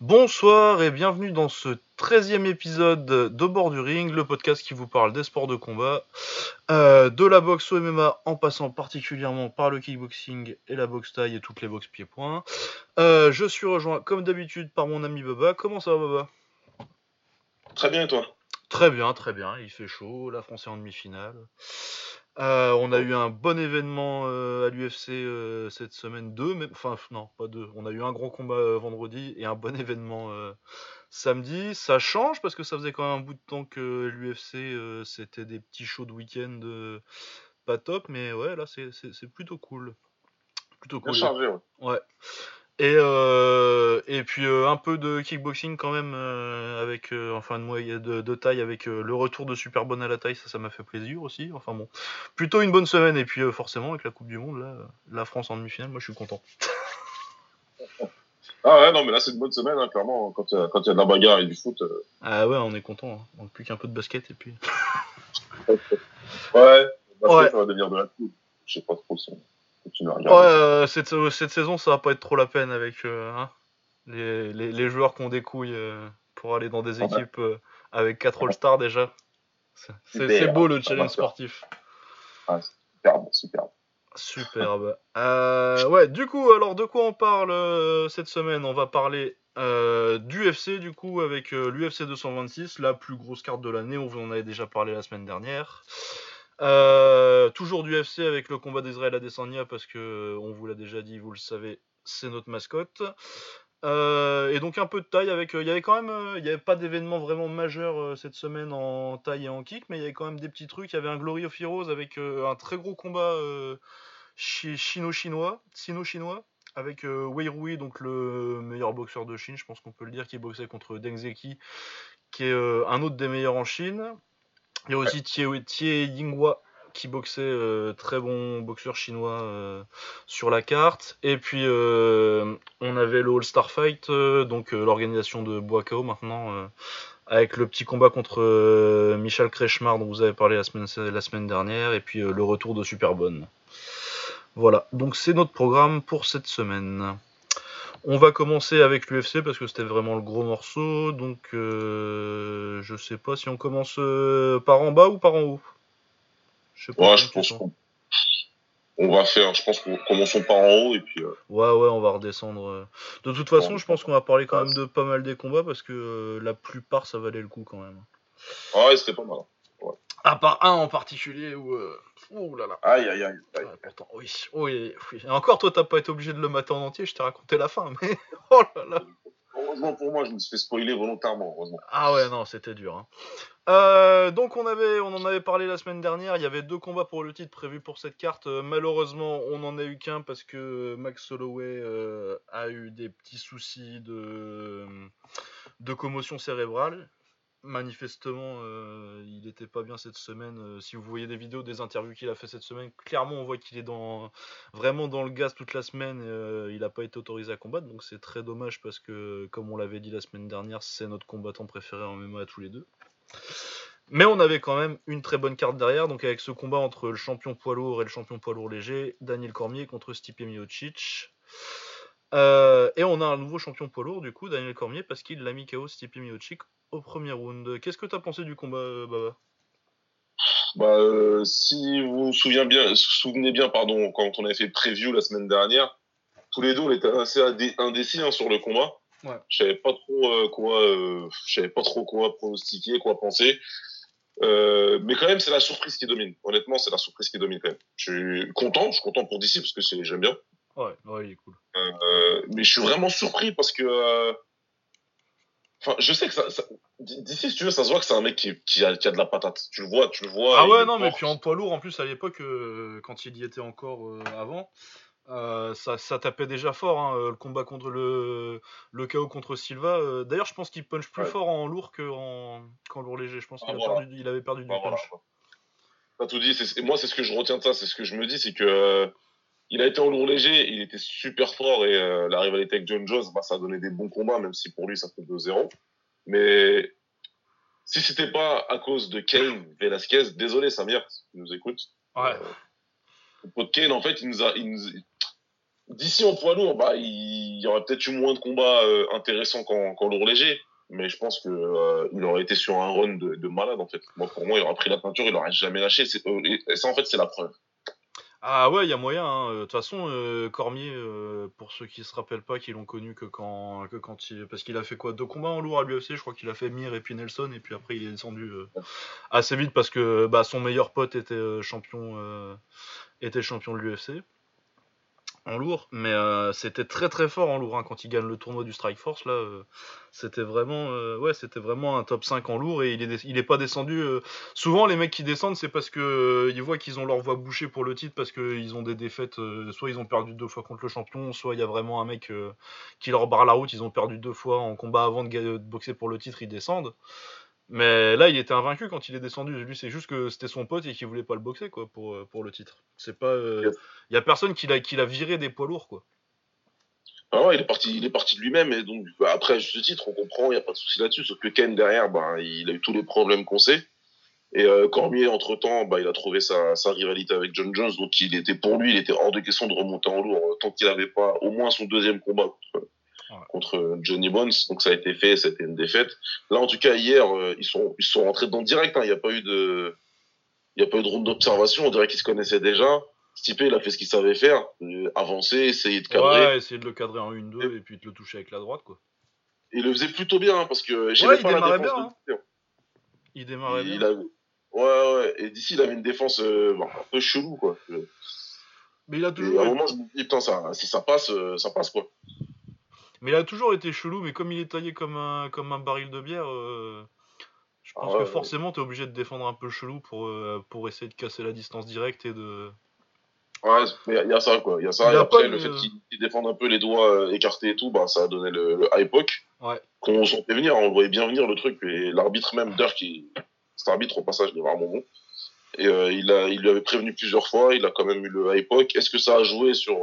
Bonsoir et bienvenue dans ce 13e épisode de Bord du Ring, le podcast qui vous parle des sports de combat, euh, de la boxe au MMA en passant particulièrement par le kickboxing et la boxe taille et toutes les boxes pieds-points. Euh, je suis rejoint comme d'habitude par mon ami Baba. Comment ça va Baba Très bien et toi? Très bien, très bien. Il fait chaud, la France est en demi-finale. Euh, on a eu un bon événement euh, à l'UFC euh, cette semaine, deux, mais enfin non, pas deux. On a eu un gros combat vendredi et un bon événement samedi. Ça change parce que ça faisait quand même un bout de temps que l'UFC c'était des petits shows de week-end pas top, mais ouais là c'est plutôt cool. Plutôt cool. chargé, ouais. ouais. Et, euh, et puis euh, un peu de kickboxing quand même euh, avec enfin de, de, de, taille avec le retour de Superbonne à la taille ça ça m'a fait plaisir aussi. Enfin bon plutôt une bonne semaine. Et puis forcément avec la Coupe du Monde là la France en demi-finale moi je suis content. Ah ouais non mais là c'est une bonne semaine hein, clairement. Quand il y a de la bagarre et du foot ah ouais on est content hein. on plus qu'un peu de basket et puis. Ouais, ouais. ça va devenir de la coupe. Je sais pas trop son Ouais, euh, cette, cette, saison, ça va pas être trop la peine avec euh, hein, les, les, les, joueurs qui ont des couilles euh, pour aller dans des équipes avec 4 All-Stars déjà. C'est beau le challenge sportif. superbe, superbe. Superbe. ouais, du coup, alors de quoi on parle cette semaine? On va parler du UFC, du coup, avec l'UFC 226, la plus grosse carte de l'année. On vous en avait déjà parlé la semaine dernière. Euh, toujours du FC avec le combat d'Israël à Desania parce que on vous l'a déjà dit, vous le savez, c'est notre mascotte. Euh, et donc un peu de taille avec, euh, il il n'y avait pas d'événement vraiment majeur cette semaine en taille et en kick, mais il y avait quand même des petits trucs. Il y avait un Glory of Heroes avec un très gros combat chino-chinois, sino-chinois, avec Wei Rui, donc le meilleur boxeur de Chine, je pense qu'on peut le dire, qui boxait contre Deng Zeki, qui est un autre des meilleurs en Chine. Il y a aussi Tie, Yinghua qui boxait, euh, très bon boxeur chinois euh, sur la carte. Et puis euh, on avait le All-Star Fight, donc l'organisation de Boakao maintenant, avec le petit combat contre Michel Kretschmar dont vous avez parlé la semaine, la semaine dernière, et puis le retour de Superbonne. Voilà, donc c'est notre programme pour cette semaine. On va commencer avec l'UFC parce que c'était vraiment le gros morceau. Donc, euh, je sais pas si on commence euh, par en bas ou par en haut. Je sais pas. Ouais, je pense qu'on on va faire. Je pense qu'on commençons par en haut et puis. Euh, ouais, ouais, on va redescendre. De toute façon, je pense qu'on va parler quand même de pas mal des combats parce que la plupart, ça valait le coup quand même. Ouais, c'était pas mal. À part un en particulier où. Euh... Ouh là là. Aïe aïe aïe. pourtant, oui, oui, oui. Et encore, toi, t'as pas été obligé de le mater en entier, je t'ai raconté la fin, mais. oh là là. Heureusement pour moi, je me suis fait spoiler volontairement, heureusement. Ah ouais, non, c'était dur. Hein. Euh, donc on avait, on en avait parlé la semaine dernière. Il y avait deux combats pour le titre prévus pour cette carte. Euh, malheureusement, on n'en a eu qu'un parce que Max Holloway euh, a eu des petits soucis de, de commotion cérébrale manifestement, euh, il n'était pas bien cette semaine. Euh, si vous voyez des vidéos, des interviews qu'il a fait cette semaine, clairement on voit qu'il est vraiment dans le gaz toute la semaine. Euh, il n'a pas été autorisé à combattre, donc c'est très dommage parce que, comme on l'avait dit la semaine dernière, c'est notre combattant préféré en MMA à tous les deux. Mais on avait quand même une très bonne carte derrière, donc avec ce combat entre le champion poids lourd et le champion poids lourd léger, Daniel Cormier contre Stipe Miocic. Et on a un nouveau champion poids lourd, du coup, Daniel Cormier, parce qu'il l'a mis KO Stipe Miocic au premier round. Qu'est-ce que tu as pensé du combat, euh, Baba? Bah, euh, si vous vous souvenez bien, souvenez bien, pardon, quand on avait fait preview la semaine dernière, tous les deux on était assez indécis hein, sur le combat. Ouais. Je savais pas trop euh, quoi, savais pas trop quoi pronostiquer, quoi penser. mais quand même, c'est la surprise qui domine. Honnêtement, c'est la surprise qui domine quand même. Je suis content, je suis content pour DC parce que j'aime bien. Ouais, ouais, il est cool. mais je suis vraiment surpris parce que Enfin, je sais que ça, d'ici, si tu veux, ça se voit que c'est un mec qui, qui, a, qui, a, de la patate. Tu le vois, tu le vois. Ah ouais, non, mais puis en poids lourd, en plus, à l'époque, euh, quand il y était encore euh, avant, euh, ça, ça, tapait déjà fort. Hein, le combat contre le, le KO contre Silva. D'ailleurs, je pense qu'il punch plus fort en lourd qu'en lourd léger. Je pense qu'il ah, il avait perdu du bah, punch. Voilà. tout dit. Moi, c'est ce que je retiens de ça. C'est ce que je me dis, c'est que il a été en lourd léger, il était super fort et euh, la rivalité avec John Jones, bah, ça a donné des bons combats, même si pour lui ça fait 2-0. Mais si c'était pas à cause de Kane Velasquez, désolé Samir, si tu nous écoutes. Ouais. Euh, Kane, en fait, il nous a, d'ici en poids lourd, bah, il y aurait peut-être eu moins de combats euh, intéressants qu'en lourd léger. Mais je pense que euh, il aurait été sur un run de, de, malade en fait. Moi, pour moi, il aurait pris la peinture, il aurait jamais lâché. Et ça, en fait, c'est la preuve. Ah ouais, il y a moyen. Hein. De toute façon, Cormier, pour ceux qui se rappellent pas, qui l'ont connu que quand, que quand il, parce qu'il a fait quoi, deux combats en lourd à l'UFC. Je crois qu'il a fait Mir et puis Nelson, et puis après il est descendu assez vite parce que bah, son meilleur pote était champion, était champion de l'UFC en lourd, mais euh, c'était très très fort en lourd hein, quand il gagne le tournoi du Strike Force là. Euh, c'était vraiment, euh, ouais, c'était vraiment un top 5 en lourd et il est, il est pas descendu. souvent les mecs qui descendent c'est parce que ils voient qu'ils ont leur voie bouchée pour le titre parce qu'ils ont des défaites, soit ils ont perdu deux fois contre le champion, soit il y a vraiment un mec qui leur barre la route, ils ont perdu deux fois en combat avant de, de boxer pour le titre, ils descendent. Mais là, il était invaincu quand il est descendu. Lui, c'est juste que c'était son pote et qu'il voulait pas le boxer, quoi, pour, euh, pour le titre. C'est pas. Il euh, y a personne qui l'a, qui l'a viré des poids lourds, quoi. Ah ouais, il est parti, il est parti de lui-même et donc bah, après juste titre, on comprend, il y a pas de souci là-dessus. Sauf que Ken derrière, bah, il a eu tous les problèmes qu'on sait. Et euh, Cormier, entre temps, bah, il a trouvé sa, sa, rivalité avec John Jones, donc il était pour lui, il était hors de question de remonter en lourd tant qu'il n'avait pas au moins son deuxième combat contre Johnny Bones. Donc ça a été fait, c'était une défaite. Là, en tout cas, hier, euh, ils sont ils sont rentrés dans le direct. Hein. Il n'y a pas eu de il y a pas eu de ronde d'observation. On dirait qu'ils se connaissaient déjà. Stipe, il a fait ce qu'il savait faire, euh, avancer, essayer de cadrer. Ouais, essayer de le cadrer en 1-2 et... puis de le toucher avec la droite, quoi. Il le faisait plutôt bien, hein, parce que ouais, il démarrait bien. Hein. Il démarrait bien. Ouais, ouais. Et d'ici, il avait une défense euh, un peu chelou, quoi. Mais il a toujours. à un moment, je me dis, putain, ça, si ça passe, ça passe, quoi. Mais il a toujours été chelou, mais comme il est taillé comme un, comme un baril de bière, euh, je pense ah que forcément tu es obligé de défendre un peu chelou pour, euh, pour essayer de casser la distance directe et de. Ouais, il y, a ça quoi. Il y a ça. et après, le fait qu'il défende un peu les doigts euh, écartés et tout, bah, ça a donné le, le high Ouais. Qu'on sentait venir, on voyait bien venir le truc. Et l'arbitre même, Dirk, qui... cet arbitre au passage, il est vraiment bon. Et il, a, il lui avait prévenu plusieurs fois, il a quand même eu le high Est-ce que ça a joué sur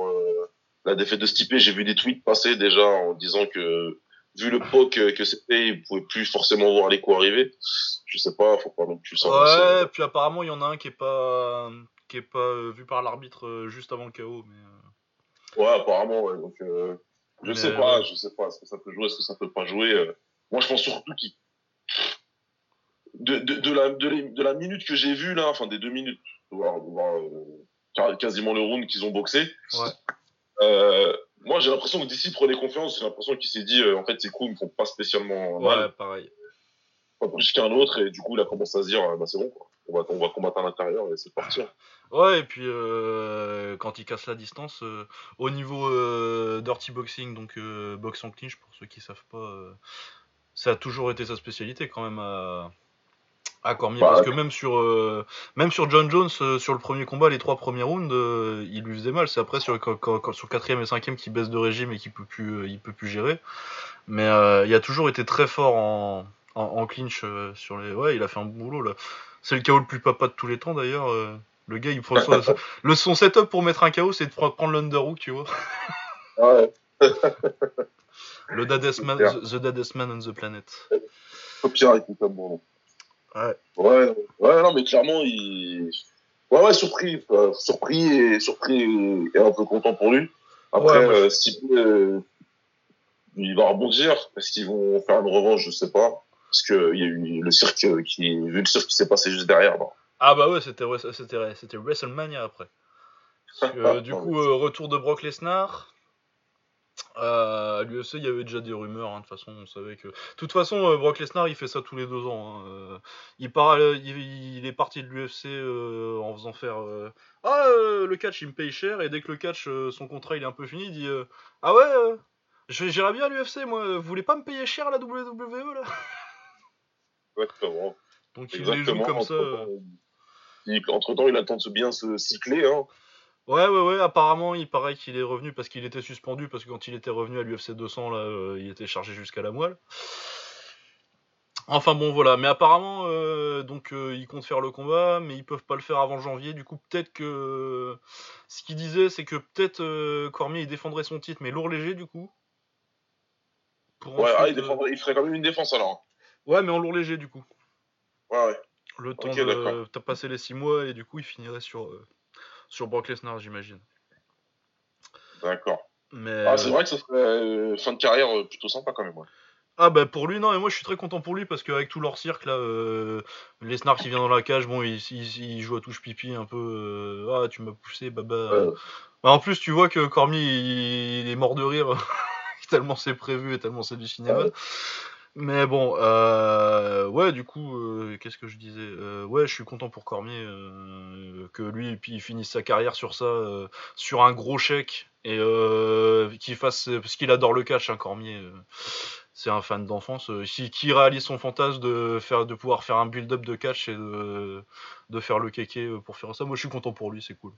la défaite de Stipe, j'ai vu des tweets passer déjà en disant que vu le POC que c'était, il pouvait plus forcément voir les coups arriver. Je sais pas, faut pas non plus ça. Ouais, puis apparemment il y en a un qui est pas qui est pas euh, vu par l'arbitre euh, juste avant le KO, mais. Euh. Ouais, apparemment, ouais. Donc je sais pas, je sais pas, est-ce que ça peut jouer, est-ce que ça peut pas jouer. Moi, je pense surtout qu'il de, de, de, la, de, la minute que j'ai vue là, enfin des deux minutes, quasiment le round qu'ils ont boxé. Ouais. Euh, moi, j'ai l'impression que d'ici prenait confiance. J'ai l'impression qu'il s'est dit, euh, en fait, ces coups ne font pas spécialement ouais, mal. pareil. Pas plus qu'un autre. Et du coup, il a commencé à se dire, euh, bah, c'est bon, quoi. On va, on va combattre à l'intérieur et c'est parti. Ouais, et puis euh, quand il casse la distance, au niveau dirty boxing, donc boxe en clinch, pour ceux qui savent pas, ça a toujours été sa spécialité quand même à à Cormier bah, parce que même sur euh, même sur John Jones euh, sur le premier combat les trois premiers rounds euh, il lui faisait mal. C'est après sur quand, sur quatrième et cinquième qui baisse de régime et qui peut plus il peut plus gérer. Mais il a toujours été très fort en, en, clinch sur les ouais il a fait un bon boulot là. C'est le KO le plus papa de tous les temps d'ailleurs le gars il prend le son setup pour mettre un KO c'est de prendre l'underhook tu vois. Ouais. le Daddest man, the, the man on the planet. Copyright bon Ouais. Ouais, ouais, non, mais clairement, il. Ouais, ouais, surpris, surpris et surpris et, un peu content pour lui. Après, ouais, euh, il va rebondir. Est-ce qu'ils vont faire une revanche Je sais pas. Parce qu'il y a eu le cirque qui, vu le cirque qui s'est passé juste derrière. Bah. Ah bah ouais, c'était c'était WrestleMania après. du coup, euh, retour de Brock Lesnar. Euh, à l'UFC, il y avait déjà des rumeurs. Hein, de toute façon, on savait que. De toute façon, euh, Brock Lesnar, il fait ça tous les deux ans. Hein, euh. il, part, il, est parti de l'UFC en faisant faire Ah, le catch, il me paye cher. Et dès que le catch, son contrat, il est un peu fini, il dit Ah ouais, j'irai bien à l'UFC, moi. Vous voulez pas me payer cher à la WWE là? Exactement. Donc il les joue comme ça. Entre temps, il attend de bien se cycler. Hein. Ouais, ouais, ouais, apparemment, il paraît qu'il est revenu parce qu'il était suspendu, parce que quand il était revenu à l'UFC 200, là, euh, il était chargé jusqu'à la moelle. Enfin bon, voilà, mais apparemment, euh, donc euh, ils comptent faire le combat, mais ils peuvent pas le faire avant janvier. Du coup, peut-être que ce qu'il disait, c'est que peut-être Cormier il défendrait son titre, mais lourd léger du coup. ouais, ah, il, il, ferait quand même une défense alors. Ouais, mais en lourd léger du coup. Ouais, ouais. Le temps de. T'as passé les 6 mois et du coup, il finirait sur sur Brock Lesnar, j'imagine. D'accord. Mais... Ah, c'est vrai que ça serait fin de carrière plutôt sympa quand même. Ah bah pour lui non et moi je suis très content pour lui parce qu'avec tout leur cirque là euh, Lesnar qui vient dans la cage bon il, il, joue à touche pipi un peu euh, ah tu m'as poussé baba bah, en plus tu vois que Cormier il, est mort de rire tellement c'est prévu et tellement c'est du cinéma mais bon euh, ouais du coup euh, qu'est-ce que je disais euh, ouais je suis content pour Cormier que lui puis il finisse sa carrière sur ça sur un gros chèque et qu'il fasse parce qu'il adore le catch hein, Cormier c'est un fan d'enfance qui, réalise son fantasme de faire de pouvoir faire un build-up de catch et de, de faire le kéké pour faire ça. Moi, je suis content pour lui, c'est cool.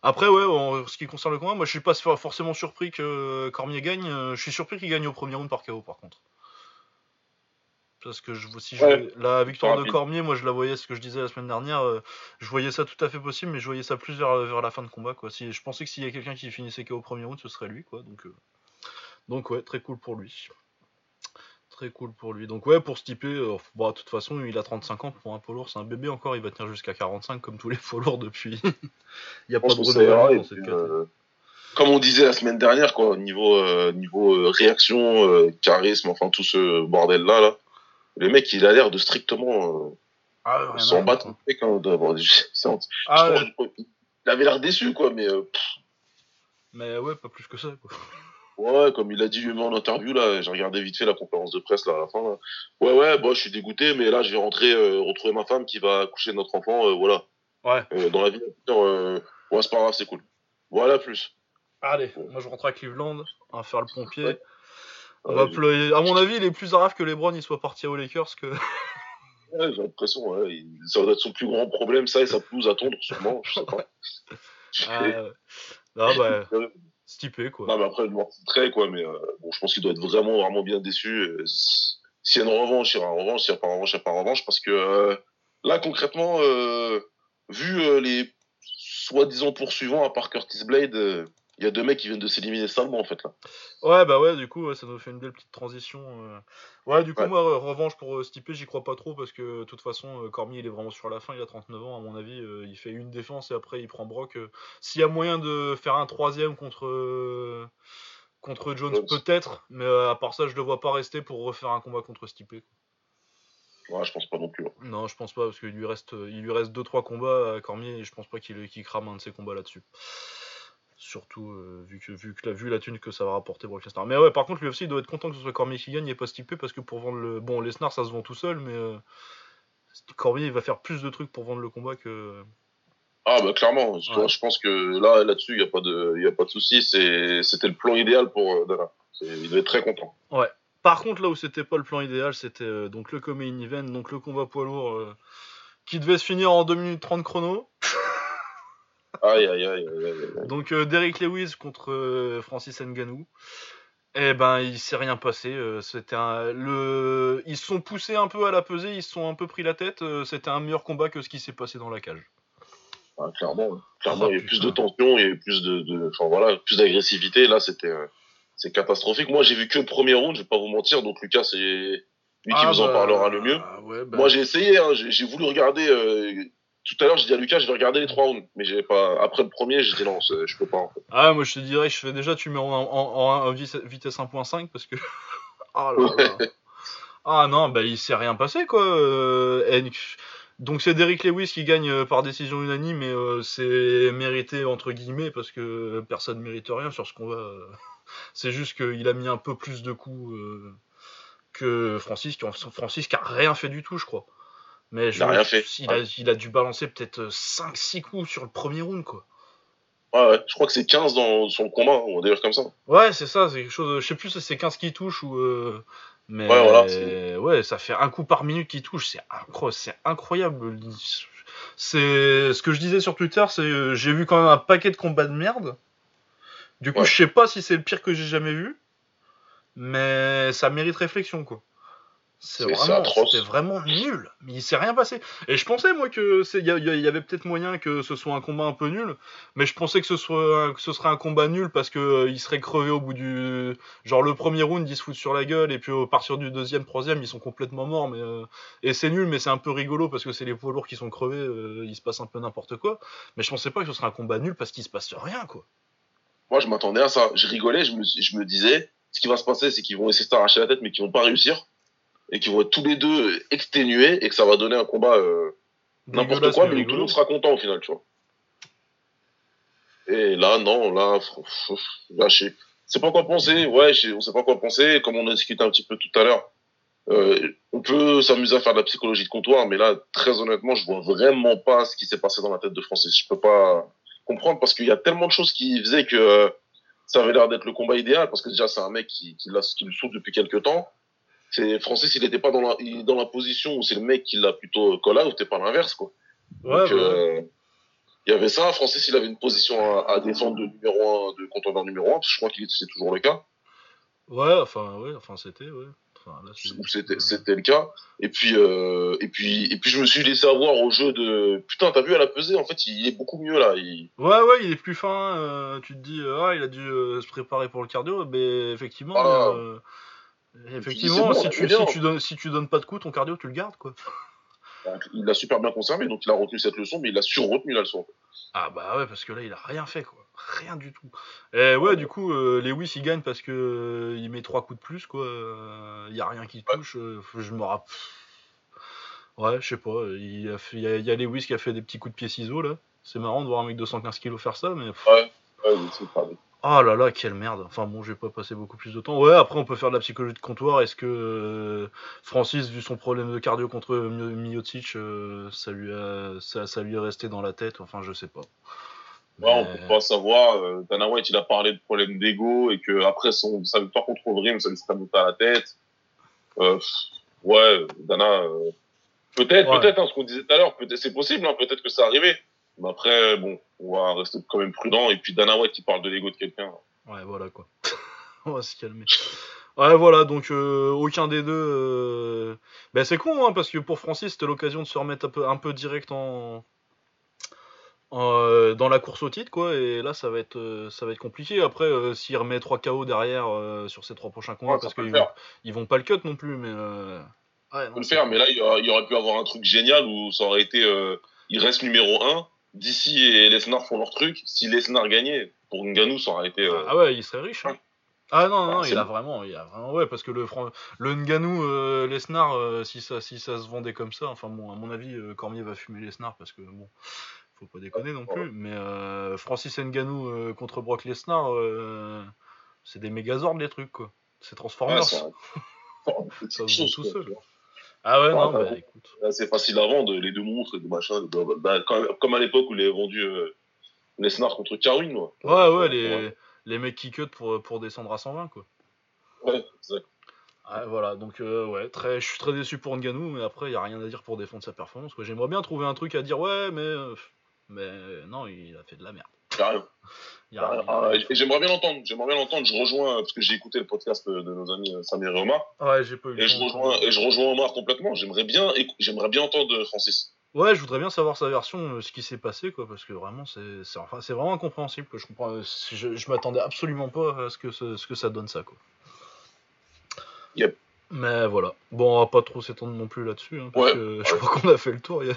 Après, ouais, en ce qui concerne le combat, moi, je suis pas forcément surpris que Cormier gagne. Je suis surpris qu'il gagne au premier round par KO, par contre. Parce que je, si la victoire de Cormier, moi, je la voyais, ce que je disais la semaine dernière, je voyais ça tout à fait possible, mais je voyais ça plus vers, vers la fin de combat, quoi. Si, je pensais que s'il y a quelqu'un qui finissait KO au premier round, ce serait lui, quoi. Donc, donc ouais, très cool pour lui. Très cool pour lui. Donc ouais, pour Stipe, euh, bah, de toute façon, il a 35 ans pour un poids lourd, c'est un bébé encore, il va tenir jusqu'à 45 comme tous les poids lourds depuis. il n'y a pas de renouvellement euh, Comme on disait la semaine dernière, quoi, niveau, euh, niveau réaction, charisme, enfin tout ce bordel-là, là, le mec, il a l'air de strictement ah, s'en battre. Ah, il avait l'air déçu, quoi, mais... Mais ouais, pas plus que ça, quoi. Ouais, comme il a dit lui-même en interview, là, j'ai regardé vite fait la conférence de presse là, à la fin. Ouais, ouais, bon, je suis dégoûté, mais là, je vais rentrer euh, retrouver ma femme qui va accoucher de notre enfant, euh, voilà. Ouais. Euh, dans la vie, ouais, c'est pas grave, c'est cool. Voilà, plus. Allez, moi je rentre à Cleveland, on va faire le pompier. Pleurer. À mon avis, il est plus grave que LeBron il soit parti aux Lakers que. ouais, j'ai l'impression, ouais. Ça va être son plus grand problème, ça, et sa pelouse à tondre, sûrement, je sais pas. ah, ouais. Non, bah. Stipé, quoi. Non, mais après, c'est très, quoi. Mais euh, bon, je pense qu'il doit être vraiment, vraiment bien déçu. S'il y a une revanche, il y aura une revanche. S'il n'y a pas de revanche, il n'y a pas de revanche. Parce que euh, là, concrètement, euh, vu les soi-disant poursuivants à part Curtis Blade, il y a deux mecs qui viennent de s'éliminer salement en fait là. Ouais bah ouais du coup ça nous fait une belle petite transition. Euh. Ouais du coup moi revanche pour euh, Stipe j'y crois pas trop parce que de toute façon euh, Cormier il est vraiment sur la fin il a 39 ans à mon avis il fait une défense et après il prend Brock. S'il y a moyen de faire un troisième contre contre Jones peut-être mais à part ça je le vois pas rester pour refaire un combat contre Stipe. Ouais, je pense pas non plus. Hein. Non, je pense pas parce qu'il lui reste il lui reste 2 3 combats à Cormier et je pense pas qu'il crame un de ses combats là-dessus. Surtout euh, vu, que, vu, que la, vu la thune que ça va rapporter Brock Lesnar. Mais ouais, par contre, lui aussi, il doit être content que ce soit Cormier qui gagne et pas Stipe parce que pour vendre le. Bon, Lesnar, ça se vend tout seul, mais euh, Cormier, il va faire plus de trucs pour vendre le combat que. Ah, bah clairement. Je pense que là, là-dessus, il n'y a pas de, a pas de souci. C'était le plan idéal pour euh, Dana. Il doit être très content. Ouais. Par contre, là où c'était pas le plan idéal, c'était donc le Comain Event, donc le combat poids lourd qui devait se finir en 2 minutes 30 chrono. Aïe, aïe, aïe, Donc euh, Derek Lewis contre euh, Francis Ngannou. Eh ben, il s'est rien passé. Euh, c'était le, ils se sont poussés un peu à la pesée, ils se sont un peu pris la tête. c'était un meilleur combat que ce qui s'est passé dans la cage. Ah, clairement, clairement, il y a plus de tension, il y a plus de, enfin voilà, plus d'agressivité. Là, c'était, c'est catastrophique. Moi, j'ai vu que le premier round. Je vais pas vous mentir. Donc Lucas, c'est lui qui ah vous en bah, parlera le mieux. Bah. Moi, j'ai essayé. Hein, j'ai voulu regarder tout à l'heure, j'ai dit à Lucas, je vais regarder les trois rounds. Mais j'ai pas. Après le premier, j'ai dit non, je peux pas. En fait. Ah, moi je te dirais, je fais déjà, tu mets en, vitesse 1.5 parce que. ah là là. ah non, bah il s'est rien passé quoi. Euh, donc c'est Derrick Lewis qui gagne euh, par décision unanime, mais euh, c'est mérité entre guillemets parce que personne mérite rien sur ce qu'on va. c'est juste qu'il a mis un peu plus de coups que Francis, qui, Francis qui a rien fait du tout, je crois. Mais je, il, a rien fait. Il, a, dû balancer peut-être 5-6 coups sur le premier round, quoi. Ouais, ouais. je crois que c'est 15 dans son combat, on va dire comme ça. Ouais, c'est ça, c'est quelque chose. Je sais plus si c'est 15 qui touchent ou. Euh, mais ouais, voilà, ouais, ça fait un coup par minute qui touche, c'est incroyable. incroyable. C'est ce que je disais sur Twitter, c'est euh, j'ai vu quand même un paquet de combats de merde. Du coup, je sais pas si c'est le pire que j'ai jamais vu, mais ça mérite réflexion, quoi. C'est vraiment, c'était vraiment nul. Mais il s'est rien passé. Et je pensais moi que il y, avait peut-être moyen que ce soit un combat un peu nul, mais je pensais que ce soit que ce serait un combat nul parce que euh, il serait crevé au bout du genre le premier round ils se foutent sur la gueule et puis au partir du deuxième, troisième ils sont complètement morts. Mais euh, et c'est nul, mais c'est un peu rigolo parce que c'est les poids lourds qui sont crevés, euh, il se passe un peu n'importe quoi. Mais je pensais pas que ce serait un combat nul parce qu'il se passe rien quoi. moi, je m'attendais à ça. Je rigolais, je me, je me disais, ce qui va se passer, c'est qu'ils vont essayer de s'arracher la tête, mais qu'ils vont pas réussir. Et qu'ils vont être tous les deux exténués et que ça va donner un combat euh, n'importe quoi, mais tout le monde sera content au final, tu vois. Et là, non, là, là je sais pas quoi penser. Ouais, on sait pas quoi penser. Comme on a discuté un petit peu tout à l'heure, euh, on peut s'amuser à faire de la psychologie de comptoir, mais là, très honnêtement, je vois vraiment pas ce qui s'est passé dans la tête de Francis. Je peux pas comprendre parce qu'il y a tellement de choses qui faisaient que euh, ça avait l'air d'être le combat idéal parce que déjà c'est un mec qui, qui, qui le souffle depuis quelques temps. C'est Francis, il n'était pas dans la, dans la position où c'est le mec qui l'a plutôt call out et pas l'inverse quoi. Ouais, euh, il y avait ça. Francis, il avait une position à, défendre de numéro 1, de contendant numéro 1, je crois qu'il c'est toujours le cas. Ouais, enfin, ouais, enfin c'était, ouais c'était le cas. Et puis, euh, et puis, et puis, je me suis laissé avoir au jeu de putain, t'as vu à la pesée, en fait, il est beaucoup mieux là. Il... Ouais, ouais, il est plus fin. Euh, tu te dis, ah, il a dû se préparer pour le cardio, mais effectivement. Ah. Effectivement, si, tu, si, tu donnes, si tu donnes pas de coups, ton cardio, tu le gardes, quoi. Il l'a super bien conservé, donc il a retenu cette leçon, mais il a sur-retenu la leçon. Ah bah ouais, parce que là, il a rien fait, quoi. Rien du tout. Et ouais, du coup, euh, Lewis, il gagne parce que euh, il met trois coups de plus, quoi. Il y a rien qui touche. Euh, je me rappelle. Ouais, je sais pas. Il, a fait, il, y a, Lewis qui a fait des petits coups de pied ciseaux, là. C'est marrant de voir un mec de 115 kg faire ça, mais. Ouais, ouais, c'est pas Oh là là, quelle merde. Enfin bon, je vais pas passer beaucoup plus de temps. Ouais, après on peut faire de la psychologie de comptoir. Est-ce que euh, Francis, vu son problème de cardio contre Miocic, euh, ça, lui ça, ça, lui est resté dans la tête? Enfin, je sais pas. Ouais, on peut pas savoir. Euh, Dana White, il a parlé de problème d'ego et que après son, sa victoire contre Overeem, ça lui serait monté à la tête. ouais, Dana, peut-être, peut-être, hein, ce qu'on disait tout à l'heure, peut-être, c'est possible, hein, peut-être que ça arrivé. Mais après, bon, on va rester quand même prudent. Et puis Dana White qui parle de l'ego de quelqu'un. Ouais, voilà quoi. on va se calmer. Ouais, voilà, donc euh, aucun des deux. Euh... Ben, c'est con, hein, parce que pour Francis, c'était l'occasion de se remettre un peu, un peu direct en, euh, dans la course au titre, quoi. Et là, ça va être, euh, ça va être compliqué. Après, s'il remet 3 KO derrière sur ces trois prochains combats, parce qu'ils vont, ils vont pas le cut non plus, mais. Ouais, peut le faire, mais là, il y, aurait, pu avoir un truc génial où ça aurait été. il reste numéro 1 DC et Lesnar font leur truc. Si Lesnar gagnait, pour Ngannou, ça aurait été. Euh, ah ouais, il serait riche. Hein. Ah non, non, il a vraiment, il a vraiment, ouais, parce que le, le Ngannou, euh, Lesnar, euh, si, ça, si ça se vendait comme ça, enfin bon, à mon avis, Cormier va fumer Lesnar parce que bon, faut pas déconner non plus, mais Francis Ngannou contre Brock Lesnar, c'est des mégazords les trucs quoi. C'est Transformers. ça, se vend tout seul. Ah ouais, non, bah, écoute. C'est facile à vendre, les deux monstres et tout machin. Bah, comme à l'époque où il avait vendu euh, Lesnar contre Carwin. Ouais, ouais, ouais, les, les mecs qui cut pour, pour descendre à 120, quoi. Ouais, exact. Ah, voilà, donc euh, ouais, très, je suis très déçu pour Nganou, mais après, il n'y a rien à dire pour défendre sa performance. J'aimerais bien trouver un truc à dire, ouais, mais, euh, mais non, il a fait de la merde. Ah, j'aimerais bien l'entendre. J'aimerais bien l'entendre. Je rejoins parce que j'ai écouté le podcast de, nos amis euh, Samir et Omar. Ouais, j'ai pas eu. Et je rejoins et je rejoins Omar complètement. J'aimerais bien j'aimerais bien entendre Francis. Ouais, je voudrais bien savoir sa version, euh, ce qui s'est passé, quoi, parce que vraiment, c'est enfin, vraiment incompréhensible. Je comprends, euh, je, je m'attendais absolument pas à ce que, ce, que ça donne ça, quoi. Yep. Mais voilà. Bon, on va pas trop s'étendre non plus là-dessus, hein, parce que je crois qu'on a fait le tour. Y a...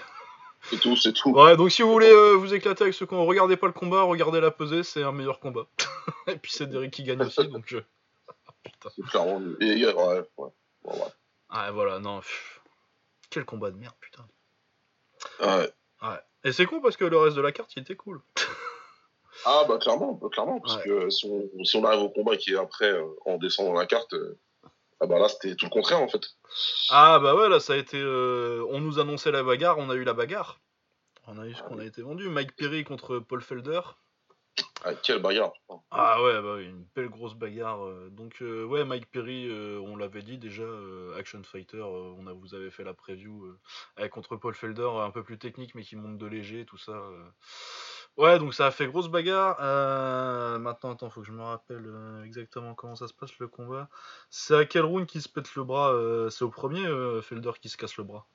C'est tout, c'est tout. Ouais, donc si vous voulez euh, vous éclater avec ce qu'on regardez pas le combat, regardez la pesée, c'est un meilleur combat. et puis c'est Derek qui gagne aussi, donc je. Putain. C'est clairement. Et, ouais, ouais. ouais. Ah, voilà, non. Quel combat de merde, putain. Ouais. Ouais. Et c'est con parce que le reste de la carte, il était cool. ah, bah clairement, bah, clairement, parce que si on, si on, arrive au combat qui est après, euh, en descendant la carte. Euh, ah bah là, c'était tout le contraire en fait. Ah bah ouais, là, ça a été. Euh, on nous annonçait la bagarre, on a eu la bagarre. On a eu ce qu'on a été vendu. Mike Perry contre Paul Felder. Ah, quelle bagarre Ah ouais, bah, une belle grosse bagarre. Euh. Donc euh, ouais, Mike Perry, on l'avait dit déjà, Action Fighter, on a, vous avez fait la preview contre Paul Felder, un peu plus technique mais qui monte de léger, tout ça. Ouais, donc ça a fait grosse bagarre. Euh, maintenant, attends, faut que je me rappelle euh, exactement comment ça se passe le combat. C'est à quel round qui se pète le bras euh, C'est au premier, Felder qui se casse le bras?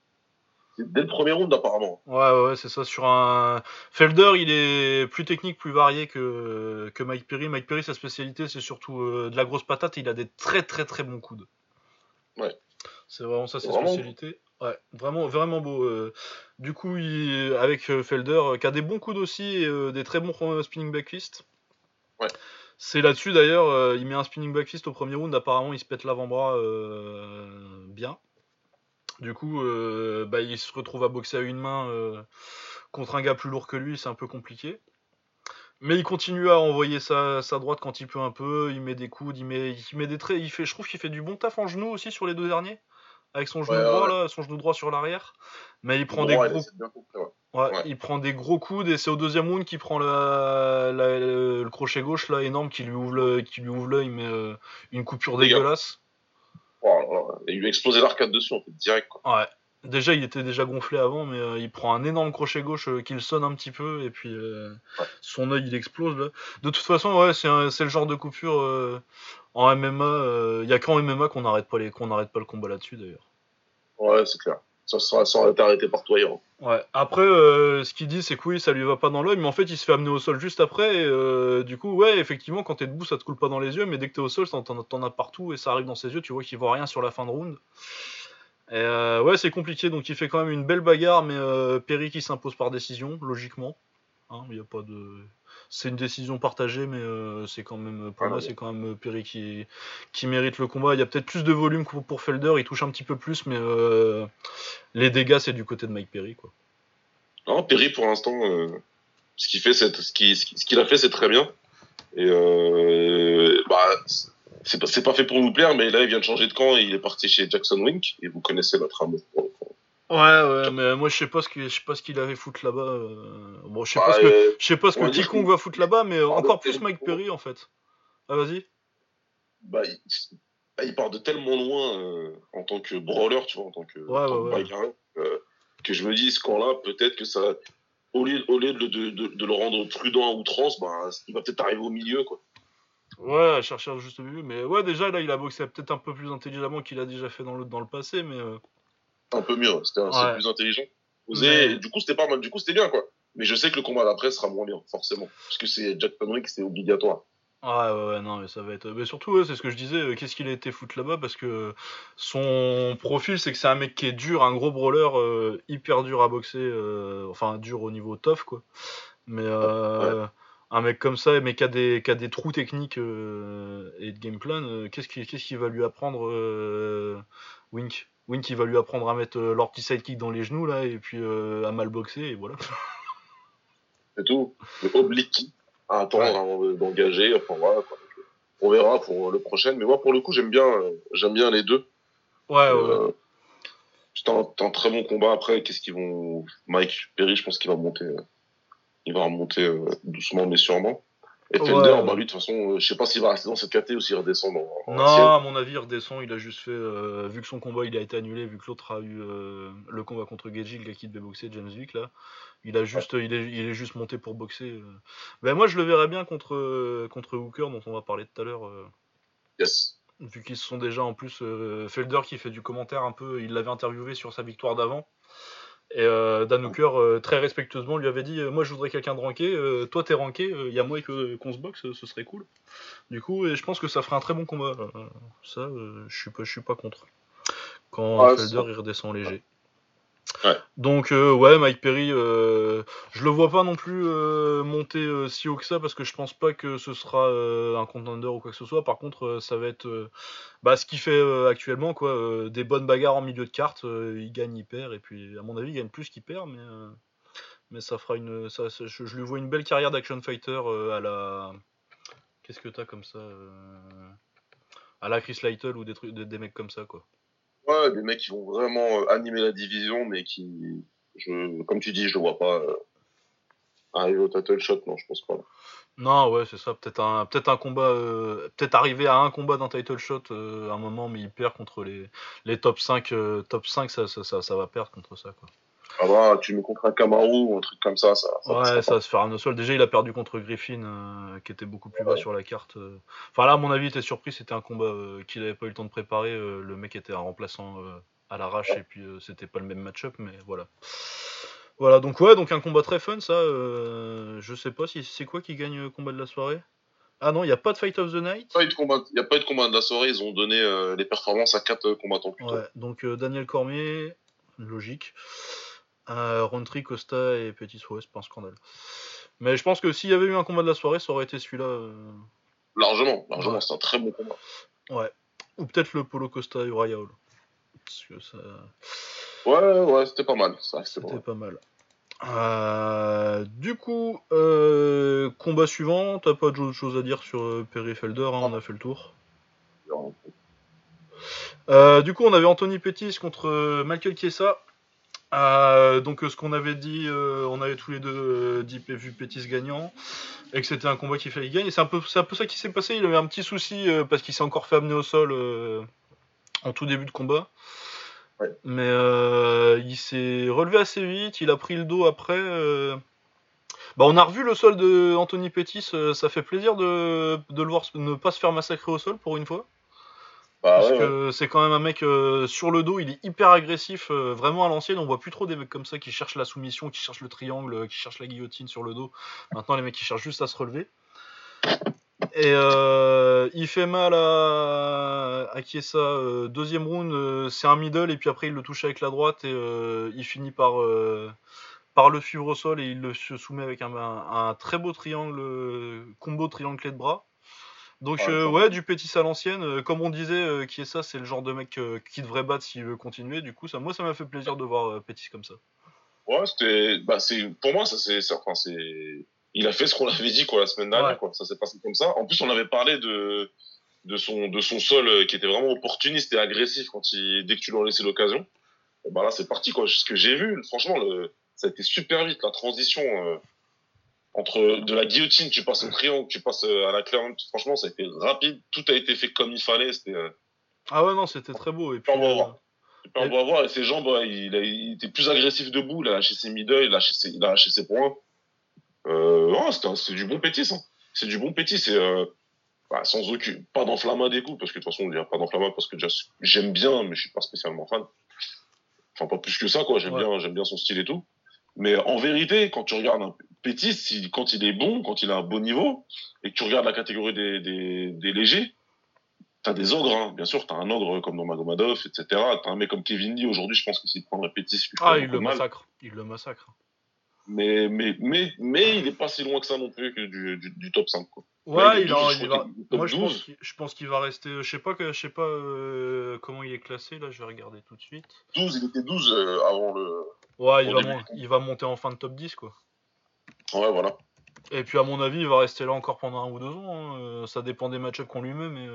C'est dès le premier round apparemment. Ouais, ouais, c'est ça. Sur un Felder, il est plus technique, plus varié que, que Mike Perry. Mike Perry, sa spécialité, c'est surtout de la grosse patate. Il a des très très très bons coudes. Ouais. C'est vraiment ça sa spécialité. Ouais, vraiment, vraiment beau. Euh. du coup, avec euh, Felder, euh, qui a des bons coudes aussi et des très bons spinning back fist. Ouais. C'est là-dessus d'ailleurs, il met un spinning back fist au premier round, apparemment il se pète l'avant-bras bien. Du coup, bah, il se retrouve à boxer à une main contre un gars plus lourd que lui, c'est un peu compliqué. Mais il continue à envoyer sa, droite quand il peut un peu, il met des coudes, il met, il met des traits, il fait, je trouve qu'il fait du bon taf en genou aussi sur les deux derniers, avec son genou droit là, son genou droit sur l'arrière. Mais il prend des gros, il prend des gros coudes et c'est au deuxième round qu'il prend le, crochet gauche là énorme qui lui ouvre qui lui ouvre l'œil mais euh, une coupure dégueulasse. il lui a explosé l'arcade dessus en fait direct quoi. Ouais. Déjà, il était déjà gonflé avant, mais euh, il prend un énorme crochet gauche euh, qui le sonne un petit peu, et puis euh, son œil il explose. Là. De toute façon, ouais, c'est, le genre de coupure en MMA. Il y a qu'en MMA qu'on n'arrête pas, les, qu'on pas le combat là-dessus d'ailleurs. Ouais, c'est clair. Ça, été arrêté par toi Ouais. Après, ce qu'il dit, c'est que oui, ça lui va pas dans l'œil, mais en fait, il se fait amener au sol juste après. Et, du coup, ouais, effectivement, quand t'es debout, ça te coule pas dans les yeux, mais dès que t'es au sol, t'en, t'en as partout et ça arrive dans ses yeux. Tu vois qu'il voit rien sur la fin de round. Et euh, ouais, c'est compliqué, donc il fait quand même une belle bagarre, mais euh, Perry qui s'impose par décision, logiquement. Hein, y a pas de... C'est une décision partagée, mais euh, c'est quand même, pour moi, c'est quand même Perry qui, qui mérite le combat. Il y a peut-être plus de volume que pour Felder, il touche un petit peu plus, mais les dégâts, c'est du côté de Mike Perry. Quoi. Non, Perry, pour l'instant, ce qu'il fait, ce qu'il ce qu'il a fait, c'est très bien. Et bah, c'est pas, pas fait pour nous plaire, mais là, il vient de changer de camp et il est parti chez Jackson Wink. Et vous connaissez notre amour Ouais, ouais, mais moi je sais pas ce qu'il, je sais pas ce qu'il avait foutre là-bas. Euh. Bon, je sais, pas ce que, je sais pas ce que va foutre là-bas, mais encore plus Mike Perry en fait. Ah, vas-y. Bah, bah, il, part de tellement loin euh, en tant que brawler, tu vois, en tant que, ouais, euh, que je me dis ce camp-là, peut-être que ça, au lieu, au lieu de, de, de, le rendre prudent à outrance, bah, il va peut-être arriver au milieu, quoi. Ouais, chercher juste milieu. Mais ouais, déjà, là, il a boxé peut-être un peu plus intelligemment qu'il a déjà fait dans le, dans le passé, mais. Euh, un peu mieux, c'était plus intelligent. Du coup, c'était pas mal. Du coup, c'était bien, quoi. Mais je sais que le combat d'après sera moins bien, forcément. Parce que c'est Jack Panrick, c'est obligatoire. Ouais, ouais, ouais, non, mais ça va être. Mais surtout, c'est ce que je disais, euh, qu'est-ce qu'il a été foutu là-bas? Parce que son profil, c'est que c'est un mec qui est dur, un gros brawler, euh, hyper dur à boxer, enfin, dur au niveau tough, quoi. Mais un mec comme ça, mais qui a des, qui a des trous techniques euh, et de game plan, euh, qu'est-ce qu'il qui va lui apprendre euh, Wink? Wink, il va lui apprendre à mettre leur petit sidekick dans les genoux, là, et puis à mal boxer, et voilà. C'est tout. Oblique à attendre avant d'engager. Enfin, voilà, on verra pour le prochain. Mais moi, pour le coup, j'aime bien, j'aime bien les deux. Ouais, ouais. C'est un, très bon combat. Après, qu'est-ce qu'ils vont. Mike Perry, je pense qu'il va monter il va remonter euh, doucement mais sûrement. Et Felder, bah lui, de toute façon, euh, je sais pas s'il va rester dans cette KT ou s'il redescend dans. non, à mon avis, il redescend. Il a juste fait. Euh, vu que son combat il a été annulé, vu que l'autre a eu le combat contre Geji, le gars qui devait boxer, James Vick, là. Il, a juste, il, est, il est juste monté pour boxer. Ben, moi, je le verrais bien contre, contre Hooker, dont on va parler tout à l'heure. Yes. Vu qu'ils se sont déjà en plus. Felder qui fait du commentaire un peu. Il l'avait interviewé sur sa victoire d'avant. Et euh, Dan Hooker, euh, très respectueusement, lui avait dit euh, Moi, je voudrais quelqu'un de ranké. toi, t'es ranké. Il y a moi qu'on se boxe. ce serait cool. Du coup, et je pense que ça ferait un très bon combat. ça, je suis pas, je suis pas contre. Quand Felder il redescend léger. Donc euh, ouais, Mike Perry, euh, je le vois pas non plus euh, monter si haut que ça parce que je pense pas que ce sera un contender ou quoi que ce soit. Par contre, ça va être bah, ce qu'il fait actuellement, quoi, des bonnes bagarres en milieu de carte. il gagne, il perd, et puis à mon avis, il gagne plus qu'il perd, mais ça fera une, je, lui vois une belle carrière d'action fighter à la, qu'est-ce que t'as comme ça, à la Chris Lytle ou des trucs, des mecs comme ça, quoi. Des mecs qui vont vraiment euh, animer la division, mais qui, je, comme tu dis, je ne vois pas euh, arriver au title shot, non, je pense pas. Non, ouais, c'est ça. Peut-être un, peut-être un combat, euh, peut-être arriver à un combat d'un title shot à un moment, mais il perd contre les, les top 5. top 5, ça, ça, ça, ça, va perdre contre ça, quoi. Ah bah, tu me contre un Camaro ou un truc comme ça, ça. ouais, ça va se faire un sol. Déjà, il a perdu contre Griffin, euh, qui était beaucoup plus bas sur la carte. Euh. Enfin, là, à mon avis, il était surpris. C'était un combat euh, qu'il n'avait pas eu le temps de préparer. le mec était un remplaçant à l'arrache, et puis c'était pas le même match-up, mais voilà. Voilà, donc ouais, donc un combat très fun, ça. je sais pas si c'est quoi qui gagne le combat de la soirée? Ah non, il n'y a pas de Fight of the Night? Il n'y a pas eu de combat de la soirée, ils ont donné les performances à 4 combattants plutôt. Ouais, donc Daniel Cormier, logique. Rontry, Costa et Petit Souhait, c'est pas un scandale. Mais je pense que s'il y avait eu un combat de la soirée, ça aurait été celui-là. Euh, Largement, largement, c'est un très bon combat. Ouais. Ou peut-être le Polo Costa Uriah Hall. Parce que ça. Ouais, ouais, c'était pas mal. C'était pas mal. Euh, du coup, euh, combat suivant, t'as pas d'autre chose à dire sur euh, Perry Felder, hein, on a fait le tour. du coup, on avait Anthony Pettis contre Michael Chiesa. Donc, ce qu'on avait dit, on avait tous les deux dit vu Pettis gagnant et que c'était un combat qu'il fallait gagner. C'est un, peu, un peu ça qui s'est passé. Il avait un petit souci parce qu'il s'est encore fait amener au sol en tout début de combat. Mais euh, il s'est relevé assez vite, il a pris le dos après. Euh. Bah, on a revu le sol de Anthony Pettis, euh, ça fait plaisir de, le voir ne pas se faire massacrer au sol pour une fois. Bah, Parce que c'est quand même un mec sur le dos, il est hyper agressif, vraiment à l'ancienne. On voit plus trop des mecs comme ça qui cherchent la soumission, qui cherchent le triangle, qui cherchent la guillotine sur le dos. Maintenant, les mecs qui cherchent juste à se relever. Et euh, il fait mal à, à Kiesa. Euh, deuxième round, euh, c'est un middle, et puis après il le touche avec la droite, et il finit par, par le suivre au sol, et il le se soumet avec un, très beau triangle, combo triangle clé de bras. Donc ouais, du petit à l'ancienne. comme on disait, Kiesa, c'est le genre de mec qui devrait battre s'il veut continuer. Du coup, ça, moi, ça m'a fait plaisir de voir Petit comme ça. Ouais, c'était, bah, c'est, pour moi, ça c'est, enfin, c'est, il a fait ce qu'on avait dit quoi la semaine dernière. Quoi. Ça s'est passé comme ça. En plus, on avait parlé de de son de son sol euh, qui était vraiment opportuniste et agressif quand il dès que tu lui as laissé l'occasion. bah là, c'est parti quoi. Ce que j'ai vu, franchement, le, ça a été super vite la transition euh, entre de la guillotine, tu passes au triangle, tu passes euh, à la claire. Franchement, ça a été rapide. Tout a été fait comme il fallait. C'était. Ah ouais non, c'était très beau. Et puis. On va voir. On va voir. Et ses jambes, il, a, il, était plus agressif debout. Il a lâché ses middle, il a lâché ses, il a lâché ses points. Euh, oh, c'est du bon pétis. Hein. C'est du bon pétis. C'est euh, bah, sans aucune, pas d'enflammade des coups, parce que de toute façon, on dirait pas d'enflammade parce que j'aime bien, mais je suis pas spécialement fan. Enfin, pas plus que ça, quoi. J'aime bien, j'aime bien son style et tout. Mais en vérité, quand tu regardes un Pétis, quand il est bon, quand il a un bon niveau, et que tu regardes la catégorie des, des, des légers, t'as des ogres, hein. bien sûr, t'as un ogre comme dans Magomadov, etc. T'as un mec comme Kevin Lee, aujourd'hui, je pense que s'il prendrait Pétis, ah, il le massacre, il le massacre mais, mais, mais, mais il est pas si loin que ça non plus que du, du, top 5. Quoi. Ouais, il, va. Moi, je pense, qu'il va rester. Je sais pas, que, je sais pas euh, comment il est classé, là, je vais regarder tout de suite. 12, il était 12 euh, avant le. Ouais, il va, il va, monter en fin de top 10, quoi. Ouais, voilà. Et puis, à mon avis, il va rester là encore pendant un ou deux ans. Hein. Euh, ça dépend des match qu'on lui met, mais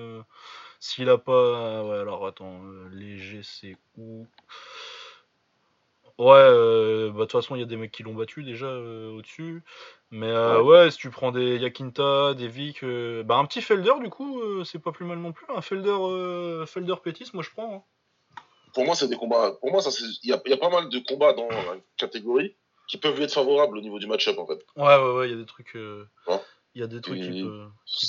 s'il a pas. Ouais, alors attends, léger, c'est où? Ouais, euh, bah de toute façon, il y a des mecs qui l'ont battu déjà euh, au-dessus. Mais euh, ouais. si tu prends des Yakinta, des Vic, bah un petit Felder du coup, c'est pas plus mal non plus. Un Felder, Felder Pétis, moi je prends. Hein. Pour moi, c'est des combats. Pour moi, il y a, y a, pas mal de combats dans la catégorie qui peuvent lui être favorables au niveau du match-up en fait. Ouais, ouais, ouais, il y a des trucs. Il y a des trucs qui,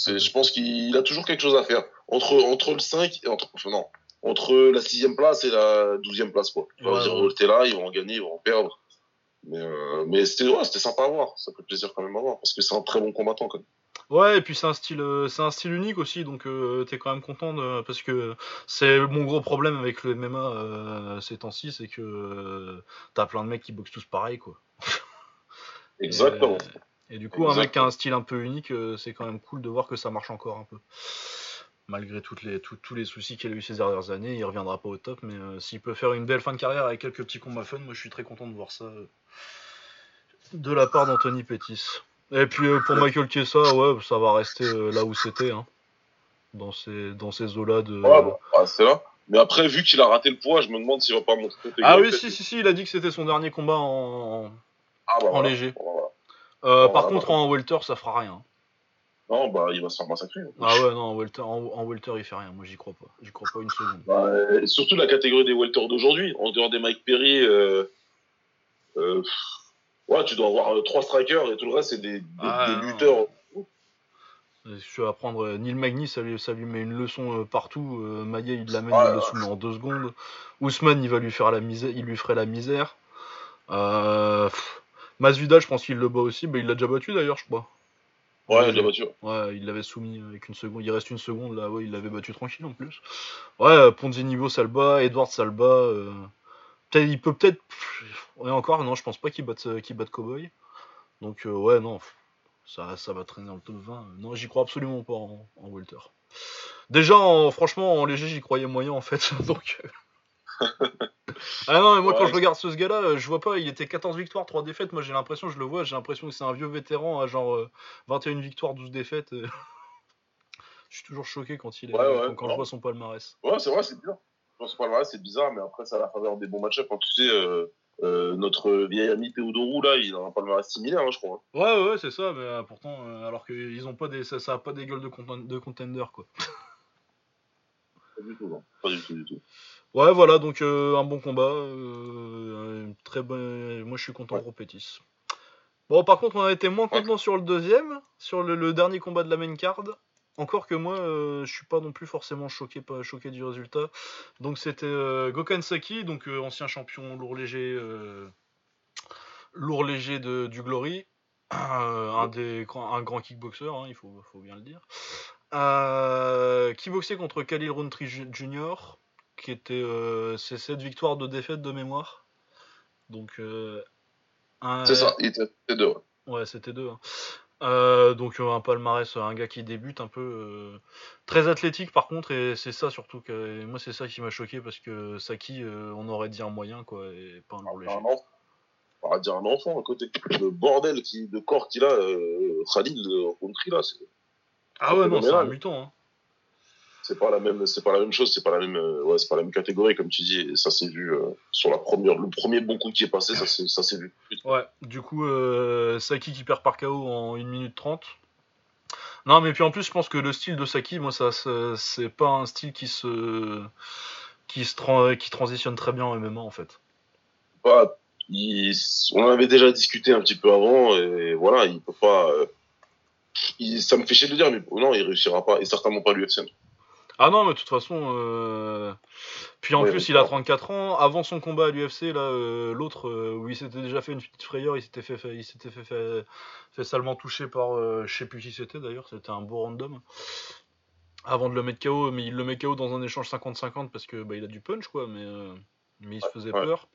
Je pense qu'il a toujours quelque chose à faire. Entre, entre le 5 et entre. non, entre la sixième place et la douzième place. Quoi. Ils vont dire, oh, t'es là, ils vont en gagner, ils vont en perdre. Mais, euh, mais c'était ouais, sympa à voir. Ça fait plaisir quand même à voir parce que c'est un très bon combattant quand même. Ouais, et puis c'est un style, euh, c'est un style unique aussi, donc euh, t'es quand même content parce que c'est mon gros problème avec le MMA ces temps-ci, c'est que t'as plein de mecs qui boxent tous pareil, quoi. Exactement. Et, du coup, un mec qui a un style un peu unique, c'est quand même cool de voir que ça marche encore un peu malgré toutes les, tous les soucis qu'il a eu ces dernières années, il reviendra pas au top. Mais euh, s'il peut faire une belle fin de carrière avec quelques petits combats fun, moi je suis très content de voir ça euh, de la part d'Anthony Pettis. Et puis euh, pour Michael Kessa, ouais, ça va rester là où c'était, hein, dans ces, dans ces eaux-là de. Ouais, bon, ah, c'est là. Mais après, vu qu'il a raté le poids, je me demande s'il va pas monter. Ah oui, si, si, si, il a dit que c'était son dernier combat en, ah, bah, en léger. par contre, en welter, ça fera rien. Non, bah, il va se faire massacrer. Ah ouais, non, en welter, en, welter il fait rien. Moi, j'y crois pas. J'y crois pas une seconde. Bah, surtout la catégorie des welters d'aujourd'hui. En dehors des Mike Perry, euh, euh, ouais, tu dois avoir euh, trois strikers et tout le reste, c'est des, des, ah, lutteurs. tu vas prendre Neil Magny, ça lui, ça lui met une leçon partout. Maillet, il l'amène, soumet en deux secondes. Ousmane, il va lui faire la misère, il lui ferait la misère. Masvidal, je pense qu'il le bat aussi. Bah, il l'a déjà battu d'ailleurs, je crois. Ouais, il l'a battu. Ouais, il l'avait soumis avec une seconde. Il reste une seconde là, ouais, il l'avait battu tranquille en plus. Ouais, Ponzinivo ça le bat, Edward ça le bat. Euh, il peut peut-être. Et encore, non, je pense pas qu'il batte, qu'il batte Cowboy. Donc, euh, ouais, non. ça, ça va traîner dans le top 20. Non, j'y crois absolument pas en, en welter. Déjà, franchement, en léger, j'y croyais moyen en fait. Donc. ah non, mais moi quand je regarde ce gars-là, je vois pas, il était 14 victoires, 3 défaites. Moi j'ai l'impression, je le vois, j'ai l'impression que c'est un vieux vétéran à genre 21 euh, victoires, 12 défaites. je suis toujours choqué quand il est, quand, je vois son palmarès. Ouais, c'est vrai, c'est bizarre. Son palmarès, c'est bizarre, mais après, ça a la faveur des bons match-ups. Quand tu sais, euh, euh, notre vieil ami Théodorou, là, il a un palmarès similaire, hein, je crois. Hein. Ouais, ouais, c'est ça, mais pourtant, alors qu'ils ont pas des, ça, ça a pas des gueules de, de contender, quoi. Pas du tout, non. Pas du tout, du tout. Ouais, voilà, donc euh, un bon combat. Euh, très bon... Moi, je suis content pour Pétis. Bon, par contre, on a été moins content sur le deuxième, sur le, dernier combat de la main card. Encore que moi, euh, je suis pas non plus forcément choqué, pas choqué du résultat. Donc c'était Gokan Saki, donc ancien champion lourd léger, lourd léger de, du Glory, un des un grand kickboxer, hein, il faut, faut, bien le dire, qui boxait contre Khalil Rountree Jr qui était euh, c'est cette victoire de défaite de mémoire. Donc euh, c'est ça, il était deux. Ouais, c'était deux. Hein. Euh, donc un palmarès, un gars qui débute un peu très athlétique par contre et c'est ça surtout que moi c'est ça qui m'a choqué parce que Saki on aurait dit un moyen quoi et pas un lourd léger. On aurait dit un enfant à côté. Le bordel qui, de corps qu'il a, Khalil Rountree là, c'est. Ah ouais non c'est un mutant. Hein c'est pas la même c'est pas la même chose c'est pas la même euh, ouais c'est pas la même catégorie comme tu dis et ça s'est vu euh, sur la première le premier bon coup qui est passé ça s'est ça s'est vu. Ouais du coup euh, Saki qui perd par KO en 1 minute 30 non mais puis en plus je pense que le style de Saki moi ça, c'est pas un style qui se qui se qui transitionne très bien en MMA en fait. Bah, on en avait déjà discuté un petit peu avant et voilà il peut pas ça me fait chier de dire mais non il réussira pas et certainement pas l'UFC ah non, mais de toute façon. Euh, puis en plus, il a 34 ans. Avant son combat à l'UFC, là, euh, l'autre, euh, où il s'était déjà fait une petite frayeur, il s'était fait, il s'était fait, fait, salement toucher par. je sais plus qui c'était d'ailleurs, c'était un beau random. Avant de le mettre KO, mais il le met KO dans un échange 50-50 parce que bah, il a du punch, quoi, mais, mais il se faisait peur.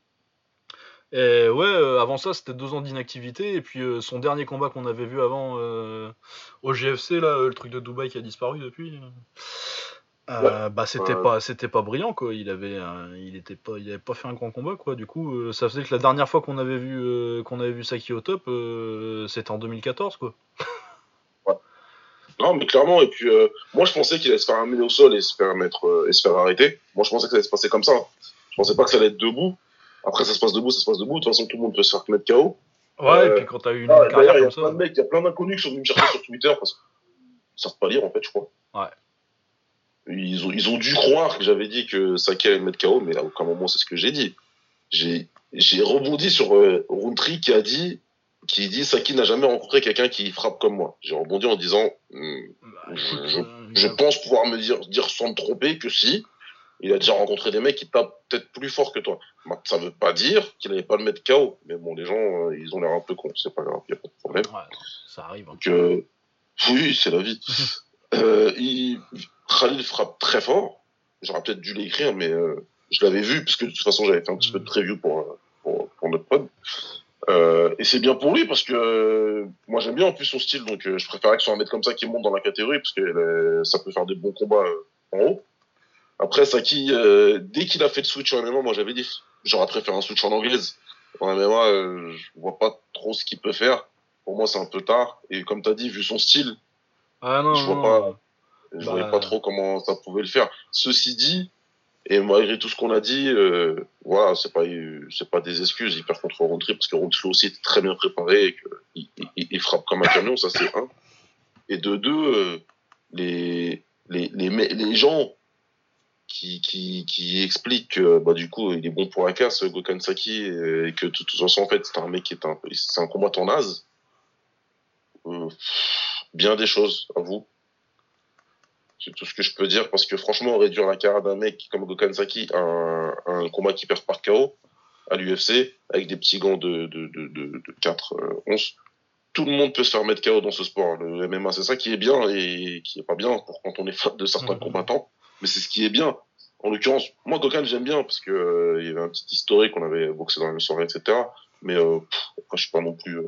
Et ouais, avant ça, c'était deux ans d'inactivité. Et puis son dernier combat qu'on avait vu avant au GFC, là, le truc de Dubaï qui a disparu depuis. Euh, bah c'était pas c'était pas brillant quoi. Il avait il était pas il avait pas fait un grand combat quoi. Du coup euh, ça faisait que la dernière fois qu'on avait vu euh, qu'on avait vu Saki au top c'était en 2014 quoi. Ouais. non mais clairement et puis moi je pensais qu'il allait se faire amener au sol et se faire mettre et se faire arrêter. Moi je pensais que ça allait se passer comme ça je pensais pas que ça allait être debout. Après ça se passe debout ça se passe debout. De toute façon tout le monde peut se faire mettre KO ouais et puis quand t'as eu une ah, carrière comme ça. il y a plein d'inconnus qui sont venus me chercher sur Twitter parce qu'ils savent pas lire en fait je crois. Ouais ils ont, ils ont dû croire que j'avais dit que Saki allait mettre KO, mais à aucun moment c'est ce que j'ai dit. J'ai, j'ai rebondi sur euh, qui a dit, qui dit Saki n'a jamais rencontré quelqu'un qui frappe comme moi. J'ai rebondi en disant, hmm, bah, je, je, pense pouvoir me dire, dire sans me tromper que si, il a déjà rencontré des mecs qui tapent peut-être plus fort que toi. Ça veut pas dire qu'il n'allait pas le mettre KO, mais bon, les gens, euh, ils ont l'air un peu cons, c'est pas grave, il a pas de problème. Ouais, ça arrive. Hein. Euh, oui, c'est la vie. euh, il, Khalil frappe très fort. J'aurais peut-être dû l'écrire, mais euh, je l'avais vu, parce que de toute façon, j'avais fait un petit peu de preview pour, pour, pour notre pod. Euh, et c'est bien pour lui parce que euh, moi j'aime bien en plus son style, donc euh, je préférais que ce soit un mec comme ça qui monte dans la catégorie parce que ça peut faire des bons combats en haut. Après, Saki, dès qu'il a fait le switch en MMA, moi j'avais dit j'aurais préféré un switch en anglaise. En MMA, je vois pas trop ce qu'il peut faire. Pour moi, c'est un peu tard. Et comme tu as dit, vu son style, ah non, je vois pas. Je voyais pas bah. trop comment ça pouvait le faire. Ceci dit, et malgré tout ce qu'on a dit, euh, voilà, c'est pas c'est pas des excuses. Il perd contre Roundtree parce que Roundtree aussi est très bien préparé et qu'il il, il, frappe comme un camion, ça c'est un. Et de deux, euh, les, les, les, les gens qui, qui, qui expliquent que bah, du coup il est bon pour la casse, Gokan Saki, et que de toute façon en fait c'est un mec qui est un, c'est un combattant naze. Euh, bien des choses à vous. C'est tout ce que je peux dire parce que franchement, réduire la carrière d'un mec comme Gokan Saki à un, combat qui perd par KO à l'UFC avec des petits gants de, de, de, de, 4 euh, onces, tout le monde peut se faire mettre KO dans ce sport. Le MMA, c'est ça qui est bien et qui est pas bien pour quand on est fan de certains mhm. combattants, mais c'est ce qui est bien. En l'occurrence, moi, Gokan, j'aime bien parce que euh, il y avait un petit historique, on avait boxé dans la même soirée, etc. Mais euh, après, je suis pas non plus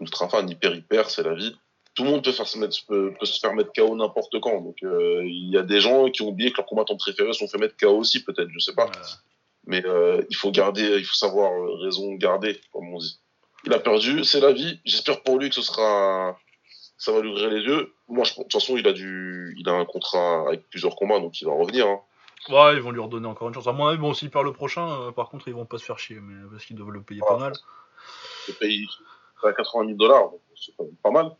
ultra fan, hyper hyper, c'est la vie tout le monde peut, faire se, mettre, peut, se faire mettre KO n'importe quand. Donc, euh, il y a des gens qui ont oublié que leurs combattants préférés sont fait mettre KO aussi, peut-être, je sais pas. Mais euh, il faut garder, il faut savoir euh, raison garder, comme on dit. Il a perdu, c'est la vie. J'espère pour lui que ce sera, ça va lui ouvrir les yeux. Moi, je, de toute façon, il a du, il a un contrat avec plusieurs combats, donc il va revenir. Hein. Ouais, ils vont lui redonner encore une chance. À mon avis, bon, s'il perd le prochain, par contre, ils vont pas se faire chier, mais parce qu'ils doivent le payer pas mal. Le paye à 80 000 dollars, c'est pas mal.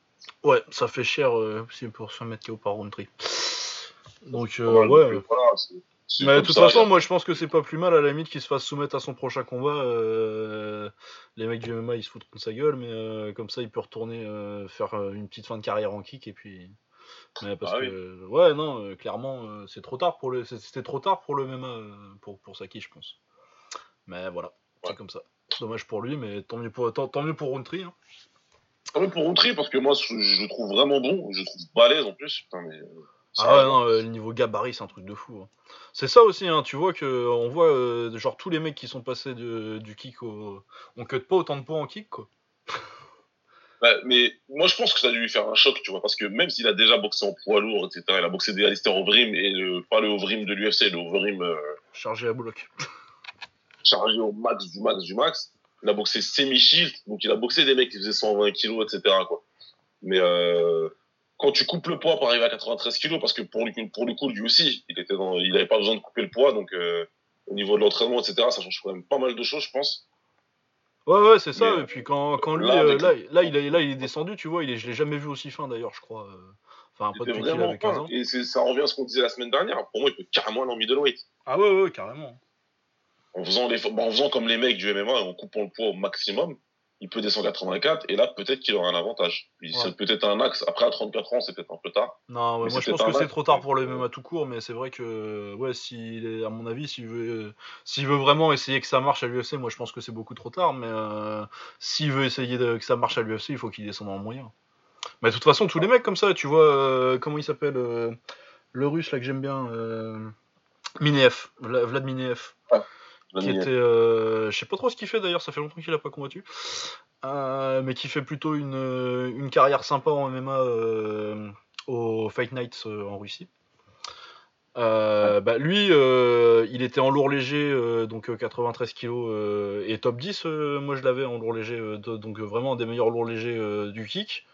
Ouais, ça fait cher euh, pour se mettre KO par round Donc, euh, ouais. mais de toute façon, moi je pense que c'est pas plus mal à la limite qu'il se fasse soumettre à son prochain combat. Euh, les mecs du MMA ils se foutent de sa gueule, mais euh, comme ça il peut retourner faire une petite fin de carrière en kick et puis. Mais parce ah que, ouais, non, clairement, c'est trop tard pour le, c'était trop tard pour le MMA, pour, pour Saki, je pense. Mais voilà, c'est comme ça. Dommage pour lui, mais tant mieux pour, tant, mieux pour Roundtree. Hein. Tant mieux pour Roundtree, parce que moi, je, le trouve vraiment bon. Je le trouve balèze en plus. Putain, mais, euh, ah ouais, non, euh, le niveau gabarit, c'est un truc de fou. Hein. C'est ça aussi, hein, tu vois que on voit euh, genre tous les mecs qui sont passés du kick au. On cut pas autant de points en kick, quoi. Bah, mais moi je pense que ça a dû lui faire un choc, tu vois, parce que même s'il a déjà boxé en poids lourd, etc., il a boxé des Alistair Overeem et le, pas le Overeem de l'UFC, le Overeem. Chargé à bloc. chargé au max du max du max. Il a boxé semi-shield, donc il a boxé des mecs qui faisaient 120 kilos, etc. Quoi. Mais euh, quand tu coupes le poids pour arriver à 93 kilos, parce que pour lui, pour le coup, lui aussi, il était dans, il avait pas besoin de couper le poids, donc euh, au niveau de l'entraînement, etc. Ça change quand même pas mal de choses, je pense. Ouais, ouais, c'est ça. et puis quand, quand lui, là, euh, là, là, il est, là, il est descendu, tu vois, il est, je l'ai jamais vu aussi fin d'ailleurs, je crois. Enfin, pas depuis qu'il avait 15 ans. Et ça revient à ce qu'on disait la semaine dernière. Pour moi, il peut carrément aller en middleweight. Ah ouais, ouais, carrément en faisant, les, en faisant comme les mecs du MMA, en coupant le poids au maximum, il peut descendre à 84 et là peut-être qu'il aura un avantage. C'est peut-être un axe. Après à 34 ans, c'est peut-être un peu tard. Non, moi je pense que c'est trop tard pour le MMA tout court, mais c'est vrai que ouais, à mon avis, s'il veut, s'il veut vraiment essayer que ça marche à l'UFC, moi je pense que c'est beaucoup trop tard. Mais euh, s'il veut essayer que ça marche à l'UFC, il faut qu'il descende en moyen. Mais de toute façon, tous les mecs comme ça, tu vois, euh, comment il s'appelle, euh, le russe là que j'aime bien, Minev, Vlad Minev qui était, euh, je sais pas trop ce qu'il fait d'ailleurs, ça fait longtemps qu'il a pas combattu, euh, mais qui fait plutôt une, euh, une, carrière sympa en MMA au Fight Nights en Russie. bah, lui, il était en lourd léger, donc 93 kg et top 10. moi, je l'avais en lourd léger, donc vraiment un des meilleurs lourds légers du kick.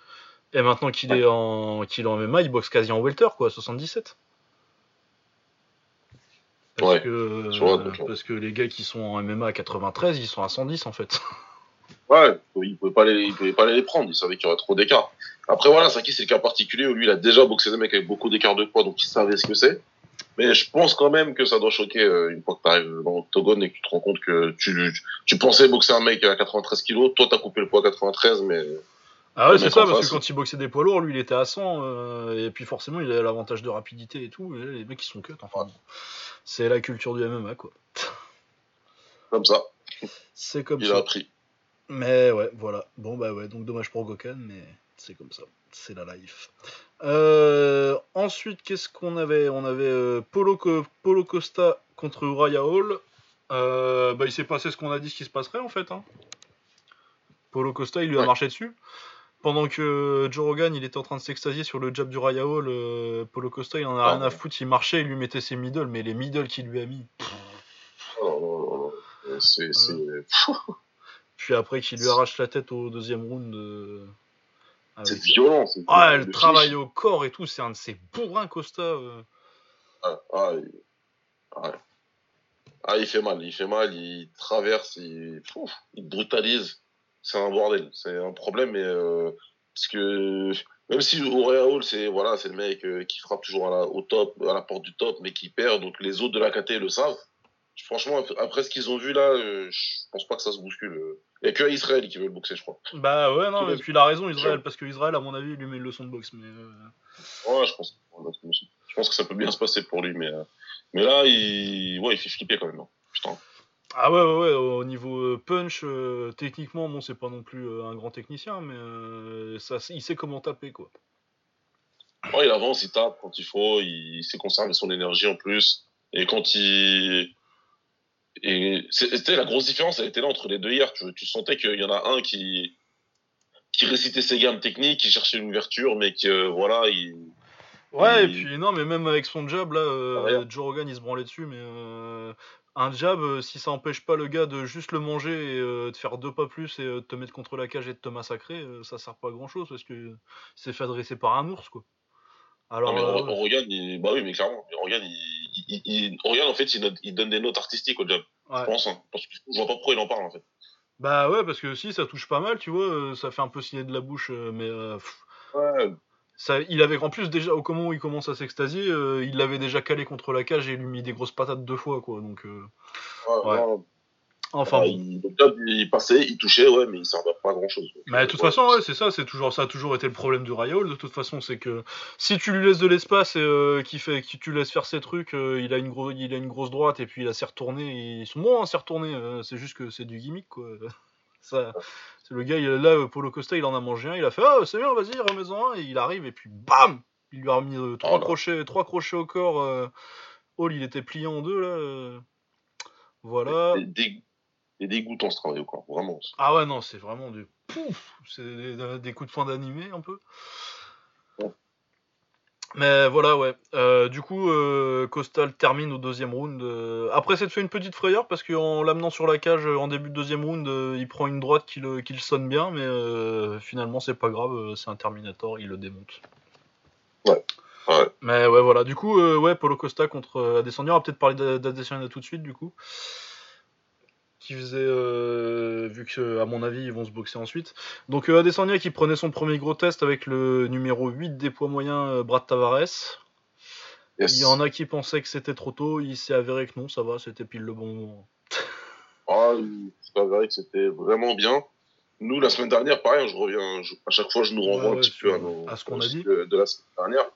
Et maintenant qu'il est en qu'il est en MMA, il boxe quasi en welter, quoi, 77. Parce, que, parce que les gars qui sont en MMA à 93, ils sont à 110 en fait. Ouais, il pouvait pas les, pouvait pas les prendre, il savait qu'il y aurait trop d'écart. Après voilà, Saki c'est le cas particulier où lui il a déjà boxé des mecs avec beaucoup d'écart de poids, donc il savait ce que c'est. Mais je pense quand même que ça doit choquer euh, une fois que tu arrives dans l'octogone et que tu te rends compte que tu, tu pensais boxer un mec à 93 kg, toi t'as coupé le poids à 93, mais ah ouais, c'est ça, parce que quand il boxait des poids lourds, lui il était à 100, euh, et puis forcément il a l'avantage de rapidité et tout, et les mecs ils sont cut, enfin. C'est la culture du MMA, quoi. Comme ça. C'est comme ça. Il a appris. Mais ouais, voilà. Bon, bah ouais, donc dommage pour Gokan, mais c'est comme ça. C'est la life. Euh, ensuite, qu'est-ce qu'on avait? On avait euh, Polo, Polo, Costa contre Uriah Hall. Euh, bah, il s'est passé ce qu'on a dit ce qui se passerait en fait. Hein. Polo Costa, il lui a marché dessus. Pendant que Joe Rogan, il était en train de s'extasier sur le jab du Raya Hall, euh, Polo Costa, il en a ah rien à foutre, il marchait, il lui mettait ses middle, mais les middle qu'il lui a mis. Oh, c'est. Puis après, qu'il lui arrache la tête au deuxième round. Euh, c'est violent. Ah, le travail au corps et tout, c'est un de ses bourrins Costa. Euh. Ah, ah, il... ah, il fait mal, il fait mal, il traverse, il, il brutalise c'est un bordel. C'est un problème, mais euh, parce que même si Auréa Hall, c'est voilà, c'est le mec euh, qui frappe toujours à la, au top, à la porte du top, mais qui perd, donc les autres de la KT le savent. Franchement, après ce qu'ils ont vu là, euh, je pense pas que ça se bouscule. Il n'y a que Israël qui veut le boxer, je crois. Bah ouais, non, et puis il a raison, Israël, parce que Israël, à mon avis, il lui met une leçon de boxe. Mais Ouais, je pense, je pense que ça peut bien se passer pour lui, mais, mais là, il, ouais, il fait flipper quand même. Hein. Putain. Ah ouais, ouais, ouais, au niveau euh, punch, euh, techniquement, bon, c'est pas non plus euh, un grand technicien, mais ça, il sait comment taper, quoi. Ouais, il avance, il tape quand il faut, il sait conserver son énergie en plus. Et quand il. Et c'était la grosse différence, elle était là entre les deux hier. Tu, tu sentais qu'il y en a un qui. qui récitait ses gammes techniques, qui cherchait une ouverture, mais que voilà, il. Ouais, et puis non, mais même avec son jab, là, euh, Joe Rogan, il se branlait dessus, mais euh, un jab, euh, si ça empêche pas le gars de juste le manger et de faire deux pas plus et de te mettre contre la cage et de te massacrer, ça sert pas à grand chose parce que c'est fait adresser par un ours, quoi. Alors, non, mais Rogan, il... bah oui, mais clairement, il, il, en fait, il, donne des notes artistiques au jab. Je pense, hein, parce que je vois pas pourquoi il en parle, en fait. Bah ouais, parce que si, ça touche pas mal, tu vois, ça fait un peu signer de la bouche, mais. ouais il avait en plus déjà au moment où il commence à s'extasier, euh, il l'avait déjà calé contre la cage et lui mis des grosses patates deux fois quoi. Donc euh, ouais, Enfin il, il, passait, il touchait, ouais, mais il servait pas à grand chose. Mais de toute façon, ouais, c'est ça, c'est toujours ça a toujours été le problème du Rayol. De toute façon, c'est que si tu lui laisses de l'espace et euh, qui fait, qui tu laisses faire ses trucs, il a une grosse, il a une grosse droite et puis il a s'est retourné. Ils sont bons, à s'est retourné. c'est juste que c'est du gimmick quoi. Ça, c'est le gars, il, là, Polo Costa, il en a mangé un, il a fait Ah, c'est bien, vas-y, remets-en un, et il arrive, et puis bam Il lui a remis euh, trois, crochets, trois crochets au corps. Euh, Hall, il était plié en deux, là. Euh. voilà. Et dégoûtant ce travail au corps, vraiment. Ah ouais, non, c'est vraiment du pouf C'est des, coups de poing d'animé, un peu. Mais voilà, ouais. Euh, du coup, euh, Costal termine au deuxième round. Euh, après s'être fait une petite frayeur, parce qu'en l'amenant sur la cage en début de deuxième round, il prend une droite qui le, sonne bien, mais finalement, c'est pas grave, c'est un Terminator, il le démonte. Ouais. ouais. Mais ouais, voilà. Du coup, ouais, Polo Costa contre Adesanya. On va peut-être parler d'Adesanya tout de suite, du coup qui faisait, euh, vu que à mon avis ils vont se boxer ensuite. Donc euh, Adesanya qui prenait son premier gros test avec le numéro 8 des poids moyens euh, Brad Tavares. Il y en a qui pensaient que c'était trop tôt, il s'est avéré que non, ça va, c'était pile le bon moment. ah, il s'est avéré que c'était vraiment bien. Nous, la semaine dernière, pareil, je reviens, à chaque fois, je nous renvoie un petit peu à, ce qu'on a dit de, la semaine dernière.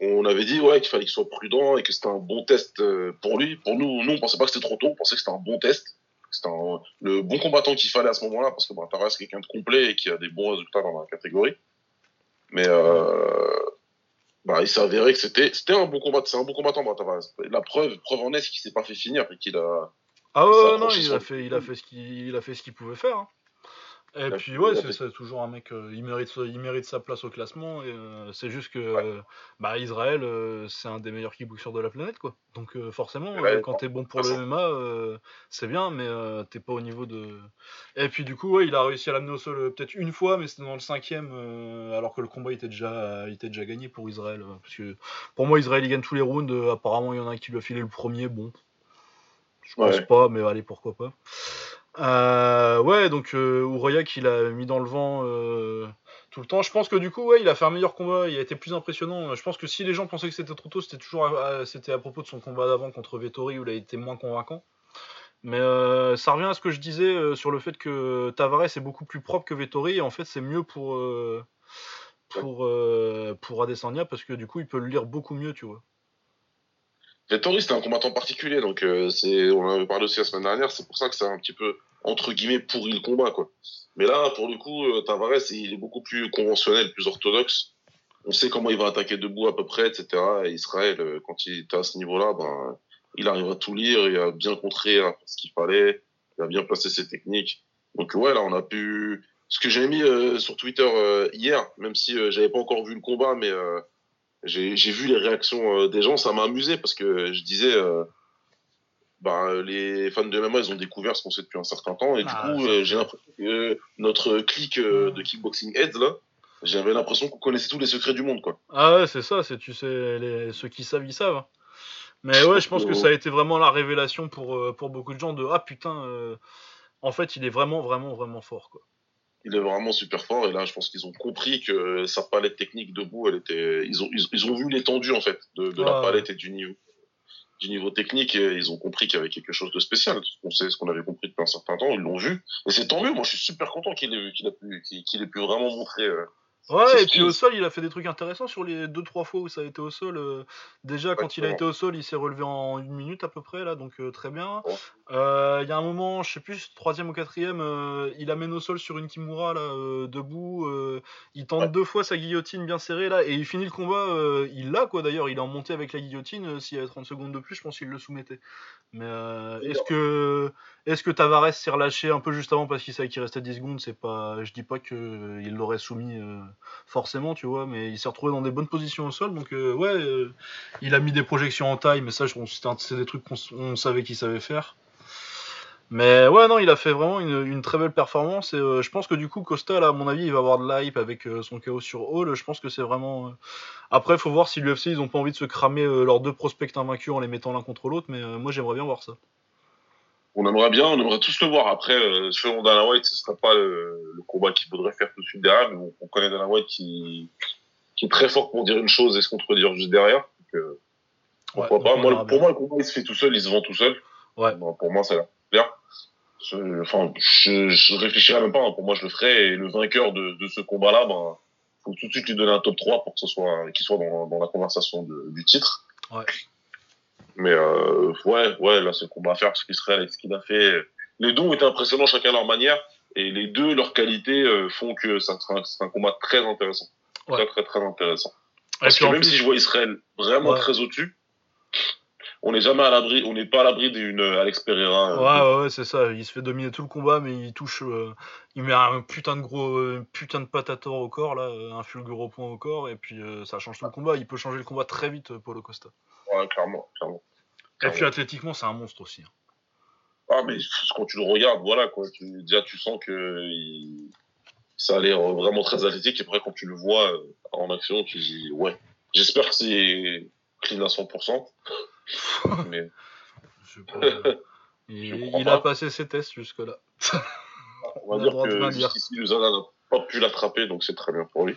On avait dit ouais qu'il fallait qu'il soit prudent et que c'était un bon test euh, pour lui. Pour nous, nous on pensait pas que c'était trop tôt, on pensait que c'était un bon test. C'est le bon combattant qu'il fallait à ce moment-là, parce que Brataras est quelqu'un de complet et qui a des bons résultats dans la catégorie. Mais euh, bah, il s'est avéré que c'était un bon combattant, c'est un bon combattant Brataras. La preuve, preuve en est, c'est qu'il s'est pas fait finir et qu'il a. Ah ouais, non, il a, fait, il a fait ce qu'il a fait ce qu'il pouvait faire. Hein. Et puis ouais, c'est toujours un mec, euh, il, mérite, il mérite sa place au classement. Et euh, c'est juste que euh, bah, Israël, c'est un des meilleurs kickboxers de la planète, quoi. Donc forcément, quand t'es bon pour le MMA, c'est bien, mais t'es pas au niveau de. Et puis du coup, ouais, il a réussi à l'amener au sol peut-être une fois, mais c'était dans le cinquième, alors que le combat était déjà, était déjà gagné pour Israël. parce que pour moi, Israël il gagne tous les rounds. apparemment, il y en a un qui lui a filé le premier. Bon, je pense pas, mais allez, pourquoi pas. Euh, ouais, donc euh, il a mis dans le vent euh, tout le temps. Je pense que du coup, ouais, il a fait un meilleur combat, il a été plus impressionnant. Je pense que si les gens pensaient que c'était trop tôt, c'était toujours à, c'était à propos de son combat d'avant contre Vettori où il a été moins convaincant. Mais euh, ça revient à ce que je disais sur le fait que Tavares est beaucoup plus propre que Vettori et en fait c'est mieux pour pour pour Adesanya parce que du coup il peut le lire beaucoup mieux, tu vois. Vettori, c'était un combattant particulier, donc euh, c'est, on en avait parlé aussi la semaine dernière, c'est pour ça que c'est un petit peu, entre guillemets, pourri le combat, quoi. Mais là, pour le coup, euh, Tavares, il est beaucoup plus conventionnel, plus orthodoxe. On sait comment il va attaquer debout à peu près, etc. Et Israël, euh, quand il était à ce niveau-là, ben, il arrive à tout lire, il a bien contré ce qu'il fallait, il a bien placé ses techniques. Donc ouais, là, on a pu... Ce que j'ai mis sur Twitter hier, même si j'avais pas encore vu le combat, mais j'ai vu les réactions euh, des gens, ça m'a amusé parce que je disais, euh, bah, les fans de MMA, ils ont découvert ce qu'on sait depuis un certain temps, et du ah, coup, euh, j'ai l'impression que notre clic de Kickboxing Heads, là, j'avais l'impression qu'on connaissait tous les secrets du monde, quoi. Ah ouais, c'est ça, c'est tu sais, les, ceux qui savent, ils savent. Mais ouais, je pense que ça a été vraiment la révélation pour, pour beaucoup de gens de ah putain, en fait, il est vraiment, vraiment, vraiment fort, quoi il est vraiment super fort. Et là, je pense qu'ils ont compris que sa palette technique debout, elle était. Ils ont, ils, ont vu l'étendue en fait de, la palette et du niveau, du niveau technique. Et ils ont compris qu'il y avait quelque chose de spécial. On sait ce qu'on avait compris depuis un certain temps. Ils l'ont vu. Et c'est tant mieux. Moi, je suis super content qu'il ait, qu'il pu, qu'il ait pu vraiment montrer. Euh, Ouais, et puis au sol, il a fait des trucs intéressants sur les deux trois fois où ça a été au sol. Euh, déjà, quand il a été au sol, il s'est relevé en une minute à peu près, là, donc euh, très bien. Euh, il y a un moment, je sais plus, troisième ou quatrième, il amène au sol sur une Kimura, là, debout. il tente deux fois sa guillotine bien serrée, là, et il finit le combat. il l'a, quoi, d'ailleurs. Il est en montée avec la guillotine. S'il y avait 30 secondes de plus, je pense qu'il le soumettait. Mais est-ce que Est-ce que Tavares s'est relâché un peu juste avant parce qu'il savait qu'il restait 10 secondes? C'est pas, je dis pas qu'il l'aurait soumis forcément, tu vois, mais il s'est retrouvé dans des bonnes positions au sol, donc ouais, il a mis des projections en taille, mais ça, c'est des trucs qu'on savait qu'il savait faire. Mais ouais, non, il a fait vraiment une, très belle performance. Et euh, je pense que du coup, Costa, à mon avis, il va avoir de l'hype avec euh, son chaos sur Hall. Je pense que c'est vraiment. Euh, après, il faut voir si l'UFC, ils ont pas envie de se cramer leurs deux prospects invaincus en les mettant l'un contre l'autre. Mais moi, j'aimerais bien voir ça. On aimerait bien, on aimerait tous le voir. Après, selon Dana White, ce sera pas le, combat qu'il faudrait faire tout de suite derrière. Mais on connaît Dana White qui, qui est très fort pour dire une chose et se contredire juste derrière. Donc, pourquoi pas moi, Pour moi, le combat, il se fait tout seul, il se vend tout seul. Ouais. pour moi, Enfin, je, je réfléchirai même pas. Hein. Pour moi, je le ferai. Et le vainqueur de, de ce combat-là, ben, faut tout de suite lui donner un top 3 pour que ce soit, qu'il soit dans, dans la conversation de, du titre. Ouais. Mais euh, ouais, ouais, là, c'est le combat à faire parce qu'Israël, avec ce qu'il a fait, les deux ont été impressionnants chacun à leur manière. Et les deux, leurs qualités euh, font que c'est un, un, combat très intéressant. Très, très, très intéressant. Parce que même si je vois Israël vraiment très au-dessus, on n'est jamais à l'abri, on n'est pas à l'abri d'une euh, Alex Pereira. Euh, ouais, ouais, c'est ça. Il se fait dominer tout le combat, mais il touche, euh, il met un putain de gros, putain de patator au corps là, un fulgure point au corps, et puis ça change tout le combat. Il peut changer le combat très vite, Paulo Costa. Ouais, clairement, clairement. Et puis athlétiquement, c'est un monstre aussi. Hein. Ah, mais quand tu le regardes, voilà quoi. déjà, tu sens que ça a l'air vraiment très athlétique. Et après, quand tu le vois en action, tu dis ouais. J'espère que c'est clean à 100%. Mais... il, a passé ses tests jusque-là. On va dire que jusqu'ici, Luzana n'a pas pu l'attraper, donc c'est très bien pour lui.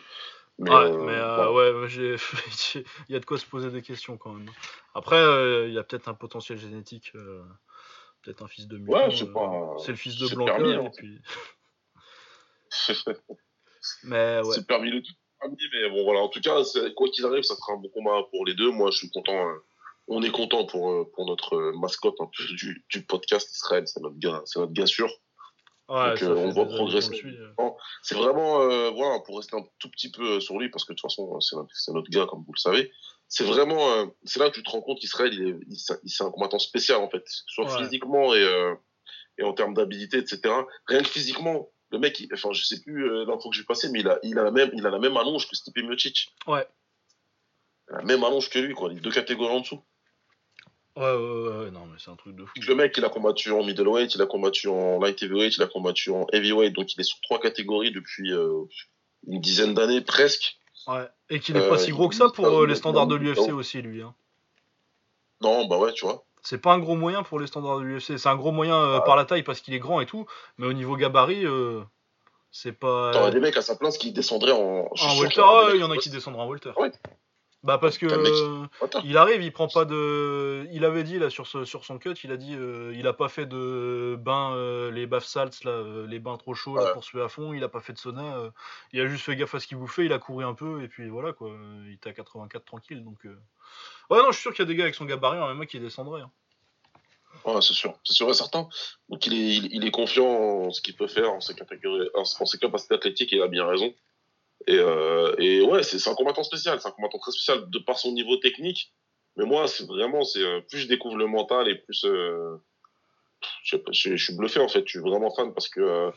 Mais, ouais, euh, mais euh, ouais, il y a de quoi se poser des questions quand même. Après, euh, il y a peut-être un potentiel génétique, peut-être un fils de mutant. Ouais, c'est pas. C'est le fils de Blanca, hein. et puis. mais ouais. C'est permis le tout. Mais bon, voilà. En tout cas, quoi qu'il arrive, ça sera un bon combat pour les deux. Moi, je suis content on est content pour, euh, pour notre euh, mascotte du, du, podcast Israël, c'est notre gars, c'est notre gars sûr. Donc, euh, on voit progresser. C'est vraiment, voilà, pour rester un tout petit peu sur lui, parce que de toute façon, c'est notre, notre, gars, comme vous le savez. C'est vraiment, c'est là que tu te rends compte qu'Israël, il est, il, c'est un combattant spécial, en fait. Soit physiquement et, et en termes d'habilité, etc. Rien que physiquement, le mec, enfin, je sais plus l'info que j'ai passé, mais il a, il a la même, il a la même allonge que Stipe Miocic. Ouais. la même allonge que lui, quoi. Les deux catégories en dessous. Ouais, ouais, ouais, non, mais c'est un truc de fou. Le mec, il a combattu en middleweight, il a combattu en light heavyweight, il a combattu en heavyweight, donc il est sur trois catégories depuis euh, une dizaine d'années presque. Ouais, et qu'il est pas si gros que ça pour euh, les standards de l'UFC aussi, lui. Hein. Non, bah ouais, tu vois. C'est pas un gros moyen pour les standards de l'UFC. C'est un gros moyen euh, ah. par la taille parce qu'il est grand et tout, mais au niveau gabarit, c'est pas. T'aurais des mecs à sa place qui descendraient en. En Walter, il y en a qui descendraient en Walter. Ouais. Bah parce que il arrive, il prend pas de. Il avait dit là sur sur son cut, il a dit euh, il a pas fait de bain euh, les baffes salts là, euh, les bains trop chauds là, pour suer à fond, il a pas fait de sauna, il a juste fait gaffe à ce qu'il bouffait, il a couru un peu et puis voilà quoi, il était à 84 tranquille donc. Ouais non, je suis sûr qu'il y a des gars avec son gabarit en même qui descendraient. Hein. Ouais, c'est sûr, c'est sûr et certain. Donc il est, il, est confiant en ce qu'il peut faire, en ses, en ses capacités athlétiques, et il a bien raison. Et, euh, et ouais, c'est un combattant spécial, c'est un combattant très spécial de par son niveau technique. Mais moi, c'est vraiment, c'est euh, plus je découvre le mental et plus euh, je, je, suis bluffé en fait. Je suis vraiment fan parce que euh,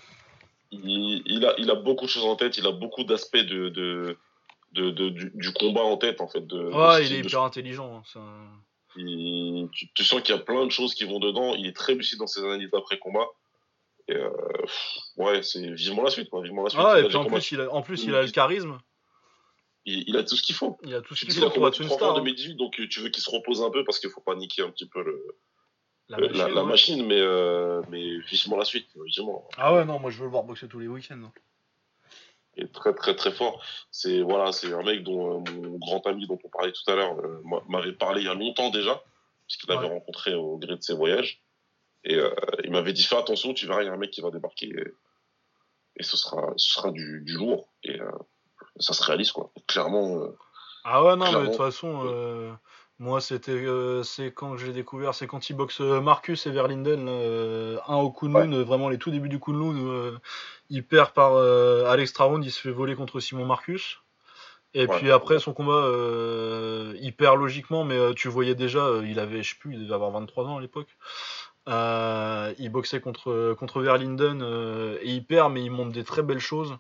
il, il, a, il a beaucoup de choses en tête, il a beaucoup d'aspects de, de, de, de du, du, combat en tête en fait. De, ouais, il est hyper intelligent. Hein, il, tu, tu, sens qu'il y a plein de choses qui vont dedans. Il est très lucide dans ses analyses d'après combat. Et euh, ouais, c'est vivement la suite, quoi. Vivement la suite. Ah, et puis en plus, il a, en plus, il a le charisme. Il, il, a tout ce qu'il faut. Il a tout ce qu'il faut pour être une star. En 2018, donc tu veux qu'il se repose un peu parce qu'il faut pas niquer un petit peu le, la, machine, la, machine, mais, euh, mais vivement la suite. Ah ouais, non, moi je veux le voir boxer tous les week-ends. Hein. Il est très très très fort. C'est voilà, c'est un mec dont euh, mon grand ami dont on parlait tout à l'heure euh, m'avait parlé il y a longtemps déjà, puisqu'il l'avait rencontré au gré de ses voyages. Et euh, il m'avait dit fais attention, tu verras, il y a un mec qui va débarquer et, ce sera, ce sera du, du lourd et euh, ça se réalise quoi. Clairement. Euh, ah ouais non mais de toute façon. Moi, c'était c'est quand j'ai découvert, c'est quand il boxe Marcus et Verlinden, un au Kunlun, vraiment les tout débuts du Kunlun, il perd par à l'extra round, il se fait voler contre Simon Marcus. Et puis après son combat, il perd logiquement, mais tu voyais déjà, il avait, je sais plus, il devait avoir 23 ans à l'époque. Euh, il boxait contre, contre Verlinden et il perd, mais il montre des très belles choses.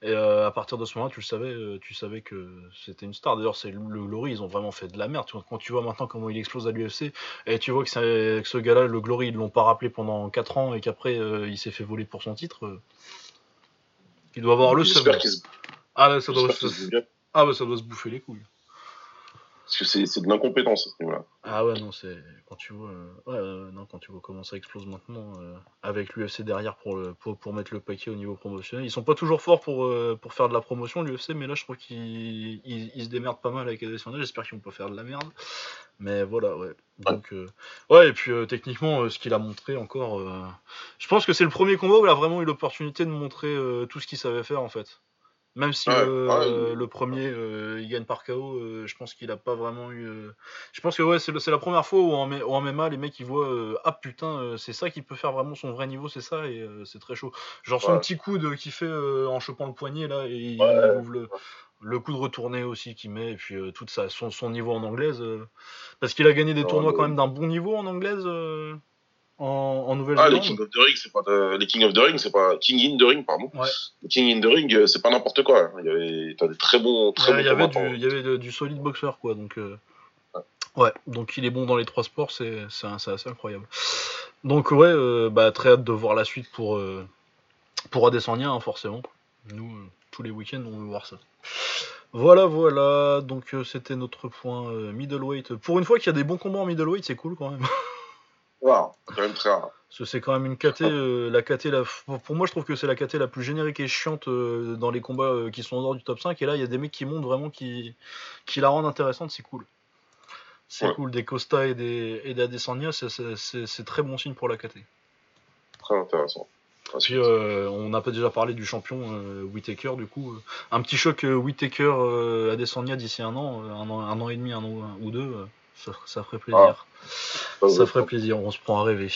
Et à partir de ce moment-là, tu le savais, tu savais que c'était une star. D'ailleurs, c'est le, Glory, ils ont vraiment fait de la merde. Quand tu vois maintenant comment il explose à l'UFC, et tu vois que, ce gars-là, le Glory, ils l'ont pas rappelé pendant 4 ans et qu'après il s'est fait voler pour son titre. il doit avoir le seum. Ah, ça doit, ah, bah, ça doit se bouffer les couilles. Parce que c'est de l'incompétence à ce niveau-là. Ah ouais, non, c'est. Quand tu vois. Euh, ouais, euh, non, quand tu vois comment ça explose maintenant, euh, avec l'UFC derrière pour, le, pour, mettre le paquet au niveau promotionnel. Ils sont pas toujours forts pour, pour faire de la promotion, l'UFC, mais là, je crois qu'ils ils, se démerdent pas mal avec Adesanya. J'espère qu'ils vont pas faire de la merde. Mais voilà, ouais. Donc, ouais, et puis techniquement, ce qu'il a montré encore. je pense que c'est le premier combat où il a vraiment eu l'opportunité de montrer tout ce qu'il savait faire, en fait. Même si le premier euh, il gagne par KO, euh, je pense qu'il a pas vraiment eu. Euh, je pense que ouais, c'est la première fois où en, en MMA les mecs ils voient ah putain c'est ça qui peut faire vraiment son vrai niveau, c'est ça et c'est très chaud. Genre son petit coup de qui fait en chopant le poignet là et il ouvre le, le coup de retourner aussi qu'il met et puis tout ça son, son niveau en anglaise parce qu'il a gagné des tournois quand même d'un bon niveau en anglaise en, Nouvelle-Zélande. Ah, les King of the Ring, c'est pas les King of the Ring, c'est pas King in the Ring, pardon. Ouais. Les King in the Ring, euh, c'est pas n'importe quoi. Il y avait, t'as des très bons, très Il y avait du, il y avait du solide boxeur, quoi. Donc, euh, ouais. Donc, il est bon dans les trois sports, c'est, c'est, assez incroyable. Donc, ouais, euh, bah, très hâte de voir la suite pour, pour Adesanya, hein, forcément. Nous, tous les week-ends, on veut voir ça. Voilà, voilà. Donc, c'était notre point middleweight. Pour une fois qu'il y a des bons combats en middleweight, c'est cool quand même. Wow, quand même très rare. C'est quand même une KT, euh, la KT la, pour moi je trouve que c'est la KT la plus générique et chiante euh, dans les combats euh, qui sont en dehors du top 5 et là il y a des mecs qui montent vraiment qui, qui la rendent intéressante, c'est cool. C'est cool, des Costa et des, et des c'est très bon signe pour la KT. Très intéressant. Puis on n'a pas déjà parlé du champion Whitaker du coup. un petit choc Whitaker Adesanya d'ici un an, un an, un an et demi, un an ou deux ça, ferait plaisir. Ah. Ça ferait plaisir, on se prend à rêver.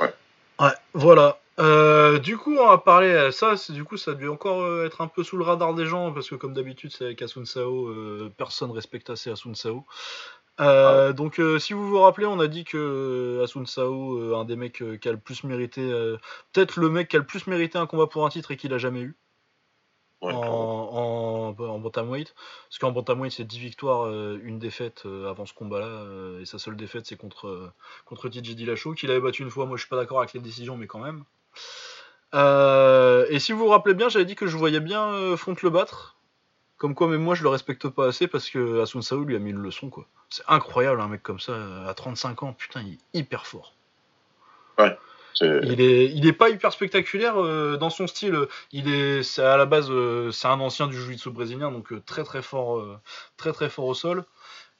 Ouais. Ouais, voilà. Euh, du coup, on va parler euh, ça. Du coup, ça devait encore euh, être un peu sous le radar des gens parce que, comme d'habitude, c'est avec Asun Sao, personne respecte assez Asun Sao. Ah donc, si vous vous rappelez, on a dit que Asun Sao, un des mecs qui a le plus mérité, peut-être le mec qui a le plus mérité un combat pour un titre et qu'il a jamais eu en, en, bantamweight. Parce qu'en bantamweight, c'est 10 victoires, euh, une défaite euh, avant ce combat-là. Euh, et sa seule défaite, c'est contre, contre TJ Dillashaw, qu'il avait battu une fois. Moi, je suis pas d'accord avec les décisions, mais quand même. et si vous vous rappelez bien, j'avais dit que je voyais bien Font le battre. Comme quoi, même moi, je le respecte pas assez parce que Asun Sao lui a mis une leçon, quoi. C'est incroyable, un mec comme ça, à 35 ans. Putain, il est hyper fort. Ouais. Il est, pas hyper spectaculaire euh, dans son style. Il est, à la base, euh, c'est un ancien du jiu-jitsu brésilien, donc euh, très très fort, très très fort au sol.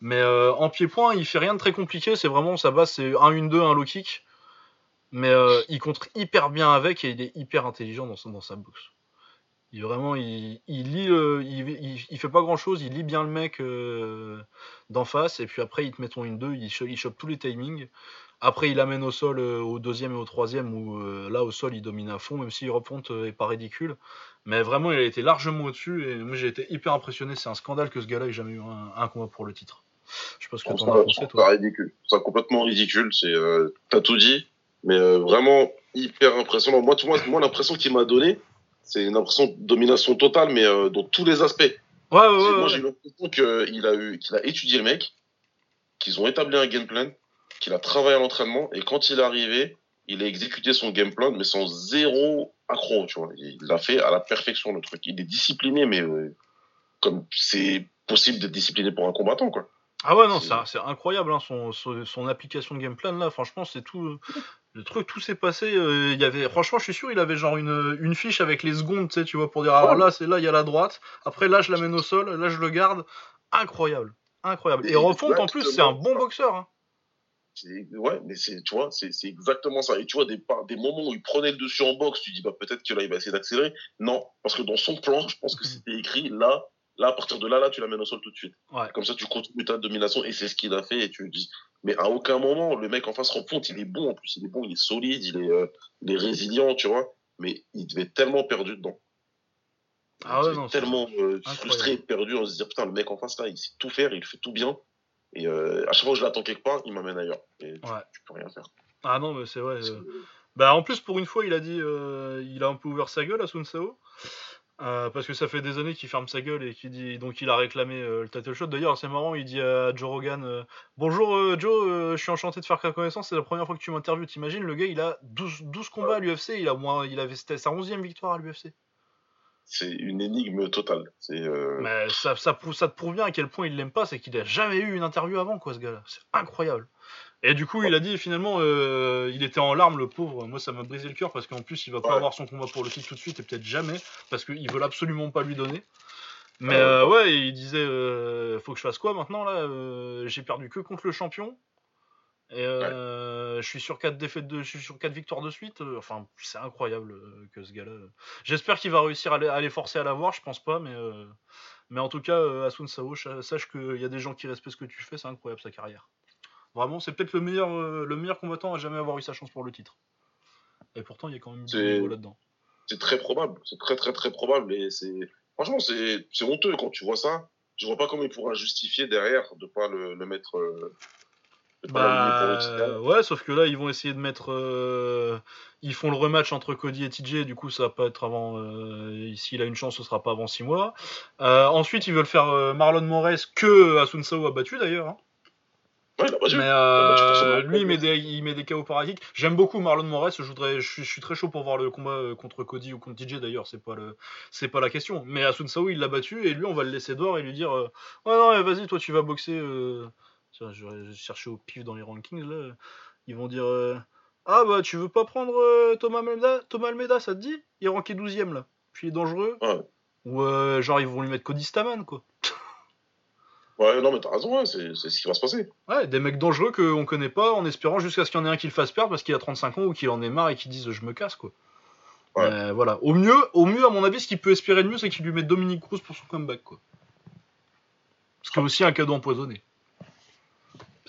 Mais en pied-point, il fait rien de très compliqué. C'est vraiment sa base, c'est un 1-2, un low kick. Mais il contre hyper bien avec et il est hyper intelligent dans, sa boxe. Il vraiment, il, lit, il, il, fait pas grand chose. Il lit bien le mec d'en face et puis après il te met ton 1-2, il, il chope tous les timings. Après, il amène au sol euh, au deuxième et au troisième, où euh, là, au sol, il domine à fond, même si reponte euh, est pas ridicule. Mais vraiment, il a été largement au-dessus, et moi, j'ai été hyper impressionné. C'est un scandale que ce gars-là ait jamais eu un, combat pour le titre. Je sais pas ce que t'en as pensé, toi. C'est ridicule. C'est complètement ridicule. C'est, t'as tout dit, mais vraiment hyper impressionnant. Moi, moi, moi l'impression qu'il m'a donné, c'est une impression de domination totale, mais dans tous les aspects. Ouais, ouais, ouais. Moi, j'ai l'impression qu'il a eu, qu'il a étudié le mec, qu'ils ont établi un game plan, qu'il a travaillé à l'entraînement et quand il est arrivé, il a exécuté son game plan, mais sans zéro accro, tu vois. Il l'a fait à la perfection, le truc. Il est discipliné, mais euh, comme c'est possible d'être discipliné pour un combattant, quoi. Ah ouais, non, c'est incroyable, hein, son, son, application de game plan, là, franchement, c'est tout... Le truc, tout s'est passé. Euh, il y avait, franchement, je suis sûr, il avait genre une, une fiche avec les secondes, tu sais, tu vois, pour dire, alors là, c'est là, il y a la droite. Après, là, je l'amène au sol. Là, je le garde. Incroyable, incroyable. Et, et en plus, c'est un bon boxeur. Hein. Ouais, mais c'est, tu vois, c'est, exactement ça. Et tu vois, des, des moments où il prenait le dessus en boxe, tu dis, bah, peut-être que là, il va essayer d'accélérer. Non, parce que dans son plan, je pense que mhm. c'était écrit, là, là, à partir de là, là, tu l'amènes au sol tout de suite. Comme ça, tu continues ta domination et c'est ce qu'il a fait et tu dis, mais à aucun moment, le mec en face rend compte, il est bon en plus, il est bon, il est solide, il est, euh, il est résilient, tu vois, mais il devait être tellement perdu dedans. Ah ouais, non, tellement euh, frustré, perdu, on se dit, putain, le mec en face là, il sait tout faire, il fait tout bien. Et euh, à chaque fois que je l'attends quelque part, il m'amène ailleurs. Et tu, peux rien faire. Ah non, mais c'est vrai. Bah, en plus, pour une fois, il a dit. il a un peu ouvert sa gueule à Sun Sao. Euh, parce que ça fait des années qu'il ferme sa gueule et qu'il dit donc il a réclamé euh, le title shot. D'ailleurs, c'est marrant, il dit à Joe Rogan euh, Bonjour Joe, je suis enchanté de faire ta connaissance, c'est la première fois que tu m'interviews. T'imagines, le gars il a 12, 12 combats à l'UFC, il a moins, il avait sa 11 victoire à l'UFC. C'est une énigme totale. Mais ça, ça, ça, te prouve bien à quel point il l'aime pas, c'est qu'il a jamais eu une interview avant, quoi, ce gars-là. C'est incroyable. Et du coup, il a dit finalement, euh, il était en larmes, le pauvre. Moi, ça m'a brisé le cœur parce qu'en plus, il va pas avoir son combat pour le titre tout de suite et peut-être jamais parce qu'ils veulent absolument pas lui donner. Mais euh, ouais, il disait, euh, faut que je fasse quoi maintenant là J'ai perdu que contre le champion. Et je suis sur 4 défaites de, je suis sur quatre victoires de suite. Enfin, c'est incroyable que ce gars-là. J'espère qu'il va réussir à les, forcer à l'avoir. Je pense pas, mais mais en tout cas, Asun Sao, sache qu'il y a des gens qui respectent ce que tu fais. C'est incroyable sa carrière. Vraiment, c'est peut-être le meilleur, euh, le meilleur combattant à jamais avoir eu sa chance pour le titre. Et pourtant, il y a quand même du niveau là-dedans. C'est très probable, c'est très très très probable. Et c'est franchement, c'est honteux quand tu vois ça. Je vois pas comment il pourra justifier derrière de pas le, mettre. Euh, bah, ouais, sauf que là, ils vont essayer de mettre. Euh, ils font le rematch entre Cody et TJ, du coup, ça va pas être avant. S'il a une chance, ce sera pas avant 6 mois. ensuite, ils veulent faire Marlon Moraes que Asun Sao a battu d'ailleurs. Hein. Mais euh, lui, il met, des, il met des KO parasites. J'aime beaucoup Marlon Moraes. Je, voudrais, je, suis, très chaud pour voir le combat euh, contre Cody ou contre DJ d'ailleurs. C'est pas, le, pas la question. Mais Asun Sao, il l'a battu et lui, on va le laisser dehors et lui dire euh, Ouais, non, vas-y, toi, tu vas boxer. Je vais chercher au pif dans les rankings là. Ils vont dire Ah, bah, tu veux pas prendre Thomas Almeida Thomas Almeida, ça te dit? Il est ranké 12ème là. Puis il est dangereux. Ou genre, ils vont lui mettre Cody Staman quoi. Ouais, non, mais t'as raison, c'est ce qui va se passer. Ouais, des mecs dangereux qu'on connaît pas en espérant jusqu'à ce qu'il y en ait un qui le fasse perdre parce qu'il a 35 ans ou qu'il en ait marre et qu'il dise je me casse, quoi. Ouais. voilà. Au mieux, au mieux, à mon avis, ce qu'il peut espérer de mieux, c'est qu'il lui mette Dominique Cruz pour son comeback, quoi. Ce qui est aussi un cadeau empoisonné.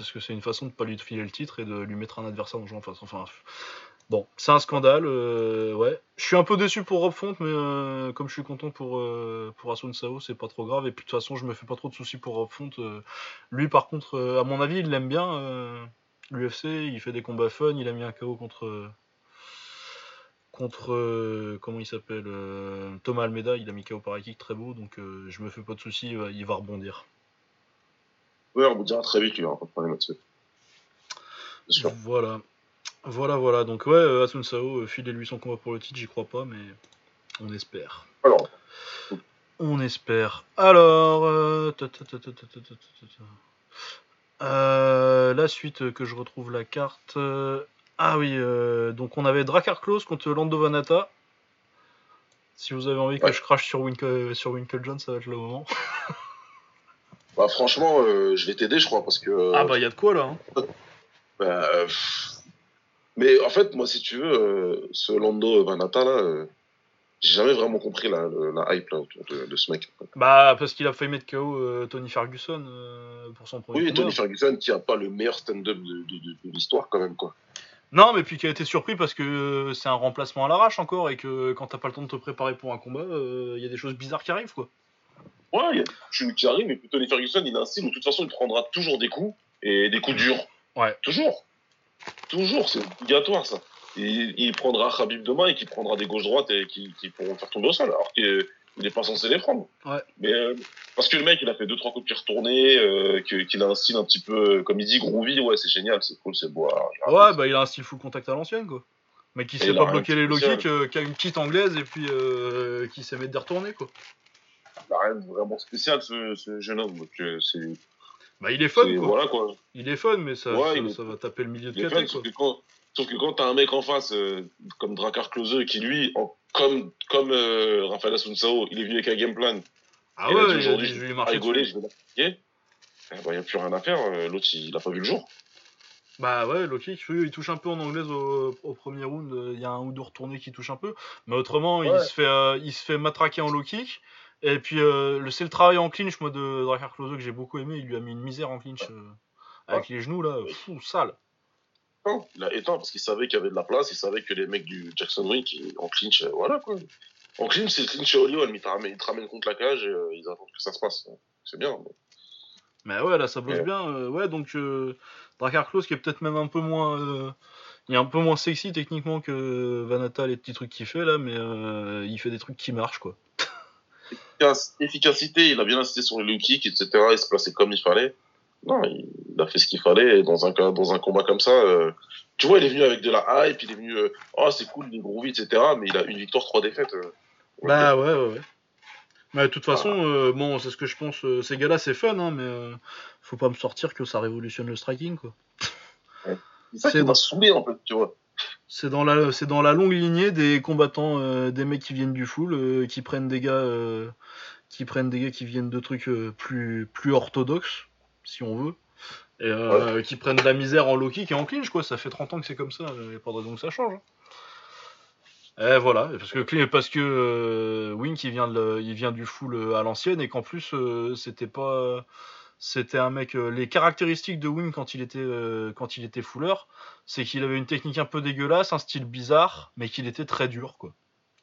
Parce que c'est une façon de pas lui filer le titre et de lui mettre un adversaire en jouant face. Enfin, Bon, c'est un scandale, euh. Je suis un peu déçu pour Rob Font, mais euh, comme je suis content pour, euh, pour Asun Sao, c'est pas trop grave. Et puis de toute façon, je me fais pas trop de soucis pour Rob Font. lui, par contre, à mon avis, il l'aime bien. L'UFC, il fait des combats fun. Il a mis un KO contre. Contre. comment il s'appelle Thomas Almeida. Il a mis KO par kick très beau. Donc je me fais pas de soucis. Il va rebondir. Oui, on rebondira très vite, il n'y aura pas de problème là-dessus. Voilà. Voilà, voilà. Donc, ouais, euh, Asun Sao, euh, filez-lui son combat pour le titre, j'y crois pas, mais on espère. Alors. On espère. Alors. la suite que je retrouve la carte. ah oui, donc on avait Drakkar Close contre Lando Vanata. Si vous avez envie que je crache sur Winkle, sur Winkle John, ça va être le moment. bah, franchement, je vais t'aider, je crois, parce que. ah, bah, il y a de quoi là. Hein. bah, mais en fait, moi, si tu veux, euh, ce Lando Vanata, là, euh, j'ai jamais vraiment compris la, la hype là, autour de, ce mec. Bah, parce qu'il a failli mettre KO euh, Tony Ferguson pour son premier Oui, Tony Ferguson qui a pas le meilleur stand-up de, de, l'histoire, quand même, quoi. Non, mais puis qui a été surpris parce que c'est un remplacement à l'arrache encore et que quand t'as pas le temps de te préparer pour un combat, il y a des choses bizarres qui arrivent, quoi. Ouais, choses qui arrivent, mais Tony Ferguson, il a un style où de toute façon, il prendra toujours des coups et des coups durs. Ouais. Toujours. Toujours, c'est obligatoire ça. Il, prendra Khabib demain et qui prendra des gauches-droites et qui, pourront faire tomber au sol, alors qu'il n'est pas censé les prendre. Ouais. Mais euh, parce que le mec, il a fait deux trois coups de pied retournés, euh, qu'il a un style un petit peu, comme il dit, groovy, ouais, c'est génial, c'est cool, c'est beau. ouais, bah il a un style full contact à l'ancienne, quoi. Mais qui sait pas bloquer les low kicks, euh, qui a une petite anglaise et puis qui sait mettre des retournés, quoi. Rien de vraiment spécial, ce, ce jeune homme. Donc, c'est bah, il est fun, quoi. Voilà, quoi. Il est fun, mais ça, ça, va taper le milieu de caté, Sauf que quand, sauf que quand t'as un mec en face, euh, comme Drakkar Klose, qui lui, en, comme, comme euh, Rafael Asunsao, il est venu avec un game plan. Ah ouais, aujourd'hui, je vais rigoler, je vais l'appliquer. Il n'y a plus rien à faire. Euh, l'autre, il a pas vu le jour. Bah ouais, Loki, il touche un peu en anglaise au, premier round. Il y a un ou deux retournés qui touchent un peu. Mais autrement, il, se fait, il se fait matraquer en low kick. Et puis, euh, c'est le travail en clinch, moi, de Drakkar Klose que j'ai beaucoup aimé. Il lui a mis une misère en clinch euh, avec les genoux, là. Fou, sale. Non, il a éteint parce qu'il savait qu'il y avait de la place. Il savait que les mecs du Jackson Wing, en clinch, euh, voilà, quoi. En clinch, c'est le clinch au Hollywood. Ils te ramènent contre la cage et ils attendent que ça se passe. C'est bien. Mais... ouais, là, ça bosse bien. ouais, donc, Drakkar Klose qui est peut-être même un peu moins Il est un peu moins sexy techniquement que Vanata, les petits trucs qu'il fait là, mais euh, il fait des trucs qui marchent quoi. Efficacité, il a bien insisté sur le low kick, etc. Il se plaçait comme il fallait. Non, il, a fait ce qu'il fallait. Et dans un, dans un combat comme ça, euh, tu vois, il est venu avec de la hype, il est venu, euh, oh c'est cool, il est groovy, etc. Mais il a une victoire, trois défaites. bah ouais, ouais, ouais. Mais de toute façon, bon, c'est ce que je pense. ces gars-là, c'est fun, hein, mais faut pas me sortir que ça révolutionne le striking, quoi. C'est dans... en fait, tu vois. C'est dans la, c'est dans la longue lignée des combattants, euh, des mecs qui viennent du full, euh, qui prennent des gars, euh, qui prennent des gars qui viennent de trucs plus, plus orthodoxes, si on veut, et qui prennent de la misère en low kick et en clinch, quoi. Ça fait 30 ans que c'est comme ça, et pas de raison que ça change. Hein. Et voilà, parce que parce que Wink il vient de, il vient du full à l'ancienne et qu'en plus c'était pas c'était un mec. Euh, les caractéristiques de Wing quand il était euh, quand il était fuller, c'est qu'il avait une technique un peu dégueulasse, un style bizarre, mais qu'il était très dur, quoi.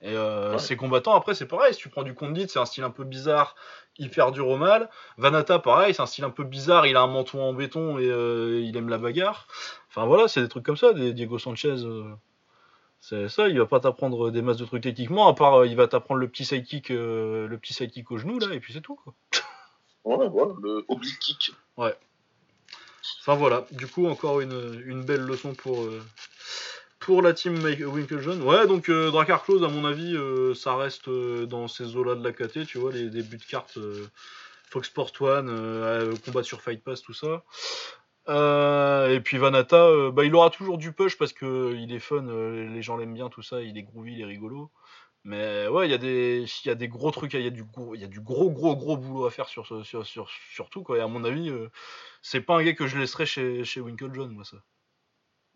Et euh, ses combattants, après, c'est pareil. Si tu prends du Condit, c'est un style un peu bizarre, hyper dur au mal. Vanata, pareil, c'est un style un peu bizarre. Il a un menton en béton et il aime la bagarre. Enfin voilà, c'est des trucs comme ça. Des Diego Sanchez, c'est ça. Il va pas t'apprendre des masses de trucs techniquement, à part il va t'apprendre le petit sidekick, le petit sidekick au genou là, et puis c'est tout quoi. Ouais, voilà, le oblique kick. Ouais. Enfin voilà, du coup, encore une, belle leçon pour, euh, pour la team Winklejohn. Ouais, donc euh, Dracar Close, à mon avis, euh, ça reste dans ces eaux-là de la KT, tu vois, les débuts de cartes Fox Sport One, combat sur Fight Pass, tout ça. Et puis Vanata, bah, il aura toujours du push parce que il est fun, les gens l'aiment bien, tout ça, il est groovy, il est rigolo. Mais ouais, il y, a des, y a des gros trucs, il y, a du gros, y a du gros, gros, gros boulot à faire sur, sur, sur, sur tout. Quoi. Et à mon avis, euh, c'est pas un gars que je laisserais chez, chez Winklejohn, moi, ça.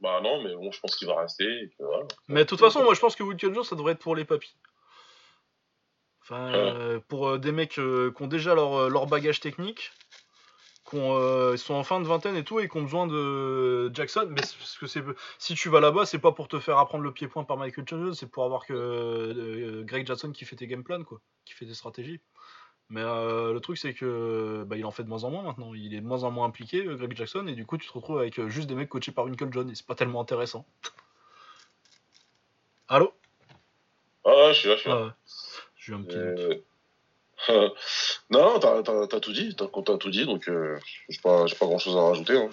Bah non, mais bon, je pense qu'il va rester. Mais de toute façon, moi, je pense que Winklejohn, ça devrait être pour les papis. Enfin, euh, pour euh, des mecs qui ont déjà leur, leur bagage technique, euh, ils sont en fin de vingtaine et tout et qui ont besoin de Jackson. Mais parce que c'est si tu vas là-bas, c'est pas pour te faire apprendre le pied-point par Michael Johnson, c'est pour avoir que euh, Greg Jackson qui fait tes game plans, quoi, qui fait tes stratégies. Mais euh, le truc c'est que bah, il en fait de moins en moins maintenant. Il est de moins en moins impliqué, Greg Jackson, et du coup tu te retrouves avec juste des mecs coachés par Winkle John et c'est pas tellement intéressant. Allô? Ah, je suis là, je suis là. Ah, J'ai un petit non, t'as as, tout dit, t'as as tout dit, donc euh, j'ai pas, pas grand chose à rajouter. Hein,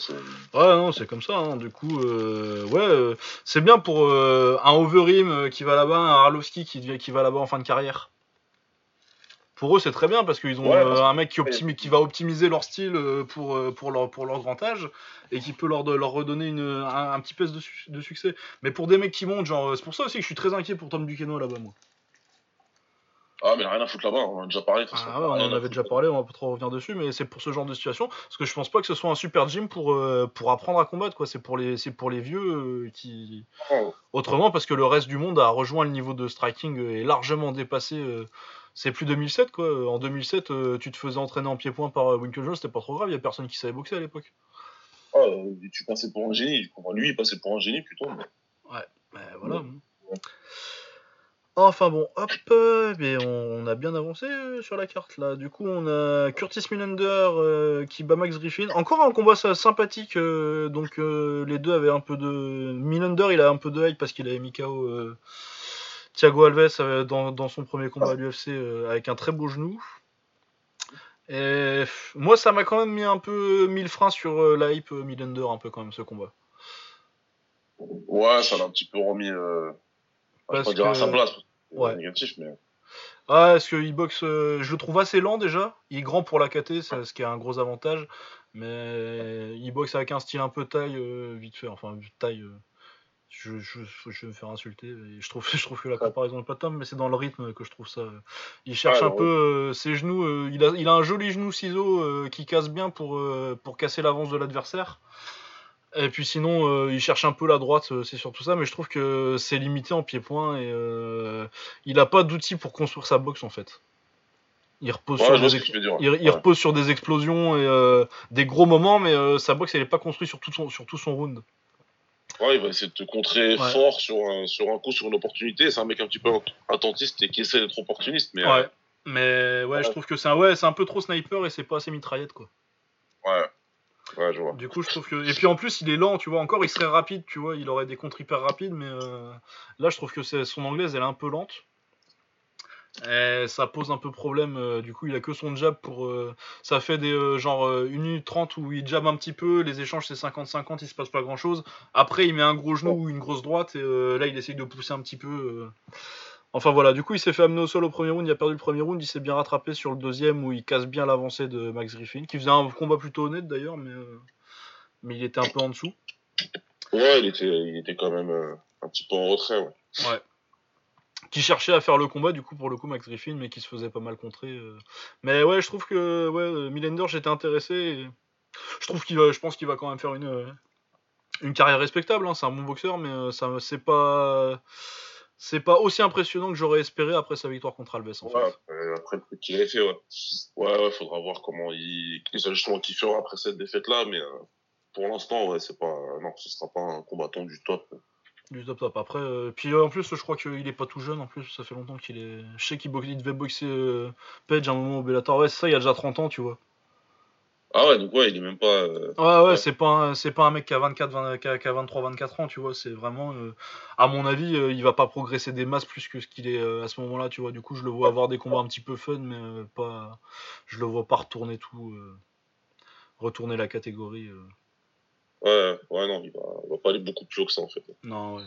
ouais, non, c'est comme ça, hein, du coup, euh, ouais, euh, c'est bien pour un Overeem qui va là-bas, un Arlovski qui, qui va là-bas en fin de carrière. Pour eux, c'est très bien parce qu'ils ont un mec qui, qui va optimiser leur style pour, pour, leur, pour leur grand âge et qui peut leur, leur redonner une, un, petit peu de, de, succès. Mais pour des mecs qui montent, genre, c'est pour ça aussi que je suis très inquiet pour Tom Duquesnoy là-bas, moi. Ah, mais il a rien à foutre là-bas, on en a déjà parlé. Ah, ouais, on en avait déjà parlé, on va pas trop revenir dessus, mais c'est pour ce genre de situation. Parce que je pense pas que ce soit un super gym pour, euh, pour apprendre à combattre, quoi. C'est pour les, pour les vieux euh, qui. Oh. Autrement, parce que le reste du monde a rejoint le niveau de striking et largement dépassé. Euh, c'est plus 2007, quoi. En 2007, tu te faisais entraîner en pied-point par Winklejohn, c'était pas trop grave, il y a personne qui savait boxer à l'époque. Oh, tu passais pour un génie, lui il passait pour un génie plutôt. Ouais, mais voilà. Enfin bon, hop, euh, on, a bien avancé euh, sur la carte là. Du coup, on a Curtis Millender euh, qui bat Max Griffin. Encore un combat sympathique. donc les deux avaient un peu de. Millender, il a un peu de hype parce qu'il avait mis KO Thiago Alves dans, son premier combat à l'UFC avec un très beau genou. Moi, ça m'a quand même mis un peu mille freins sur la hype Millender un peu quand même ce combat. Ouais, ça l'a un petit peu remis. Parce sa place ouais. négatif, mais. Ah, parce qu'il boxe, euh, je le trouve assez lent déjà. Il est grand pour la KT, ce qui est un gros avantage. Mais il boxe avec un style un peu taille, euh, vite fait. Enfin, taille. Euh, je, je, je, vais me faire insulter. je, trouve, je trouve que la comparaison n'est pas top, mais c'est dans le rythme que je trouve ça. Il cherche un peu ses genoux. il, a, il a un joli genou ciseau qui casse bien pour, pour casser l'avance de l'adversaire. Et puis sinon, euh, il cherche un peu la droite, euh, c'est surtout ça, mais je trouve que c'est limité en pied-point et euh, il n'a pas d'outils pour construire sa boxe en fait. Il repose, sur, des il, repose sur des explosions et des gros moments, mais sa boxe elle n'est pas construite sur tout son, sur tout son round. Ouais, il va essayer de te contrer fort sur un, sur un coup, sur une opportunité. C'est un mec un petit peu attentiste et qui essaie d'être opportuniste. Mais, ouais, mais ouais, je trouve que c'est un, ouais, un peu trop sniper et c'est pas assez mitraillette quoi. Ouais. Ouais, je vois. Du coup, je trouve que. Et puis en plus, il est lent, tu vois. Encore, il serait rapide, tu vois. Il aurait des contres hyper rapides, mais là, je trouve que son anglaise, elle est un peu lente. Et ça pose un peu problème. Euh, du coup, il a que son jab pour. Euh, ça fait des euh, genre 1 minute 30 où il jab un petit peu. Les échanges, c'est 50-50, il se passe pas grand chose. Après, il met un gros genou ou une grosse droite. Et là, il essaye de pousser un petit peu. Enfin voilà, du coup, il s'est fait amener au sol au premier round. Il a perdu le premier round. Il s'est bien rattrapé sur le deuxième où il casse bien l'avancée de Max Griffin. Qui faisait un combat plutôt honnête d'ailleurs, mais, mais il était un peu en dessous. Ouais, il était, il était quand même un petit peu en retrait. Ouais. ouais qui cherchait à faire le combat du coup pour le coup Max Griffin mais qui se faisait pas mal contrer euh. mais ouais je trouve que ouais euh, Millender j'étais intéressé je trouve qu'il je pense qu'il va quand même faire une euh, une carrière respectable hein. c'est un bon boxeur mais ça c'est pas c'est pas aussi impressionnant que j'aurais espéré après sa victoire contre Alves en fait. après le truc qu'il avait fait ouais. ouais ouais faudra voir comment il les ajustements qu'il fera après cette défaite là mais pour l'instant ouais c'est pas non ce sera pas un combattant du top du top top. Après, euh, puis euh, en plus, je crois qu'il est pas tout jeune. En plus, ça fait longtemps qu'il est. Je sais qu'il devait boxer euh, Page à un moment au Bellator. Ouais, c'est ça, il y a déjà 30 ans, tu vois. Ah ouais, donc ouais, il est même pas. Ouais, ouais, c'est pas, c'est pas un mec qui a 24, qui a, 23, 24 ans, tu vois. C'est vraiment. à mon avis, il va pas progresser des masses plus que ce qu'il est à ce moment-là, tu vois. Du coup, je le vois avoir des combats un petit peu fun, mais pas. Je le vois pas retourner tout. retourner la catégorie. Ouais, ouais, non, il va, va pas aller beaucoup plus haut que ça en fait. Non, ouais.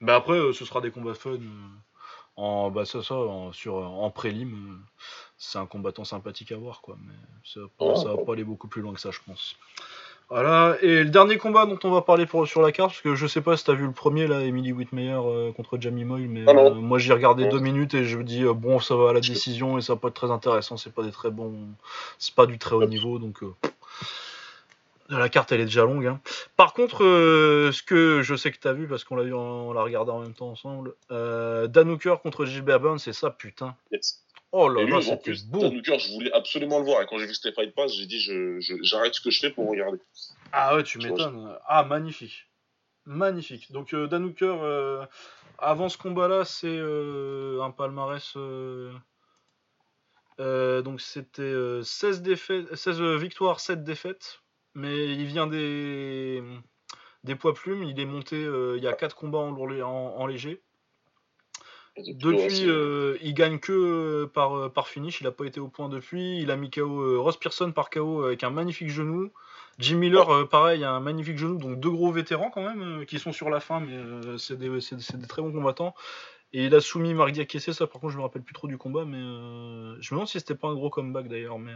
Mais après, euh, ce sera des combats fun. Euh, en, bah, ça, ça, en, sur, en prélim, euh, c'est un combattant sympathique à voir, quoi. Mais ça, va pas aller beaucoup plus loin que ça, je pense. Voilà, et le dernier combat dont on va parler pour, sur la carte, parce que je sais pas si t'as vu le premier, là, Emily Whitmeyer contre Jamie Moyle, mais ah moi j'ai regardé deux minutes et je me dis, bon, ça va à la décision et ça va pas être très intéressant, c'est pas des très bons. C'est pas du très haut niveau, donc. La carte, elle est déjà longue. Hein. Par contre, euh, ce que je sais que tu as vu, parce qu'on l'a vu, on l'a regardé en même temps ensemble, euh, Dan contre Gilbert Burns, c'est ça, putain. Oh là là, c'était beau. Je voulais absolument le voir. Et quand j'ai vu c'était Fight Pass, j'ai dit, j'arrête ce que je fais pour regarder. Ah ouais, tu m'étonnes. Ah, magnifique. Magnifique. Donc, euh, Dan Hooker, euh, avant ce combat-là, c'est un palmarès. donc, c'était 16, défaites, 16 victoires, 7 défaites mais il vient des, des poids plumes. Il est monté, euh, il y a 4 combats en, en, léger. Depuis, euh, il gagne que euh, par, par finish. Il n'a pas été au point depuis. Il a mis KO Ross Pearson par KO avec un magnifique genou. Jim Miller, pareil, un magnifique genou. Donc deux gros vétérans quand même qui sont sur la fin, mais c'est des, des, très bons combattants. Et il a soumis Mark Diakessé, ça par contre je me rappelle plus trop du combat, mais je me demande si c'était pas un gros comeback d'ailleurs. Mais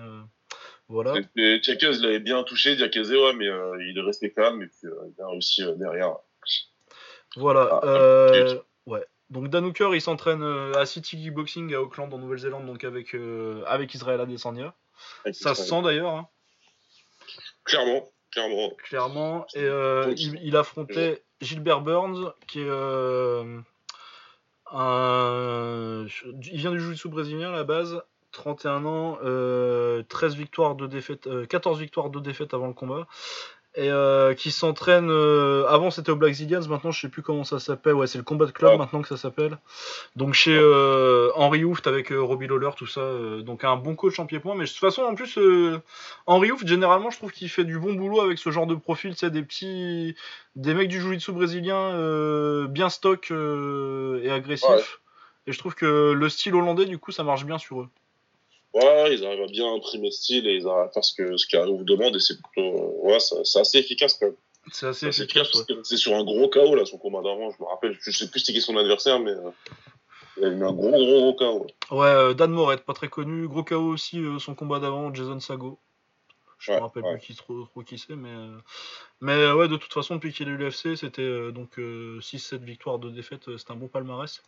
voilà. Tchakez l'avait bien touché, Diakese, ouais, mais euh, il est resté calme et puis euh, il a réussi euh, derrière. Voilà. Ah, ouais. Donc Dan Hooker, il s'entraîne à City Kickboxing à Auckland en Nouvelle-Zélande, donc avec, avec Israël Adesanya. Ça se sent d'ailleurs. Hein. Clairement, clairement. Clairement. Et il, il, affrontait Gilbert Burns, qui est un... Il vient du jiu-jitsu brésilien à la base, 31 ans, 13 euh, victoires de défaite, 14 euh, victoires de défaite avant le combat. Et euh, qui s'entraîne. avant c'était au Black Zillions, maintenant je sais plus comment ça s'appelle. Ouais, c'est le Combat Club maintenant que ça s'appelle. Donc chez Henri Houft avec Robbie Lawler, tout ça. donc un bon coach en pied-point. Mais de toute façon, en plus, Henri Houft, généralement, je trouve qu'il fait du bon boulot avec ce genre de profil. Tu sais, des petits. Des mecs du jiu-jitsu brésilien bien stock et agressif. Et je trouve que le style hollandais, du coup, ça marche bien sur eux. Ouais, ils arrivent à bien imprimer style et ils arrivent à faire ce que ce vous demande et c'est plutôt ouais, c'est assez efficace quand même. C'est assez efficace. C'est sur un gros KO là son combat d'avant, je me rappelle, je sais plus c'était qui son adversaire mais euh, il a eu un gros gros gros KO. Ouais, euh, Dan Moret, pas très connu, gros KO aussi euh, son combat d'avant, Jason Sago. Je me rappelle plus qui trop, trop qui c'est mais mais ouais, de toute façon depuis qu'il est l'UFC, c'était donc 6 7 victoires de défaite, c'est un bon palmarès.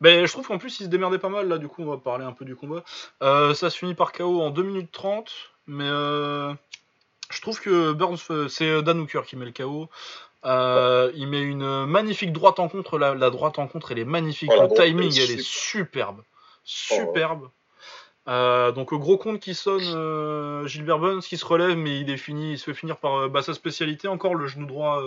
Mais je trouve qu'en plus il se démerdait pas mal là, du coup on va parler un peu du combat. Euh, ça se finit par KO en 2 minutes 30, mais euh, je trouve que Burns, c'est Dan Hooker qui met le KO. Euh, il met une magnifique droite en contre, la, droite en contre elle est magnifique, le timing elle est superbe. Superbe. donc gros compte qui sonne Gilbert Burns qui se relève mais il est fini, il se fait finir par bah, sa spécialité encore le genou droit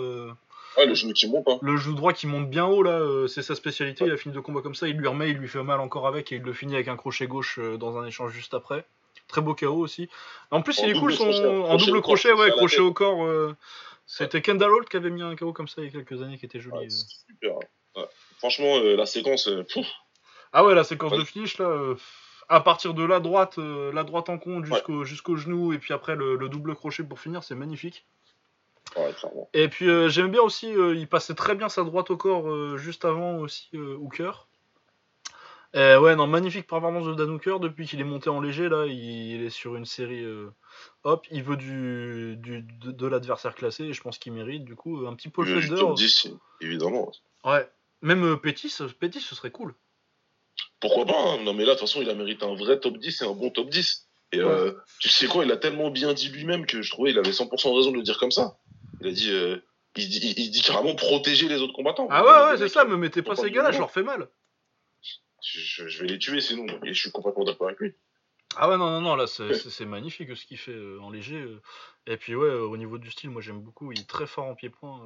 le genou qui monte. Hein. Le genou droit qui monte bien haut, là, euh, c'est sa spécialité. Il a fini deux combats comme ça, il lui remet, il lui fait mal encore avec et il le finit avec un crochet gauche euh, dans un échange juste après. Très beau KO aussi. En plus, il est cool son... en double crochet, ouais, crochet au corps. Euh, c'était Kendall Holt qui avait mis un KO comme ça il y a quelques années qui était joli. super. Hein. Franchement, la séquence. ah ouais, la séquence de finish là à partir de la droite, la droite en compte jusqu'au jusqu'au genou et puis après le, double crochet pour finir, c'est magnifique. Et puis euh, j'aime bien aussi, euh, il passait très bien sa droite au corps euh, juste avant aussi Hooker. Et ouais, non, magnifique performance de Dan Hooker depuis qu'il est monté en léger là, il, est sur une série. hop, il veut du, de, l'adversaire classé et je pense qu'il mérite du coup un petit Paul Felder. top 10, évidemment. Ouais, même Pettis, Pettis ce serait cool. Pourquoi pas hein. Non mais là de toute façon il a mérité un vrai top 10 et un bon top 10. Et tu sais quoi, il a tellement bien dit lui-même que je trouvais qu'il avait 100% raison de le dire comme ça. Il a dit, euh, il, dit carrément protéger les autres combattants. Ah ouais, ouais, c'est ça, me mettez pas ces gars-là, je leur fais mal. Je, vais les tuer sinon, et je suis complètement d'accord avec lui. Ah ouais, non, non, non, là, c'est magnifique ce qu'il fait euh, en léger. Euh. Et puis, ouais, au niveau du style, moi j'aime beaucoup. Il est très fort en pied-point.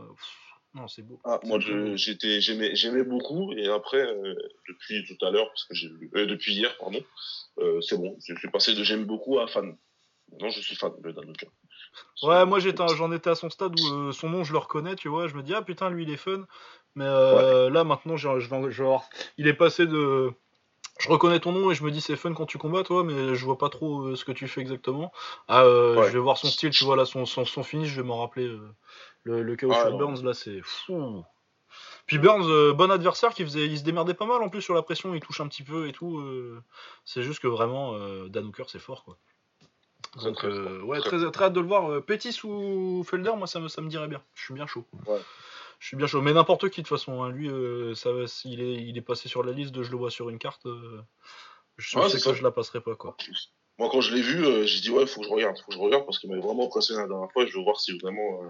Non, c'est beau. Ah, moi, j'étais, j'aimais, beaucoup, et après, depuis tout à l'heure, parce que j'ai depuis hier, pardon, c'est bon, je suis passé de j'aime beaucoup à fan. Non, je suis fan de Dan Ouais, moi j'en étais à son stade où euh, son nom je le reconnais, tu vois. Je me dis, ah putain, lui il est fun. Mais euh, là maintenant, je, genre, il est passé de. Je reconnais ton nom et je me dis c'est fun quand tu combats, toi, mais je vois pas trop euh, ce que tu fais exactement. Ah, je vais voir son style, tu vois, là, son, son, finish, je vais m'en rappeler. le, le chaos ah, Burns, là, c'est fou. Puis Burns, bon adversaire, qui faisait, il se démerdait pas mal en plus sur la pression, il touche un petit peu et tout. c'est juste que vraiment, Dan Hooker, c'est fort, quoi. Donc, euh, ouais, très, très hâte de le voir. Euh, Pétis ou Felder, moi, ça me, ça me dirait bien. Je suis bien chaud. Ouais. Je suis bien chaud. Mais n'importe qui, de toute façon. Hein. Lui, euh, ça, il, est, il est passé sur la liste de je le vois sur une carte. je sais que je la passerai pas, quoi. Moi, quand je l'ai vu, j'ai dit, ouais, faut que je regarde. Faut que je regarde parce qu'il m'avait vraiment impressionné la dernière fois. Je veux voir si vraiment.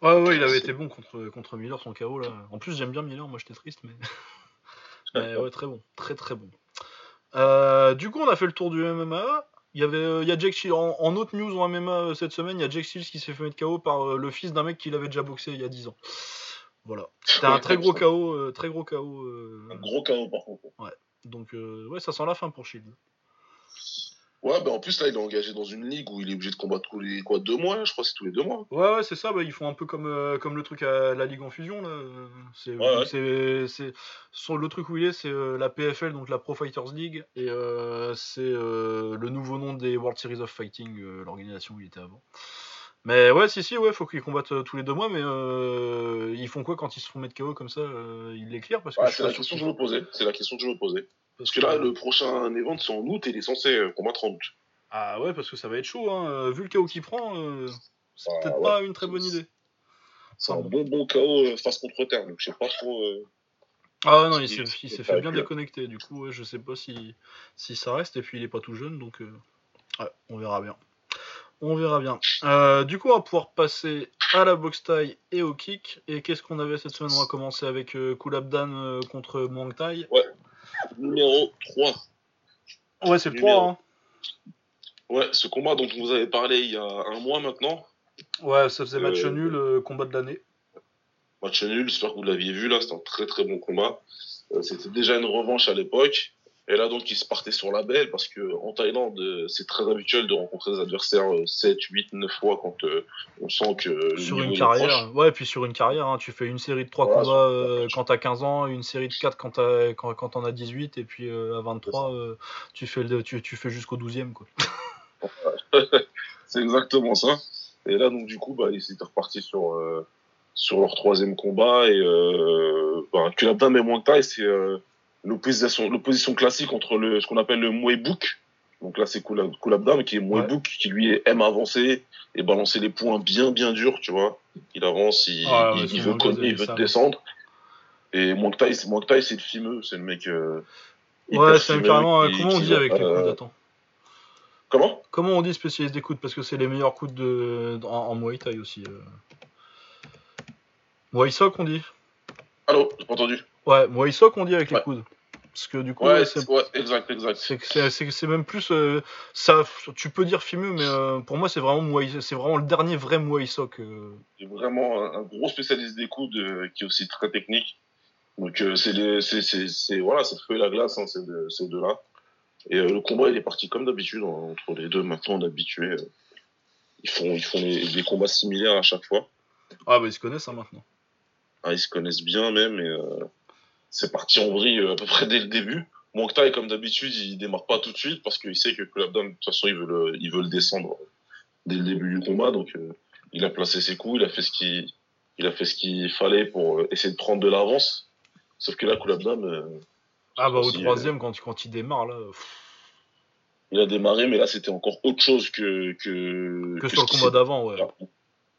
Ouais, ouais, il avait été bon contre, contre Miller, son KO, là. En plus, j'aime bien Miller. Moi, j'étais triste, mais. mais ouais, très bon. Très, très bon. du coup, on a fait le tour du MMA. Il y avait, euh, il y a Jack Shields, en, autre news en MMA euh, cette semaine, il y a Jack Shields qui s'est fait mettre KO par euh, le fils d'un mec qui l'avait déjà boxé il y a 10 ans. Voilà. C'était un très gros KO, très gros KO. Un gros KO par contre. Ouais. Donc ouais, ça sent la fin pour Shield. Ouais, bah en plus là, il est engagé dans une ligue où il est obligé de combattre tous les quoi deux mois, je crois, c'est tous les deux mois. Ouais, ouais, c'est ça. Bah, ils font un peu comme euh, comme le truc à la ligue en fusion là. C'est ouais, c'est sur le truc où il est, c'est euh, la PFL, donc la Pro Fighters League, et euh, c'est le nouveau nom des World Series of Fighting, l'organisation où il était avant. Mais ouais, si, si, ouais, faut qu'ils combattent tous les deux mois, mais ils font quoi quand ils se font mettre KO comme ça Ils l'éclairent parce que. c'est la question que je me posais. C'est la question que je me posais. Parce que là, le prochain event, c'est en août et il est censé euh, combattre en août. Ah ouais, parce que ça va être chaud. Hein. Euh, vu le chaos qu'il prend, euh, c'est bah peut-être pas une très bonne idée. C'est un bon bon KO face contre terre, donc je sais pas trop. Ah non, il s'est fait bien déconnecter. Du coup, ouais, je sais pas si, si ça reste. Et puis il est pas tout jeune, donc ouais, on verra bien. On verra bien. du coup, on va pouvoir passer à la boxe taille et au kick. Et qu'est-ce qu'on avait cette semaine? On va commencer avec Kulabdan contre Muang Thai. Ouais numéro 3. Ouais, c'est le 3. Hein. Ouais, ce combat dont vous avez parlé il y a un mois maintenant. Ouais, ça faisait match euh, nul, euh, combat de l'année. Match nul, j'espère que vous l'aviez vu là, c'était un très très bon combat. Euh, c'était déjà une revanche à l'époque. Et là, donc, il se partait sur la belle parce que en Thaïlande, euh, c'est très habituel de rencontrer des adversaires 7, 8, 9 fois quand euh, on sent que. Sur une carrière, ouais, puis sur une carrière, hein, tu fais une série de 3 combats euh, quand t'as 15 ans, une série de 4 quand t'as quand, quand t'en as 18, et puis à 23, tu fais, le, tu, tu fais jusqu'au 12e, quoi. c'est exactement ça. Et là, donc, du coup, bah, ils étaient repartis sur, sur leur troisième combat, et bah, Kulabdin mais moins que taille, c'est l'opposition, l'opposition classique entre le, ce qu'on appelle le Muay Book. Donc là, c'est Kulabdam qui est Muay Book, qui lui aime avancer et balancer les points bien, bien durs, tu vois. Il avance, il, il, veut, il veut descendre. Et Thai, c'est le fimeux, c'est le mec. Euh, ouais, c'est carrément. comment on dit avec les coudes euh, Attends. Comment? Comment on dit spécialiste des coudes Parce que c'est les meilleurs coudes de, en, Muay Thai aussi. Euh. Muay Sok, on dit? Allô, j'ai pas entendu. Ouais, Muay Sok, on dit avec les coudes. Parce que du coup, ouais, c'est exact, exact. C'est même plus euh, ça. Tu peux dire fimeux, mais euh, pour moi, c'est vraiment c'est vraiment le dernier vrai Muay Sok. Euh. C'est vraiment un, gros spécialiste des coudes qui est aussi très technique. Donc c'est c'est voilà, ça te fait la glace, hein, ces deux-là. Et le combat, il est parti comme d'habitude hein, entre les deux. Maintenant, on est habitué. ils font, ils font des combats similaires à chaque fois. Ah, bah ils se connaissent hein, maintenant. Ah, ils se connaissent bien même. Et c'est parti en vrille à peu près dès le début. Monctaï, comme d'habitude, il démarre pas tout de suite parce qu'il sait que Kulabdam, de toute façon, il veut le, il veut le descendre dès le début du combat. Donc, euh, il a placé ses coups, il a fait ce qu'il, il a fait ce qu'il fallait pour euh, essayer de prendre de l'avance. Sauf que là, Kulabdam. Euh, ah, bah, au troisième, quand, quand il démarre, là. Il a démarré, mais là, c'était encore autre chose que. Que, que, sur le combat d'avant, ouais.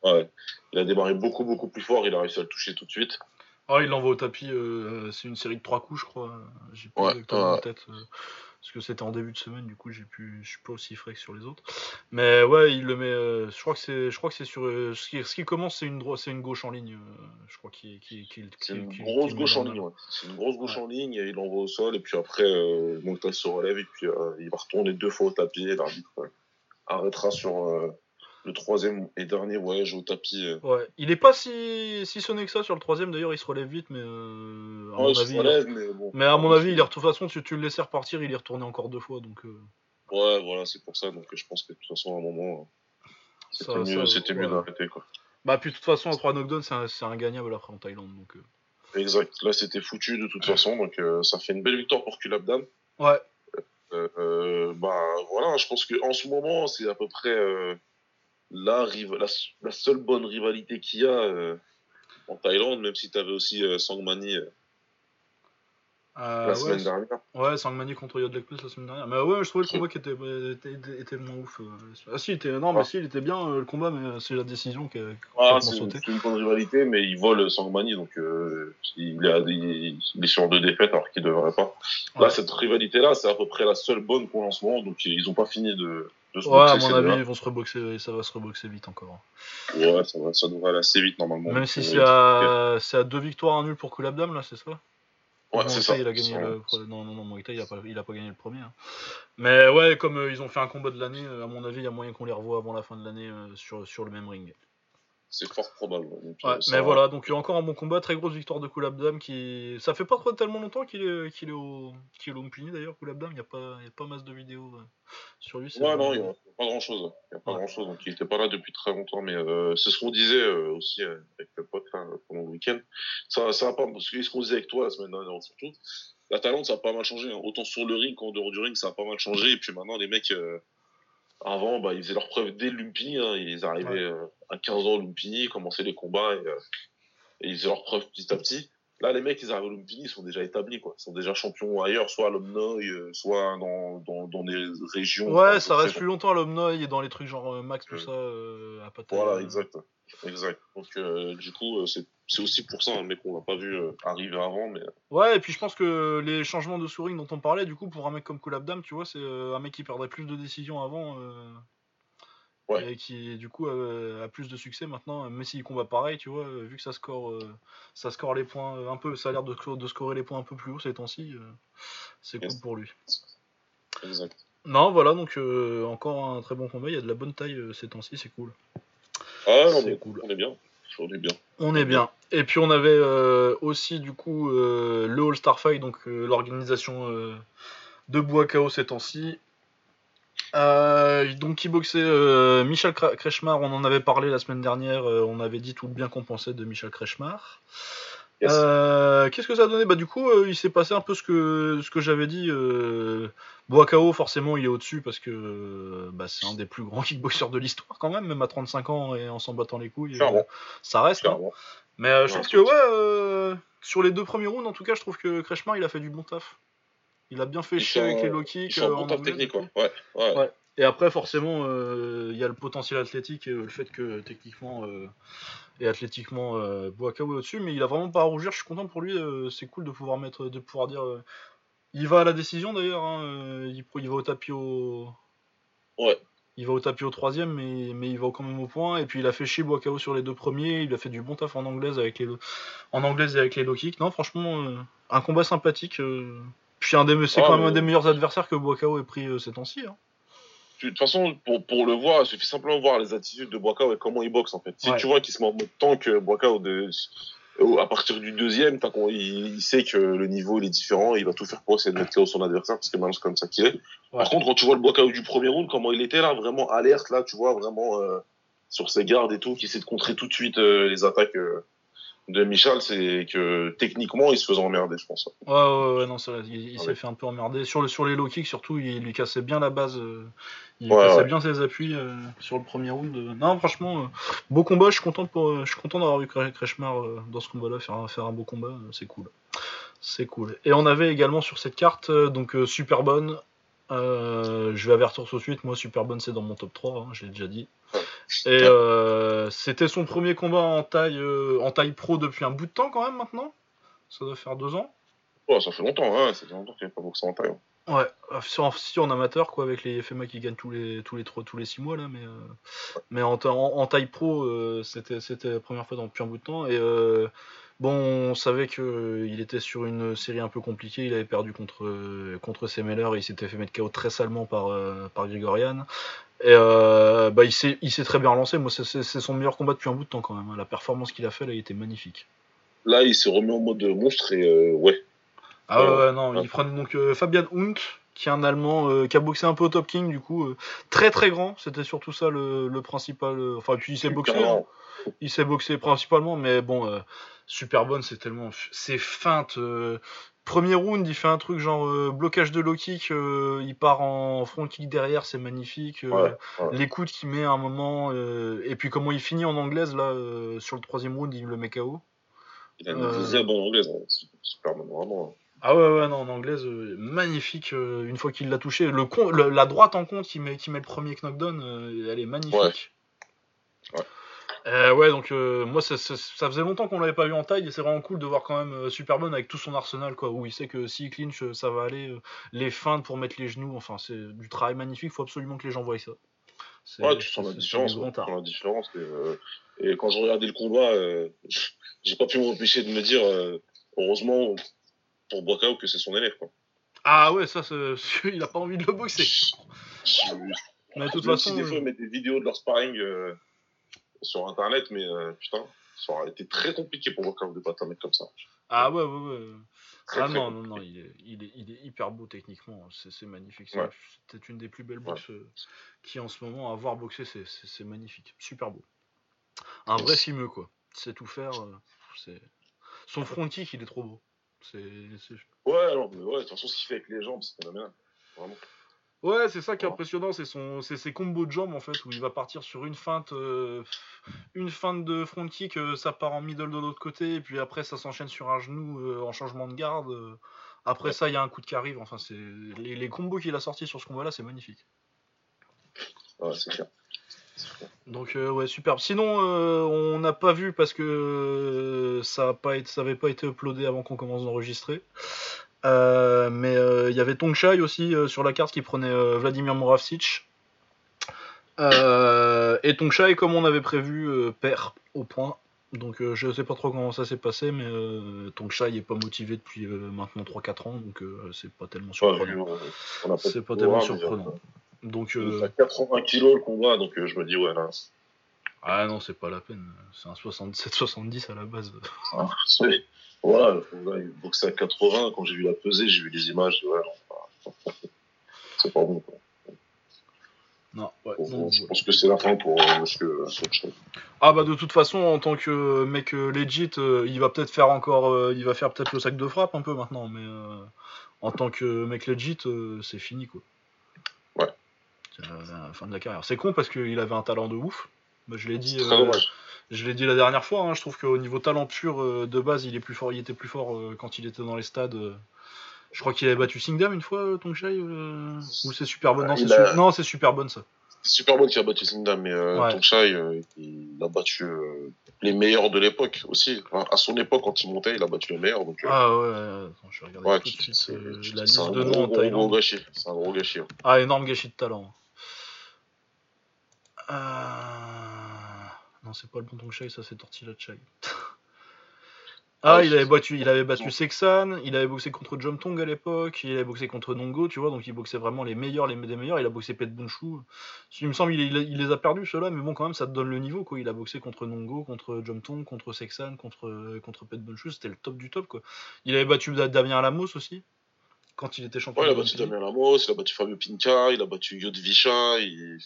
Ouais. Il a démarré beaucoup, beaucoup plus fort, il a réussi à le toucher tout de suite. Ah, il l'envoie au tapis, euh, c'est une série de trois coups, je crois. J'ai plus exactement en tête. Euh, parce que c'était en début de semaine, du coup, j'ai pu, je suis pas aussi frais que sur les autres. Mais ouais, il le met. Euh, je crois que c'est, je crois que c'est sur. ce, qui, ce qui commence, c'est une droite, c'est une gauche en ligne. je crois qu'il, C'est une grosse gauche en ligne. Ouais. C'est une grosse gauche en ligne. Et il l'envoie au sol et puis après, euh, se relève et puis il va retourner deux fois au tapis. Et l'arbitre arrêtera sur le troisième et dernier voyage au tapis. Euh. Ouais, il est pas si, si sonné que ça sur le troisième. D'ailleurs, il se relève vite, mais euh, à mon avis, mais, bon. mais, à mon avis, il est de toute façon, si tu le laisses repartir, il est retourné encore deux fois, donc. Euh. Ouais, voilà, c'est pour ça. Donc, je pense que de toute façon, à un moment, c'était mieux, c'était mieux d'arrêter, quoi. Bah, puis de toute façon, en 3 knockdowns, c'est un, gagnable après en Thaïlande, donc. Exact. Là, c'était foutu de toute façon, donc ça fait une belle victoire pour Kulabdam. Ouais. bah voilà, je pense que en ce moment, c'est à peu près la, la, seule bonne rivalité qu'il y a euh, en Thaïlande, même si tu avais aussi euh, Sangmani euh, la ouais, semaine dernière. Ouais, Sangmani contre Yodlek Plus la semaine dernière. Mais ouais, je trouvais le combat qui était, était, était, moins ouf. Ah si, était, non, mais si, il était bien le combat, mais c'est la décision qui a ah, C'est une bonne rivalité, mais il vole Sangmani, donc il, est, il, est sur deux défaites alors qu'il devrait pas. Là, cette rivalité-là, c'est à peu près la seule bonne pour l'instant, donc ils ont pas fini de ouais, à mon avis, ils vont se reboxer, ça va se reboxer vite encore. Ouais, ça, va, ça devrait aller assez vite normalement. Même si c'est à, à, deux victoires, un nul pour Kulabdam, là, c'est ça? Ouais, c'est ça. Il a gagné le... Non, non, non, Moïta, il a pas, il a pas gagné le premier. Hein. Mais ouais, comme euh, ils ont fait un combat de l'année, euh, à mon avis, il y a moyen qu'on les revoie avant la fin de l'année euh, sur, sur le même ring. C'est fort probable. Euh, mais voilà, donc encore un bon combat, très grosse victoire de Kulabdam qui. Ça fait pas trop tellement longtemps qu'il est, qu'il est au qu'il est d'ailleurs, Kulabdam, il n'y a, pas... a pas masse de vidéos euh, sur lui. Ouais, non, il n'y a pas grand chose. Il n'y a pas grand chose, donc il était pas là depuis très longtemps, mais euh, c'est ce qu'on disait aussi avec le pote pendant le week-end. Ça, ça a pas. Parce que ce qu'on disait avec toi la semaine dernière surtout, la Talente ça a pas mal changé. Hein. Autant sur le ring qu'en dehors du ring, ça a pas mal changé, et puis maintenant les mecs avant, bah, ils faisaient leur preuve dès Lumpini. Hein. Ils arrivaient euh, à 15 ans Lumpini, commençaient les combats et, euh, et, ils faisaient leur preuve petit à petit. Là, les mecs, ils arrivent au Lumpini, ils sont déjà établis, quoi. Ils sont déjà champions ailleurs, soit à l'Omnoy, euh, soit dans, dans, dans, des régions. Ouais, ça reste plus longtemps à l'Omnoy et dans les trucs genre Max, tout ça, à Pattaya. Voilà, exact. Exact. Donc, du coup, c'est c'est aussi pour ça, un mec qu'on n'a pas vu euh, arriver avant. Mais... Euh. Ouais, et puis je pense que les changements de souris dont on parlait, du coup, pour un mec comme Kulabdam, tu vois, c'est euh, un mec qui perdrait plus de décisions avant. Et qui, du coup, a plus de succès maintenant. Mais s'il combat pareil, tu vois, vu que ça score, ça score les points un peu, ça a l'air de, de, scorer les points un peu plus haut ces temps-ci, c'est cool pour lui. Exact. Non, voilà, donc encore un très bon combat. Il y a de la bonne taille ces temps-ci, c'est cool. Ah, c'est cool. On est bien. On est bien. On est bien. Et puis on avait euh, aussi du coup euh, le All-Star Fight, donc euh, l'organisation de Boakao ces temps-ci. donc qui boxait Michel Kreshmar, on en avait parlé la semaine dernière, on avait dit tout le bien qu'on pensait de Michel Kreshmar. Euh, qu'est-ce que ça a donné? Bah du coup, euh, il s'est passé un peu ce que ce que j'avais dit. Euh, Boakao, forcément, il est au-dessus parce que bah, c'est un des plus grands kickboxers de l'histoire quand même, même à 35 ans et en s'en battant les couilles. ça reste. Hein. Mais je trouve que ouais, sur les deux premiers rounds, en tout cas, je trouve que Kreshmar, il a fait du bon taf. Il a bien fait chier avec les low kicks. bon taf technique, quoi. Ouais, ouais. Et après, forcément, il y a le potentiel athlétique et le fait que techniquement et athlétiquement euh, Boakao au-dessus, mais il a vraiment pas à rougir. Je suis content pour lui. Euh, c'est cool de pouvoir mettre, de pouvoir dire. Euh, il va à la décision d'ailleurs. Hein, euh, il, il, va au tapis au. Ouais. Il va au tapis au troisième, mais, mais il va quand même au point. Et puis il a fait chier Boakao sur les deux premiers. Il a fait du bon taf en anglaise avec les en anglaise et avec les low kicks. Non, franchement, un combat sympathique. Puis un des, c'est ah, quand même un des meilleurs adversaires que Boakao ait pris ces temps-ci. Hein de toute façon, pour, pour, le voir, il suffit simplement de voir les attitudes de Boakao et comment il boxe en fait. Si tu vois qu'il se met en mode tank, Boakao, de, à partir du deuxième, il, sait que le niveau il est différent, il va tout faire pour essayer de mettre KO son adversaire parce que maintenant c'est comme ça qu'il est. Par contre, quand tu vois le KO du premier round, comment il était là, vraiment alerte là, tu vois vraiment euh, sur ses gardes et tout, qui essaie de contrer tout de suite euh, les attaques euh, de Michel, c'est que techniquement, il se faisait emmerder, je pense. Ouais, ouais, ouais, non, ça, il, s'est fait un peu emmerder. Sur, le, sur les low kicks, surtout, il, lui cassait bien la base. Euh, il cassait bien ses appuis euh, sur le premier round. Non, franchement, euh, beau combat. Je suis content, pour, je suis content d'avoir vu Kreshmar dans ce combat-là faire, faire un beau combat. c'est cool. C'est cool. Et on avait également sur cette carte, donc super bonne. je vais avertir tout de suite, moi, super bonne, c'est dans mon top 3, hein, j'ai déjà dit. Et euh, c'était son premier combat en taille, euh, en taille pro depuis un bout de temps quand même maintenant. Ça doit faire deux ans. Ouais, ça fait longtemps, hein. ça fait longtemps qu'il n'y a pas boxé en taille. Hein. Ouais, si en amateur quoi, avec les FMA qui gagnent tous les tous les tous les six mois là, mais euh, mais en, en, taille pro, c'était c'était la première fois depuis un bout de temps et Bon, on savait qu'il était sur une série un peu compliquée. Il avait perdu contre, contre Semeller et il s'était fait mettre KO très salement par, par Grigorian. Et euh, bah, il s'est très bien relancé. Moi, c'est son meilleur combat depuis un bout de temps quand même. Hein. La performance qu'il a fait, là, il était magnifique. Là, il s'est remis en mode monstre et euh, ouais. Ah ouais, non, il prend donc euh, Fabian Hunt, qui est un Allemand qui a boxé un peu au Top King, du coup, très très grand. C'était surtout ça le, principal. Enfin, puis il s'est boxé. Hein. Il s'est boxé principalement, mais bon, super bonne, c'est tellement. C'est feinte. Premier round, il fait un truc genre euh, blocage de low kick, euh, il part en front kick derrière, c'est magnifique. Euh, coudes qu'il met à un moment, et puis comment il finit en anglaise là sur le troisième round, il le met KO. Il a une bonne anglaise, hein. super bon, vraiment. Hein. Ah ouais, ouais, non, en anglaise, magnifique. une fois qu'il l'a touché, le, la droite en compte qui met, qui met le premier knockdown, elle est magnifique. Ouais. Euh, ouais, donc euh, moi ça, faisait longtemps qu'on l'avait pas vu en taille et c'est vraiment cool de voir quand même euh, Superbone avec tout son arsenal quoi, où il sait que si clinch ça va aller, les feintes pour mettre les genoux, enfin c'est du travail magnifique, faut absolument que les gens voient ça. Ouais, tu sens la différence, la différence et, quand je regardais le combat, j'ai pas pu m'empêcher de me dire heureusement pour Boakao que c'est son élève quoi. Ah ouais, ça il a pas envie de le boxer. Mais de toute façon, des fois ils mettent des vidéos de leur sparring sur internet, mais euh, putain, ça aurait été très compliqué pour moi de battre un mec comme ça. Ah ouais, ouais, ouais. ah non, non, non, il est, il, est, il est, hyper beau techniquement, c'est magnifique. C'est une des plus belles boxes euh, qui en ce moment, à voir boxer, c'est magnifique. Super beau. Un vrai fimeux, quoi. C'est tout faire. Euh, Son front kick, il est trop beau. Ouais, alors, mais ouais, de toute façon, ce qu'il fait avec les jambes, c'est phénoménal. Vraiment. Ouais, c'est ça qui est impressionnant, c'est son, c'est ses combos de jambes en fait où il va partir sur une feinte, euh, une feinte de front kick, euh, ça part en middle de l'autre côté et puis après ça s'enchaîne sur un genou euh, en changement de garde. après ça, il y a un coup de qui arrive. Enfin, c'est les, combos qu'il a sortis sur ce combat-là, c'est magnifique. Ouais, c'est clair. Donc ouais, superbe. Sinon, on n'a pas vu parce que ça a pas été, ça avait pas été uploadé avant qu'on commence d'enregistrer. Euh, mais euh, il y avait Tongchai aussi euh, sur la carte qui prenait Vladimir Moravcic. et Tongchai, comme on avait prévu, perd au point. Donc je sais pas trop comment ça s'est passé, mais Tongchai est pas motivé depuis maintenant 3-4 ans, donc c'est pas tellement surprenant. c'est pas tellement surprenant. Donc, 80 kilos le combat, donc je me dis ouais là. Ah non, c'est pas la peine. C'est un 67-70 à la base. Ah, voilà, il boxait à 80. Quand j'ai vu la pesée, j'ai vu les images. Ouais, c'est pas bon. Quoi. Non, ouais, je pense que c'est la fin pour euh, monsieur Ah bah de toute façon en tant que mec euh, legit, euh, il va peut-être faire encore, il va faire peut-être le sac de frappe un peu maintenant, mais en tant que mec legit, c'est fini quoi. Ouais. C'est la fin de la carrière. C'est con parce qu'il avait un talent de ouf. Bah, je l'ai dit. Je l'ai dit la dernière fois, hein, je trouve qu'au niveau talent pur euh, de base, il est plus fort, il était plus fort euh, quand il était dans les stades. Euh. Je crois qu'il avait battu Singdam une fois, Tongchai Ou c'est super bon Non, c'est super bonne ça. C'est super bon qui a battu Singdam, mais Tongchai, il a battu les meilleurs de l'époque aussi. à son époque, quand il montait, il a battu les meilleurs. Donc, ah ouais, attends, je vais regarder tout de suite la liste de noms en Thaïlande. C'est un gros gâchis. Hein. Ah, énorme gâchis de talent. Euh... Non, c'est pas le bon Chai, ça c'est Tortilla Chai. Ah, il avait battu, il avait battu Sexan, il avait boxé contre Jom Tong à l'époque, il avait boxé contre Nongo, tu vois, donc il boxait vraiment les meilleurs, les des meilleurs. Il a boxé Pet Bunshu. Il me semble il, il, les a perdus ceux-là, mais bon, quand même, ça te donne le niveau, quoi. Il a boxé contre Nongo, contre Jom Tong, contre Sexan, contre, contre Pet Bunshu, c'était le top du top, quoi. Il avait battu Damien Lamos aussi, quand il était champion. Ouais, il a battu Damien Lamos, il a battu Fabio Pinca, il a battu Yod Vicha, il...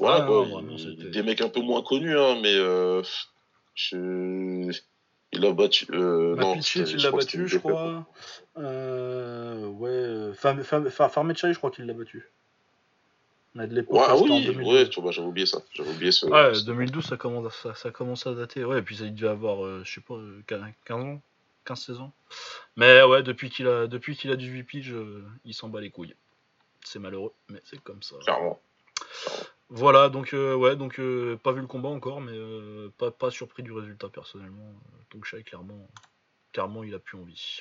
Voilà, quoi. des mecs un peu moins connus, hein, mais. Euh, je... Il a battu. Euh, bah, non, il l'a battu, je crois. Euh, ouais. Farmechai, je crois qu'il l'a battu. On a de l'époque. Ah oui, ouais, tu vois, j'avais oublié ça. J'avais oublié ce. Ouais, 2012, ça commence, ça, ça commence à dater. Ouais, et puis ça, il devait avoir, euh, je sais pas, 15 ans, 15-16 ans. Mais ouais, depuis qu'il a, depuis qu'il a du VP, il s'en bat les couilles. C'est malheureux, mais c'est comme ça. Clairement. Voilà, donc euh, ouais, donc euh, pas vu le combat encore, mais euh, pas, pas surpris du résultat personnellement. Donc Shai clairement, clairement il a plus envie.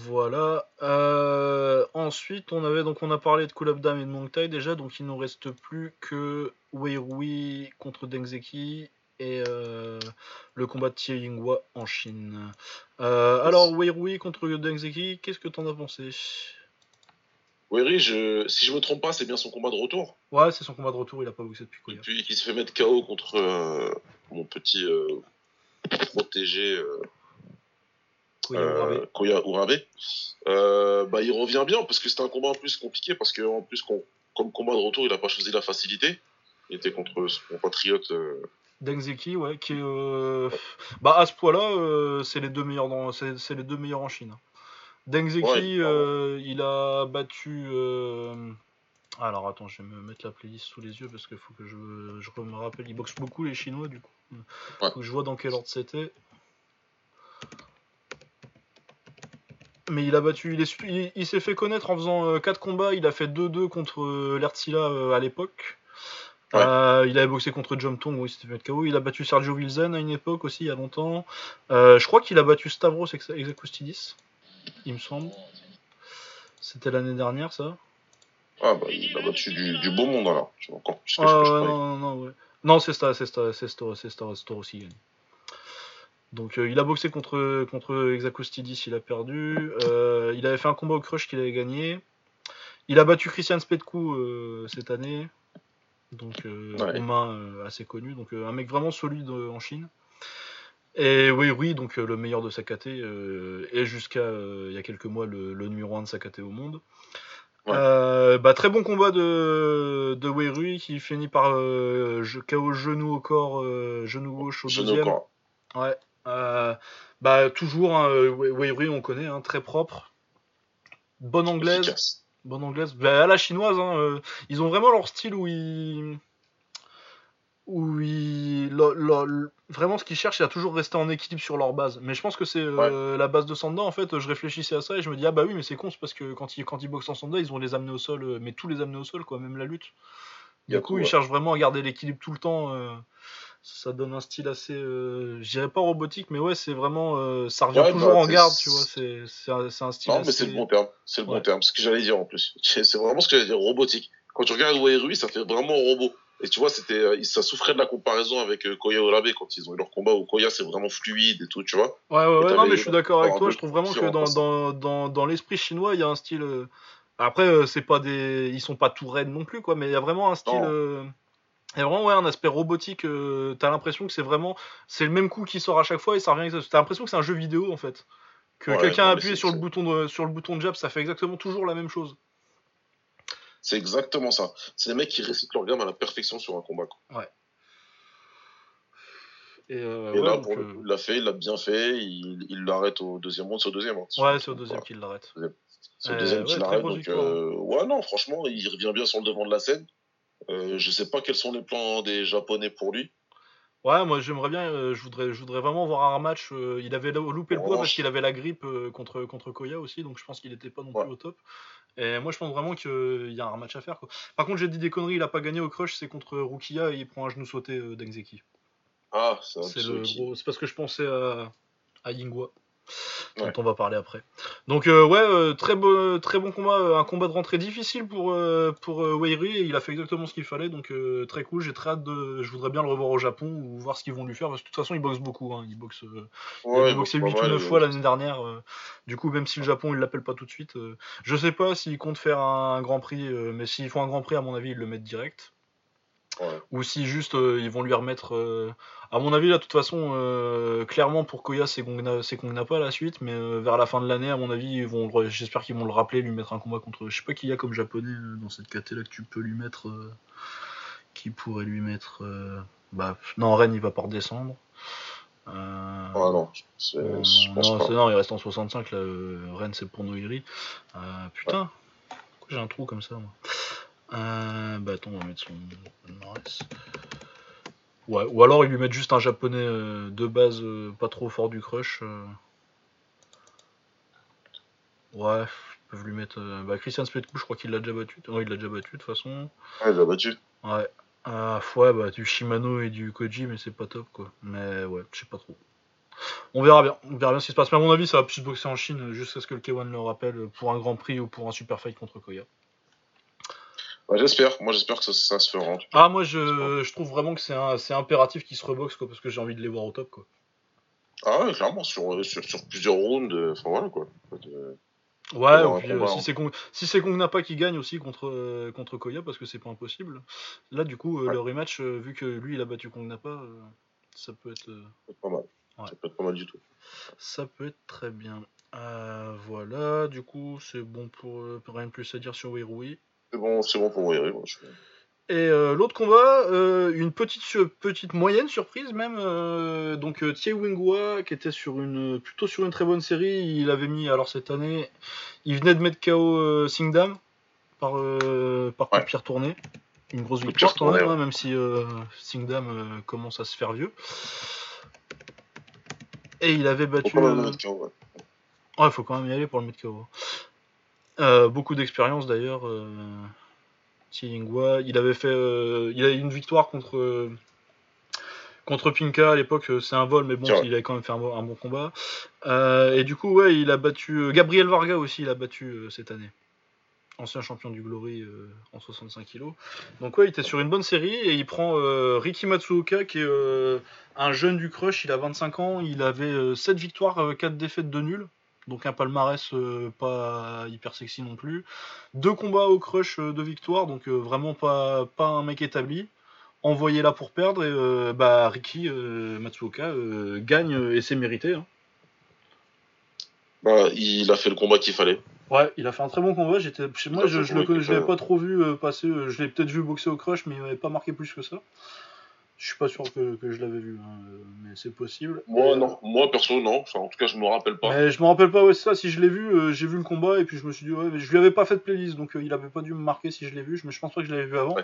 Voilà. ensuite, on avait donc on a parlé de Kulabdam et de Mongtai déjà, donc il nous reste plus que Weirui contre Dengzeki et le combat de Tie Yingwa en Chine. alors Weirui contre Dengzeki, qu'est-ce que t'en as pensé? Oui, je... si je me trompe pas, c'est bien son combat de retour. Ouais, c'est son combat de retour, il a pas boxé depuis Koya. Et puis qui se fait mettre KO contre euh, mon petit euh, protégé euh, Koya Urabe. bah, il revient bien parce que c'était un combat en plus compliqué parce que en plus comme combat de retour, il a pas choisi la facilité. Il était contre son compatriote. Dengzeki, ouais, qui est. Bah, à ce point-là, c'est les, deux meilleurs dans... c'est les deux meilleurs en Chine. Dengzeki, euh, il a battu. Euh, alors attends, je vais me mettre la playlist sous les yeux parce qu'il faut que je, je, me rappelle. Il boxe beaucoup les Chinois du coup. Faut que je vois dans quel ordre c'était. Mais il a battu. Il, il, s'est fait connaître en faisant 4 euh, combats. Il a fait 2-2 contre Lertzila à l'époque. il avait boxé contre Jom Tong, oui, c'était KO. Il a battu Sergio Wilzen à une époque aussi, il y a longtemps. je crois qu'il a battu Stavros Exakustidis il me semble. C'était l'année dernière, ça Ah, bah, il a battu du, du beau monde, alors. encore plus que ah, ouais, non, non, ouais. Non, c'est Star, c'est Star, c'est c'est aussi Donc euh, il a boxé contre, contre Exacostidis, il a perdu. Euh, il avait fait un combat au crush qu'il avait gagné. Il a battu Christian Spetku euh, cette année. Donc ouais. aux mains assez connu. Donc un mec vraiment solide en Chine. Et oui, oui, donc euh, le meilleur de Sakate euh, et jusqu'à euh, il y a quelques mois le, numéro 1 de Sakate au monde. bah, très bon combat de, de Weirui qui finit par KO genou au corps, genou gauche au deuxième. Ouais. bah toujours hein, Weirui on connaît, hein, très propre, bonne anglaise, bonne anglaise, bah, à la chinoise. Hein, ils ont vraiment leur style où ils où ils, vraiment ce qu'ils cherchent, c'est à toujours rester en équilibre sur leur base. Mais je pense que c'est euh, la base de Sanda. En fait, je réfléchissais à ça et je me dis ah bah oui, mais c'est con, c'est parce que quand ils quand ils boxent en Sanda, ils ont les amener au sol, euh, mais tous les amener au sol quoi, même la lutte. Du coup, ils cherchent vraiment à garder l'équilibre tout le temps. Euh, ça donne un style assez, je dirais pas robotique, mais ouais, c'est vraiment, ça revient toujours bah, en garde, tu vois. C'est un, un, style. Non, mais c'est le bon terme. C'est le bon terme. Ce que j'allais dire en plus. C'est vraiment ce que j'allais dire, robotique. Quand tu regardes Rui, ça fait vraiment robot. Et tu vois, c'était, euh, ça souffrait de la comparaison avec euh, Koya Orabe quand ils ont eu leur combat où Koya c'est vraiment fluide et tout, tu vois. Ouais, ouais, ouais non, mais je suis d'accord avec toi. Je trouve vraiment que dans, dans, dans, dans l'esprit chinois, il y a un style. Euh, après, c'est pas des, ils sont pas tout raides non plus, quoi, mais il y a vraiment un style. Il y a vraiment ouais, un aspect robotique. T'as l'impression que c'est vraiment, c'est le même coup qui sort à chaque fois et ça revient. T'as l'impression que c'est un jeu vidéo en fait. Que quelqu'un a appuyé sur le bouton de, sur le bouton de jab, ça fait exactement toujours la même chose. C'est exactement ça. C'est des mecs qui récitent leur gamme à la perfection sur un combat. Ouais. Et, euh, là, pour le euh, coup, il l'a fait, il l'a bien fait. Il l'arrête au deuxième round, c'est au deuxième. Hein. Ouais, c'est au deuxième qu'il l'arrête. C'est au deuxième qu'il l'arrête. Donc, euh, ouais, non, franchement, il revient bien sur le devant de la scène. Euh, je sais pas quels sont les plans des Japonais pour lui. Ouais, moi j'aimerais bien, je, voudrais, je voudrais vraiment voir un rematch. il avait loupé le poids parce qu'il avait la grippe contre, contre Koya aussi, donc je pense qu'il n'était pas non plus au top. Et moi, je pense vraiment qu'il y a un match à faire. Quoi. Par contre, j'ai dit des conneries, il a pas gagné au crush, c'est contre Rukia et il prend un genou sauté euh, d'Engzeki. Ah, c'est le gros. C'est parce que je pensais à, à Yingwa, dont on va parler après. Donc euh, ouais, euh, très, bon, très bon combat, euh, un combat de rentrée difficile pour, pour Weiri, et il a fait exactement ce qu'il fallait, donc très cool, j'ai très hâte de... Je voudrais bien le revoir au Japon, ou voir ce qu'ils vont lui faire, parce que de toute façon il boxe beaucoup, hein. il boxe... il a boxé 8 ou 9 fois l'année dernière, du coup même si le Japon il l'appelle pas tout de suite, je sais pas s'il compte faire un, Grand Prix, mais s'ils font un Grand Prix à mon avis ils le mettent direct. Ou si juste ils vont lui remettre à mon avis, là, de toute façon, euh, clairement pour Koya, c'est qu'on n'a pas la suite, mais euh, vers la fin de l'année, à mon avis, j'espère qu'ils vont le rappeler, lui mettre un combat contre. Je sais pas qui y a comme japonais euh, dans cette caté là que tu peux lui mettre. qui pourrait lui mettre. bah, non, Ren, il va pas redescendre. Ah non, non, il reste en 65, là, Ren, c'est pour Noiri. putain, pourquoi j'ai un trou comme ça, moi? Bah attends, on va mettre son ou alors ils lui mettent juste un japonais euh, de base euh, pas trop fort du crush. Euh. Ouais, ils peuvent lui mettre. Bah, Christian Spletkou, je crois qu'il l'a déjà battu. Non, il l'a déjà battu de toute façon. Ouais, il l'a battu. Ouais. Ah, ouais, bah, du Shimano et du Koji, mais c'est pas top quoi. Mais ouais, je sais pas trop. On verra bien, on verra bien ce qui se passe. Mais à mon avis, ça va plus boxer en Chine jusqu'à ce que le K1 le rappelle pour un grand prix ou pour un super fight contre Koya j'espère, moi j'espère que ça, se fera. Ah, moi je, trouve vraiment que c'est impératif qu'ils se reboxent quoi, parce que j'ai envie de les voir au top quoi. Ah ouais, clairement, sur, sur, plusieurs rounds, euh, enfin voilà quoi. Ouais, puis, euh, si c'est Kong, si c'est Napa qui gagne aussi contre, euh, contre Koya, parce que c'est pas impossible. Là, du coup, le rematch, vu que lui il a battu Kong Napa, ça peut être. pas mal. Ça peut être pas mal du tout. Ça peut être très bien. voilà, du coup, c'est bon pour, rien de plus à dire sur Weirui. C'est bon, c'est bon pour moi, Et euh, l'autre combat, euh, une petite, petite moyenne surprise même. Euh, donc Thie Wingwa, qui était sur une, plutôt sur une très bonne série, il avait mis, alors cette année, il venait de mettre KO Singdam par, par coup de pierre tournée. Une grosse victoire quand même, hein, même si Singdam commence à se faire vieux. Et il avait battu. Faut ouais. ouais, faut quand même y aller pour le mettre KO. Euh, beaucoup d'expérience d'ailleurs. Euh, il avait fait, euh, il a eu une victoire contre contre Pinka à l'époque. C'est un vol, mais bon, il a quand même fait un, bon combat. et du coup, ouais, il a battu Gabriel Varga aussi. Il a battu cette année ancien champion du Glory en 65 kg. Donc ouais, il était sur une bonne série et il prend Riki Matsuoka qui est un jeune du crush, il a 25 ans, il avait 7 victoires, 4 défaites de nul donc un palmarès euh, pas hyper sexy non plus. Deux combats au crush, euh, de victoire, donc euh, vraiment pas, pas un mec établi. Envoyé là pour perdre, et bah, Ricky Matsuoka gagne et c'est mérité. Hein. Bah, il a fait le combat qu'il fallait. Ouais, il a fait un très bon combat. J'étais, moi, je, je, l'avais pas trop vu passer. je l'ai peut-être vu boxer au crush, mais il m'avait pas marqué plus que ça. Je suis pas sûr que, je l'avais vu, hein, mais c'est possible. Moi, non. Moi, perso, non. Enfin, en tout cas, je me rappelle pas. Mais je me rappelle pas, ouais, ça. Si je l'ai vu, euh, j'ai vu le combat et puis je me suis dit, ouais, mais je lui avais pas fait de playlist, donc euh, il avait pas dû me marquer si je l'ai vu. Mais je pense pas que je l'avais vu avant. Ouais.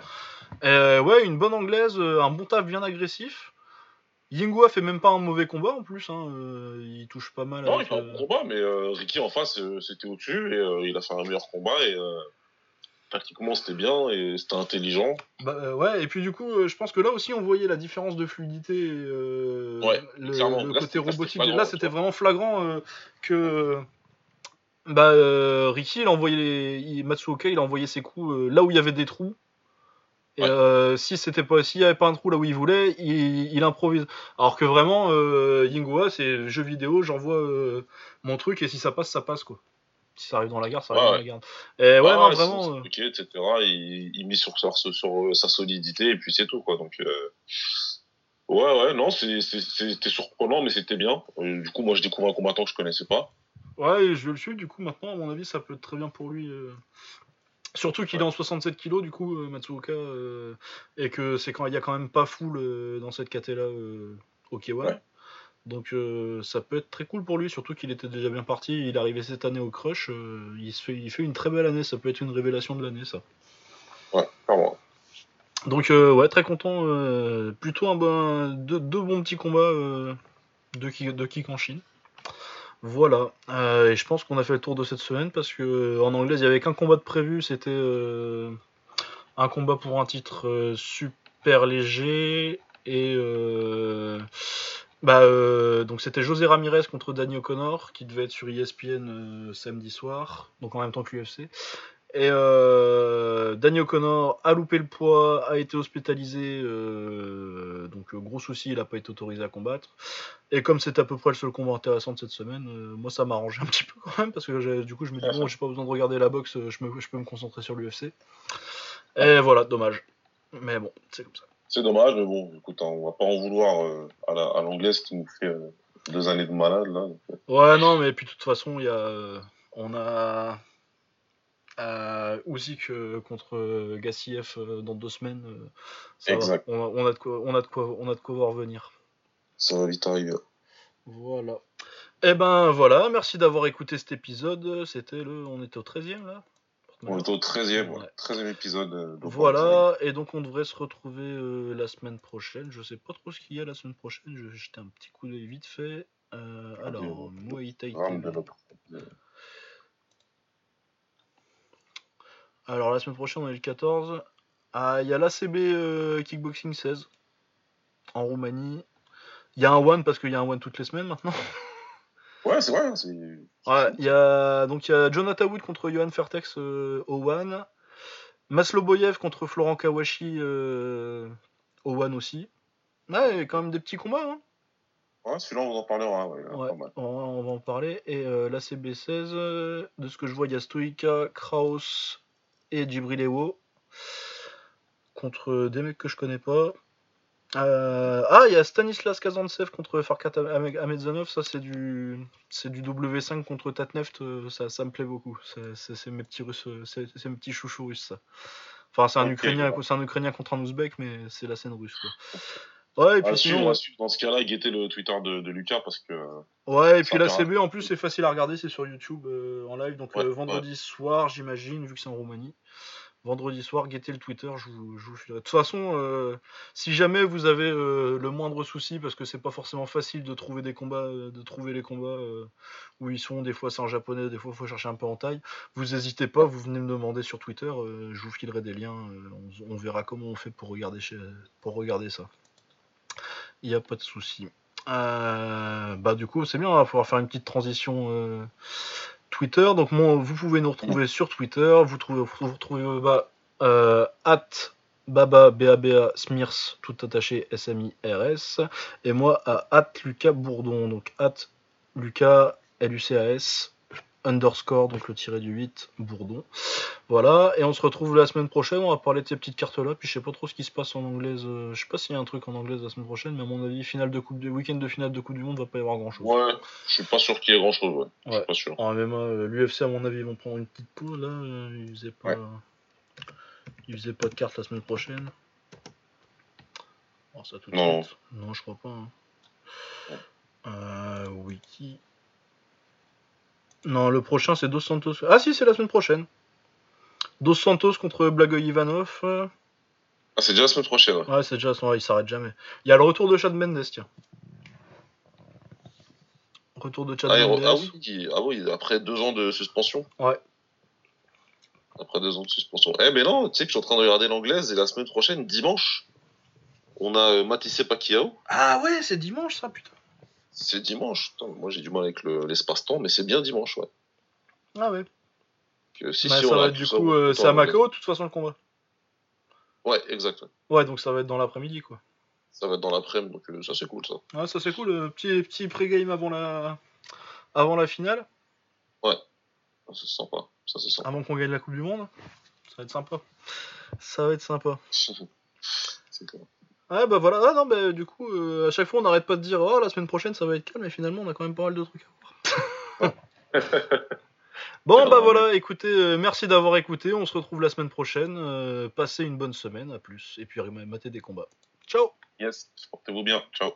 Euh, ouais, une bonne anglaise, un bon taf bien agressif. Yingua fait même pas un mauvais combat en plus, hein, il touche pas mal. Non, il fait un bon combat, mais Ricky en face, c'était au-dessus et il a fait un meilleur combat et tactiquement c'était bien et c'était intelligent. Bah euh, ouais, et puis du coup, euh, je pense que là aussi on voyait la différence de fluidité, euh, le, côté robotique. Là, c'était vraiment flagrant que bah, Ricky, il a envoyé les... Matsuoka, il a envoyé ses coups là où il y avait des trous. Et si c'était pas, s'il y avait pas un trou là où il voulait, il, improvise. Alors que vraiment, Yingua, c'est jeu vidéo, j'envoie mon truc et si ça passe, ça passe quoi si ça arrive dans la gare, ça arrive dans la gare. Et ouais, non, vraiment. Euh, etc. Il, il met sur, sur, sur, euh, sa solidité et puis c'est tout, quoi. Donc, euh... ouais, ouais, non, c'était surprenant, mais c'était bien. Euh, du coup, moi, je découvre un combattant que je connaissais pas. Ouais, je le suis, du coup, maintenant, à mon avis, ça peut être très bien pour lui. Surtout qu'il est en 67 kg du coup, Matsuoka, et que c'est quand il y a quand même pas full dans cette caté là ok, ouais. Donc euh, ça peut être très cool pour lui, surtout qu'il était déjà bien parti. Il est arrivé cette année au Crush. Euh, il, se fait, il fait une très belle année. Ça peut être une révélation de l'année, ça. Ouais, clairement. Donc euh, ouais, très content. plutôt un bon, deux, bons petits combats de, kick, de kick en Chine. Voilà. et je pense qu'on a fait le tour de cette semaine parce que en anglais il y avait qu'un combat de prévu. C'était un combat pour un titre super léger et Bah, euh, donc c'était José Ramirez contre Danny O'Connor qui devait être sur ESPN samedi soir, donc en même temps que l'UFC. Et euh, Danny O'Connor a loupé le poids, a été hospitalisé, euh, donc gros souci, il n'a pas été autorisé à combattre. Et comme c'est à peu près le seul combat intéressant de cette semaine, moi ça m'arrange un petit peu quand même, parce que du coup je me dis bon, j'ai pas besoin de regarder la boxe, je, je peux me concentrer sur l'UFC. Et voilà, dommage. Mais bon, c'est comme ça. C'est dommage, mais bon, écoute, on va pas en vouloir euh, à l'anglaise qui nous fait euh, deux années de malade là. Ouais, non, mais puis de toute façon, il y a, euh, on a euh, Usyk contre Gassiev dans deux semaines. exact. On, a, de quoi, on a de quoi, on a de quoi voir venir. Ça va vite arriver. Voilà. Eh ben voilà, merci d'avoir écouté cet épisode. C'était le, on était au 13e là. On est au 13e, épisode. Euh, voilà, et donc on devrait se retrouver euh, la semaine prochaine. Je sais pas trop ce qu'il y a la semaine prochaine, je vais jeter un petit coup d'œil vite fait. Euh, ah, alors, Muay Thai Alors la semaine prochaine on est le 14. Ah, il y a l'ACB Kickboxing 16 en Roumanie. Il y a un one parce qu'il y a un one toutes les semaines maintenant. Ouais, c'est vrai. Ouais, il y a donc il y a Jonathan Wood contre Johan Fertex euh, au One, Maslo Boyev contre Florent Kawashi euh, au One aussi. Ouais, il y a quand même des petits combats. Hein. Ouais, celui-là on va en parler. Ouais, on, va en parler. Et euh, la CB16, de ce que je vois, il y a Stoika, Kraus et Djibrilewo contre des mecs que je connais pas. Euh, ah, il y a Stanislas Kazantsev contre Farkat Amedzanov, ça c'est du c'est du W5 contre Tatneft, euh, ça, ça me plaît beaucoup. C'est mes petits russes, euh, c'est mes petits chouchous russes ça. Enfin, c'est un ukrainien, c'est un ukrainien contre un ouzbek, mais c'est la scène russe quoi. Ouais, et puis sinon, dans ce cas-là, guetter le Twitter de, Lucas parce que. Ouais, et puis la CB en plus c'est facile à regarder, c'est sur YouTube en live, donc vendredi soir, j'imagine, vu que c'est en Roumanie vendredi soir, guettez le Twitter, je vous, filerai. De toute façon, euh, si jamais vous avez euh, le moindre souci, parce que c'est pas forcément facile de trouver des combats, euh, de trouver les combats où ils sont, des fois c'est en japonais, des fois il faut chercher un peu en taille, vous n'hésitez pas, vous venez me demander sur Twitter, je vous filerai des liens, on, verra comment on fait pour regarder, pour regarder ça. Il n'y a pas de souci. bah du coup, c'est bien, on va pouvoir faire une petite transition Twitter. Donc vous pouvez nous retrouver sur Twitter. Vous, trouvez, vous retrouvez bah, euh, at Baba BABA Smirs tout attaché S-M-I-R-S et moi à at Lucas Bourdon donc at Lucas L-U-C-A-S underscore, donc le tiré du 8, Bourdon. Voilà, et on se retrouve la semaine prochaine, on va parler de ces petites cartes-là, puis je sais pas trop ce qui se passe en anglaise, euh, je sais pas s'il y a un truc en anglaise la semaine prochaine, mais à mon avis, finale de coupe du week-end de finale de Coupe du Monde, va pas y avoir grand-chose. Ouais, je suis pas sûr qu'il y ait grand-chose, ouais. Je suis pas sûr. En MMA, l'UFC, à mon avis, ils vont prendre une petite pause, là, euh, ils faisaient pas... Ils faisaient pas de cartes la semaine prochaine. Oh, ça tout de non. Suite. Non, je crois pas. Hein. Euh, wiki. Non, le prochain c'est Dos Santos. Ah si, c'est la semaine prochaine. Dos Santos contre Blagoy Ivanov. Ah, c'est déjà la semaine prochaine. Ouais, c'est déjà la semaine, il s'arrête jamais. Il y a le retour de Chad Mendes, tiens. Retour de Chad ah, Mendes. Ah oui, ah oui, après deux ans de suspension. Ouais. Après deux ans de suspension. Eh, mais non, tu sais que je suis en train de regarder l'anglaise et la semaine prochaine, dimanche, on a euh, Matisse Pacquiao. Ah ouais, c'est dimanche ça, putain. C'est dimanche. moi, j'ai du mal avec l'espace-temps, mais c'est bien dimanche, ouais. Ah ouais. si, bah, ça va être, du coup, euh, c'est à Macao, de toute façon, le combat. Ouais, exact. Ouais. donc ça va être dans l'après-midi, quoi. Ça va être dans l'après-midi, donc euh, ça, c'est cool, ça. Ouais, ça, c'est cool. Euh, petit, petit pré-game avant la... avant la finale. Ouais. Ça, c'est sympa. Ça, c'est sympa. Avant qu'on gagne la Coupe du Monde. Ça va être sympa. Ça va être sympa. c'est cool. Ouais, bah voilà. Ah non, bah du coup, euh, à chaque fois, on n'arrête pas de dire Oh, la semaine prochaine, ça va être calme, mais finalement, on a quand même pas mal de trucs à voir. bon, bah voilà, écoutez, euh, merci d'avoir écouté. On se retrouve la semaine prochaine. Euh, passez une bonne semaine, à plus. Et puis, matez des combats. Ciao Yes, portez-vous bien. Ciao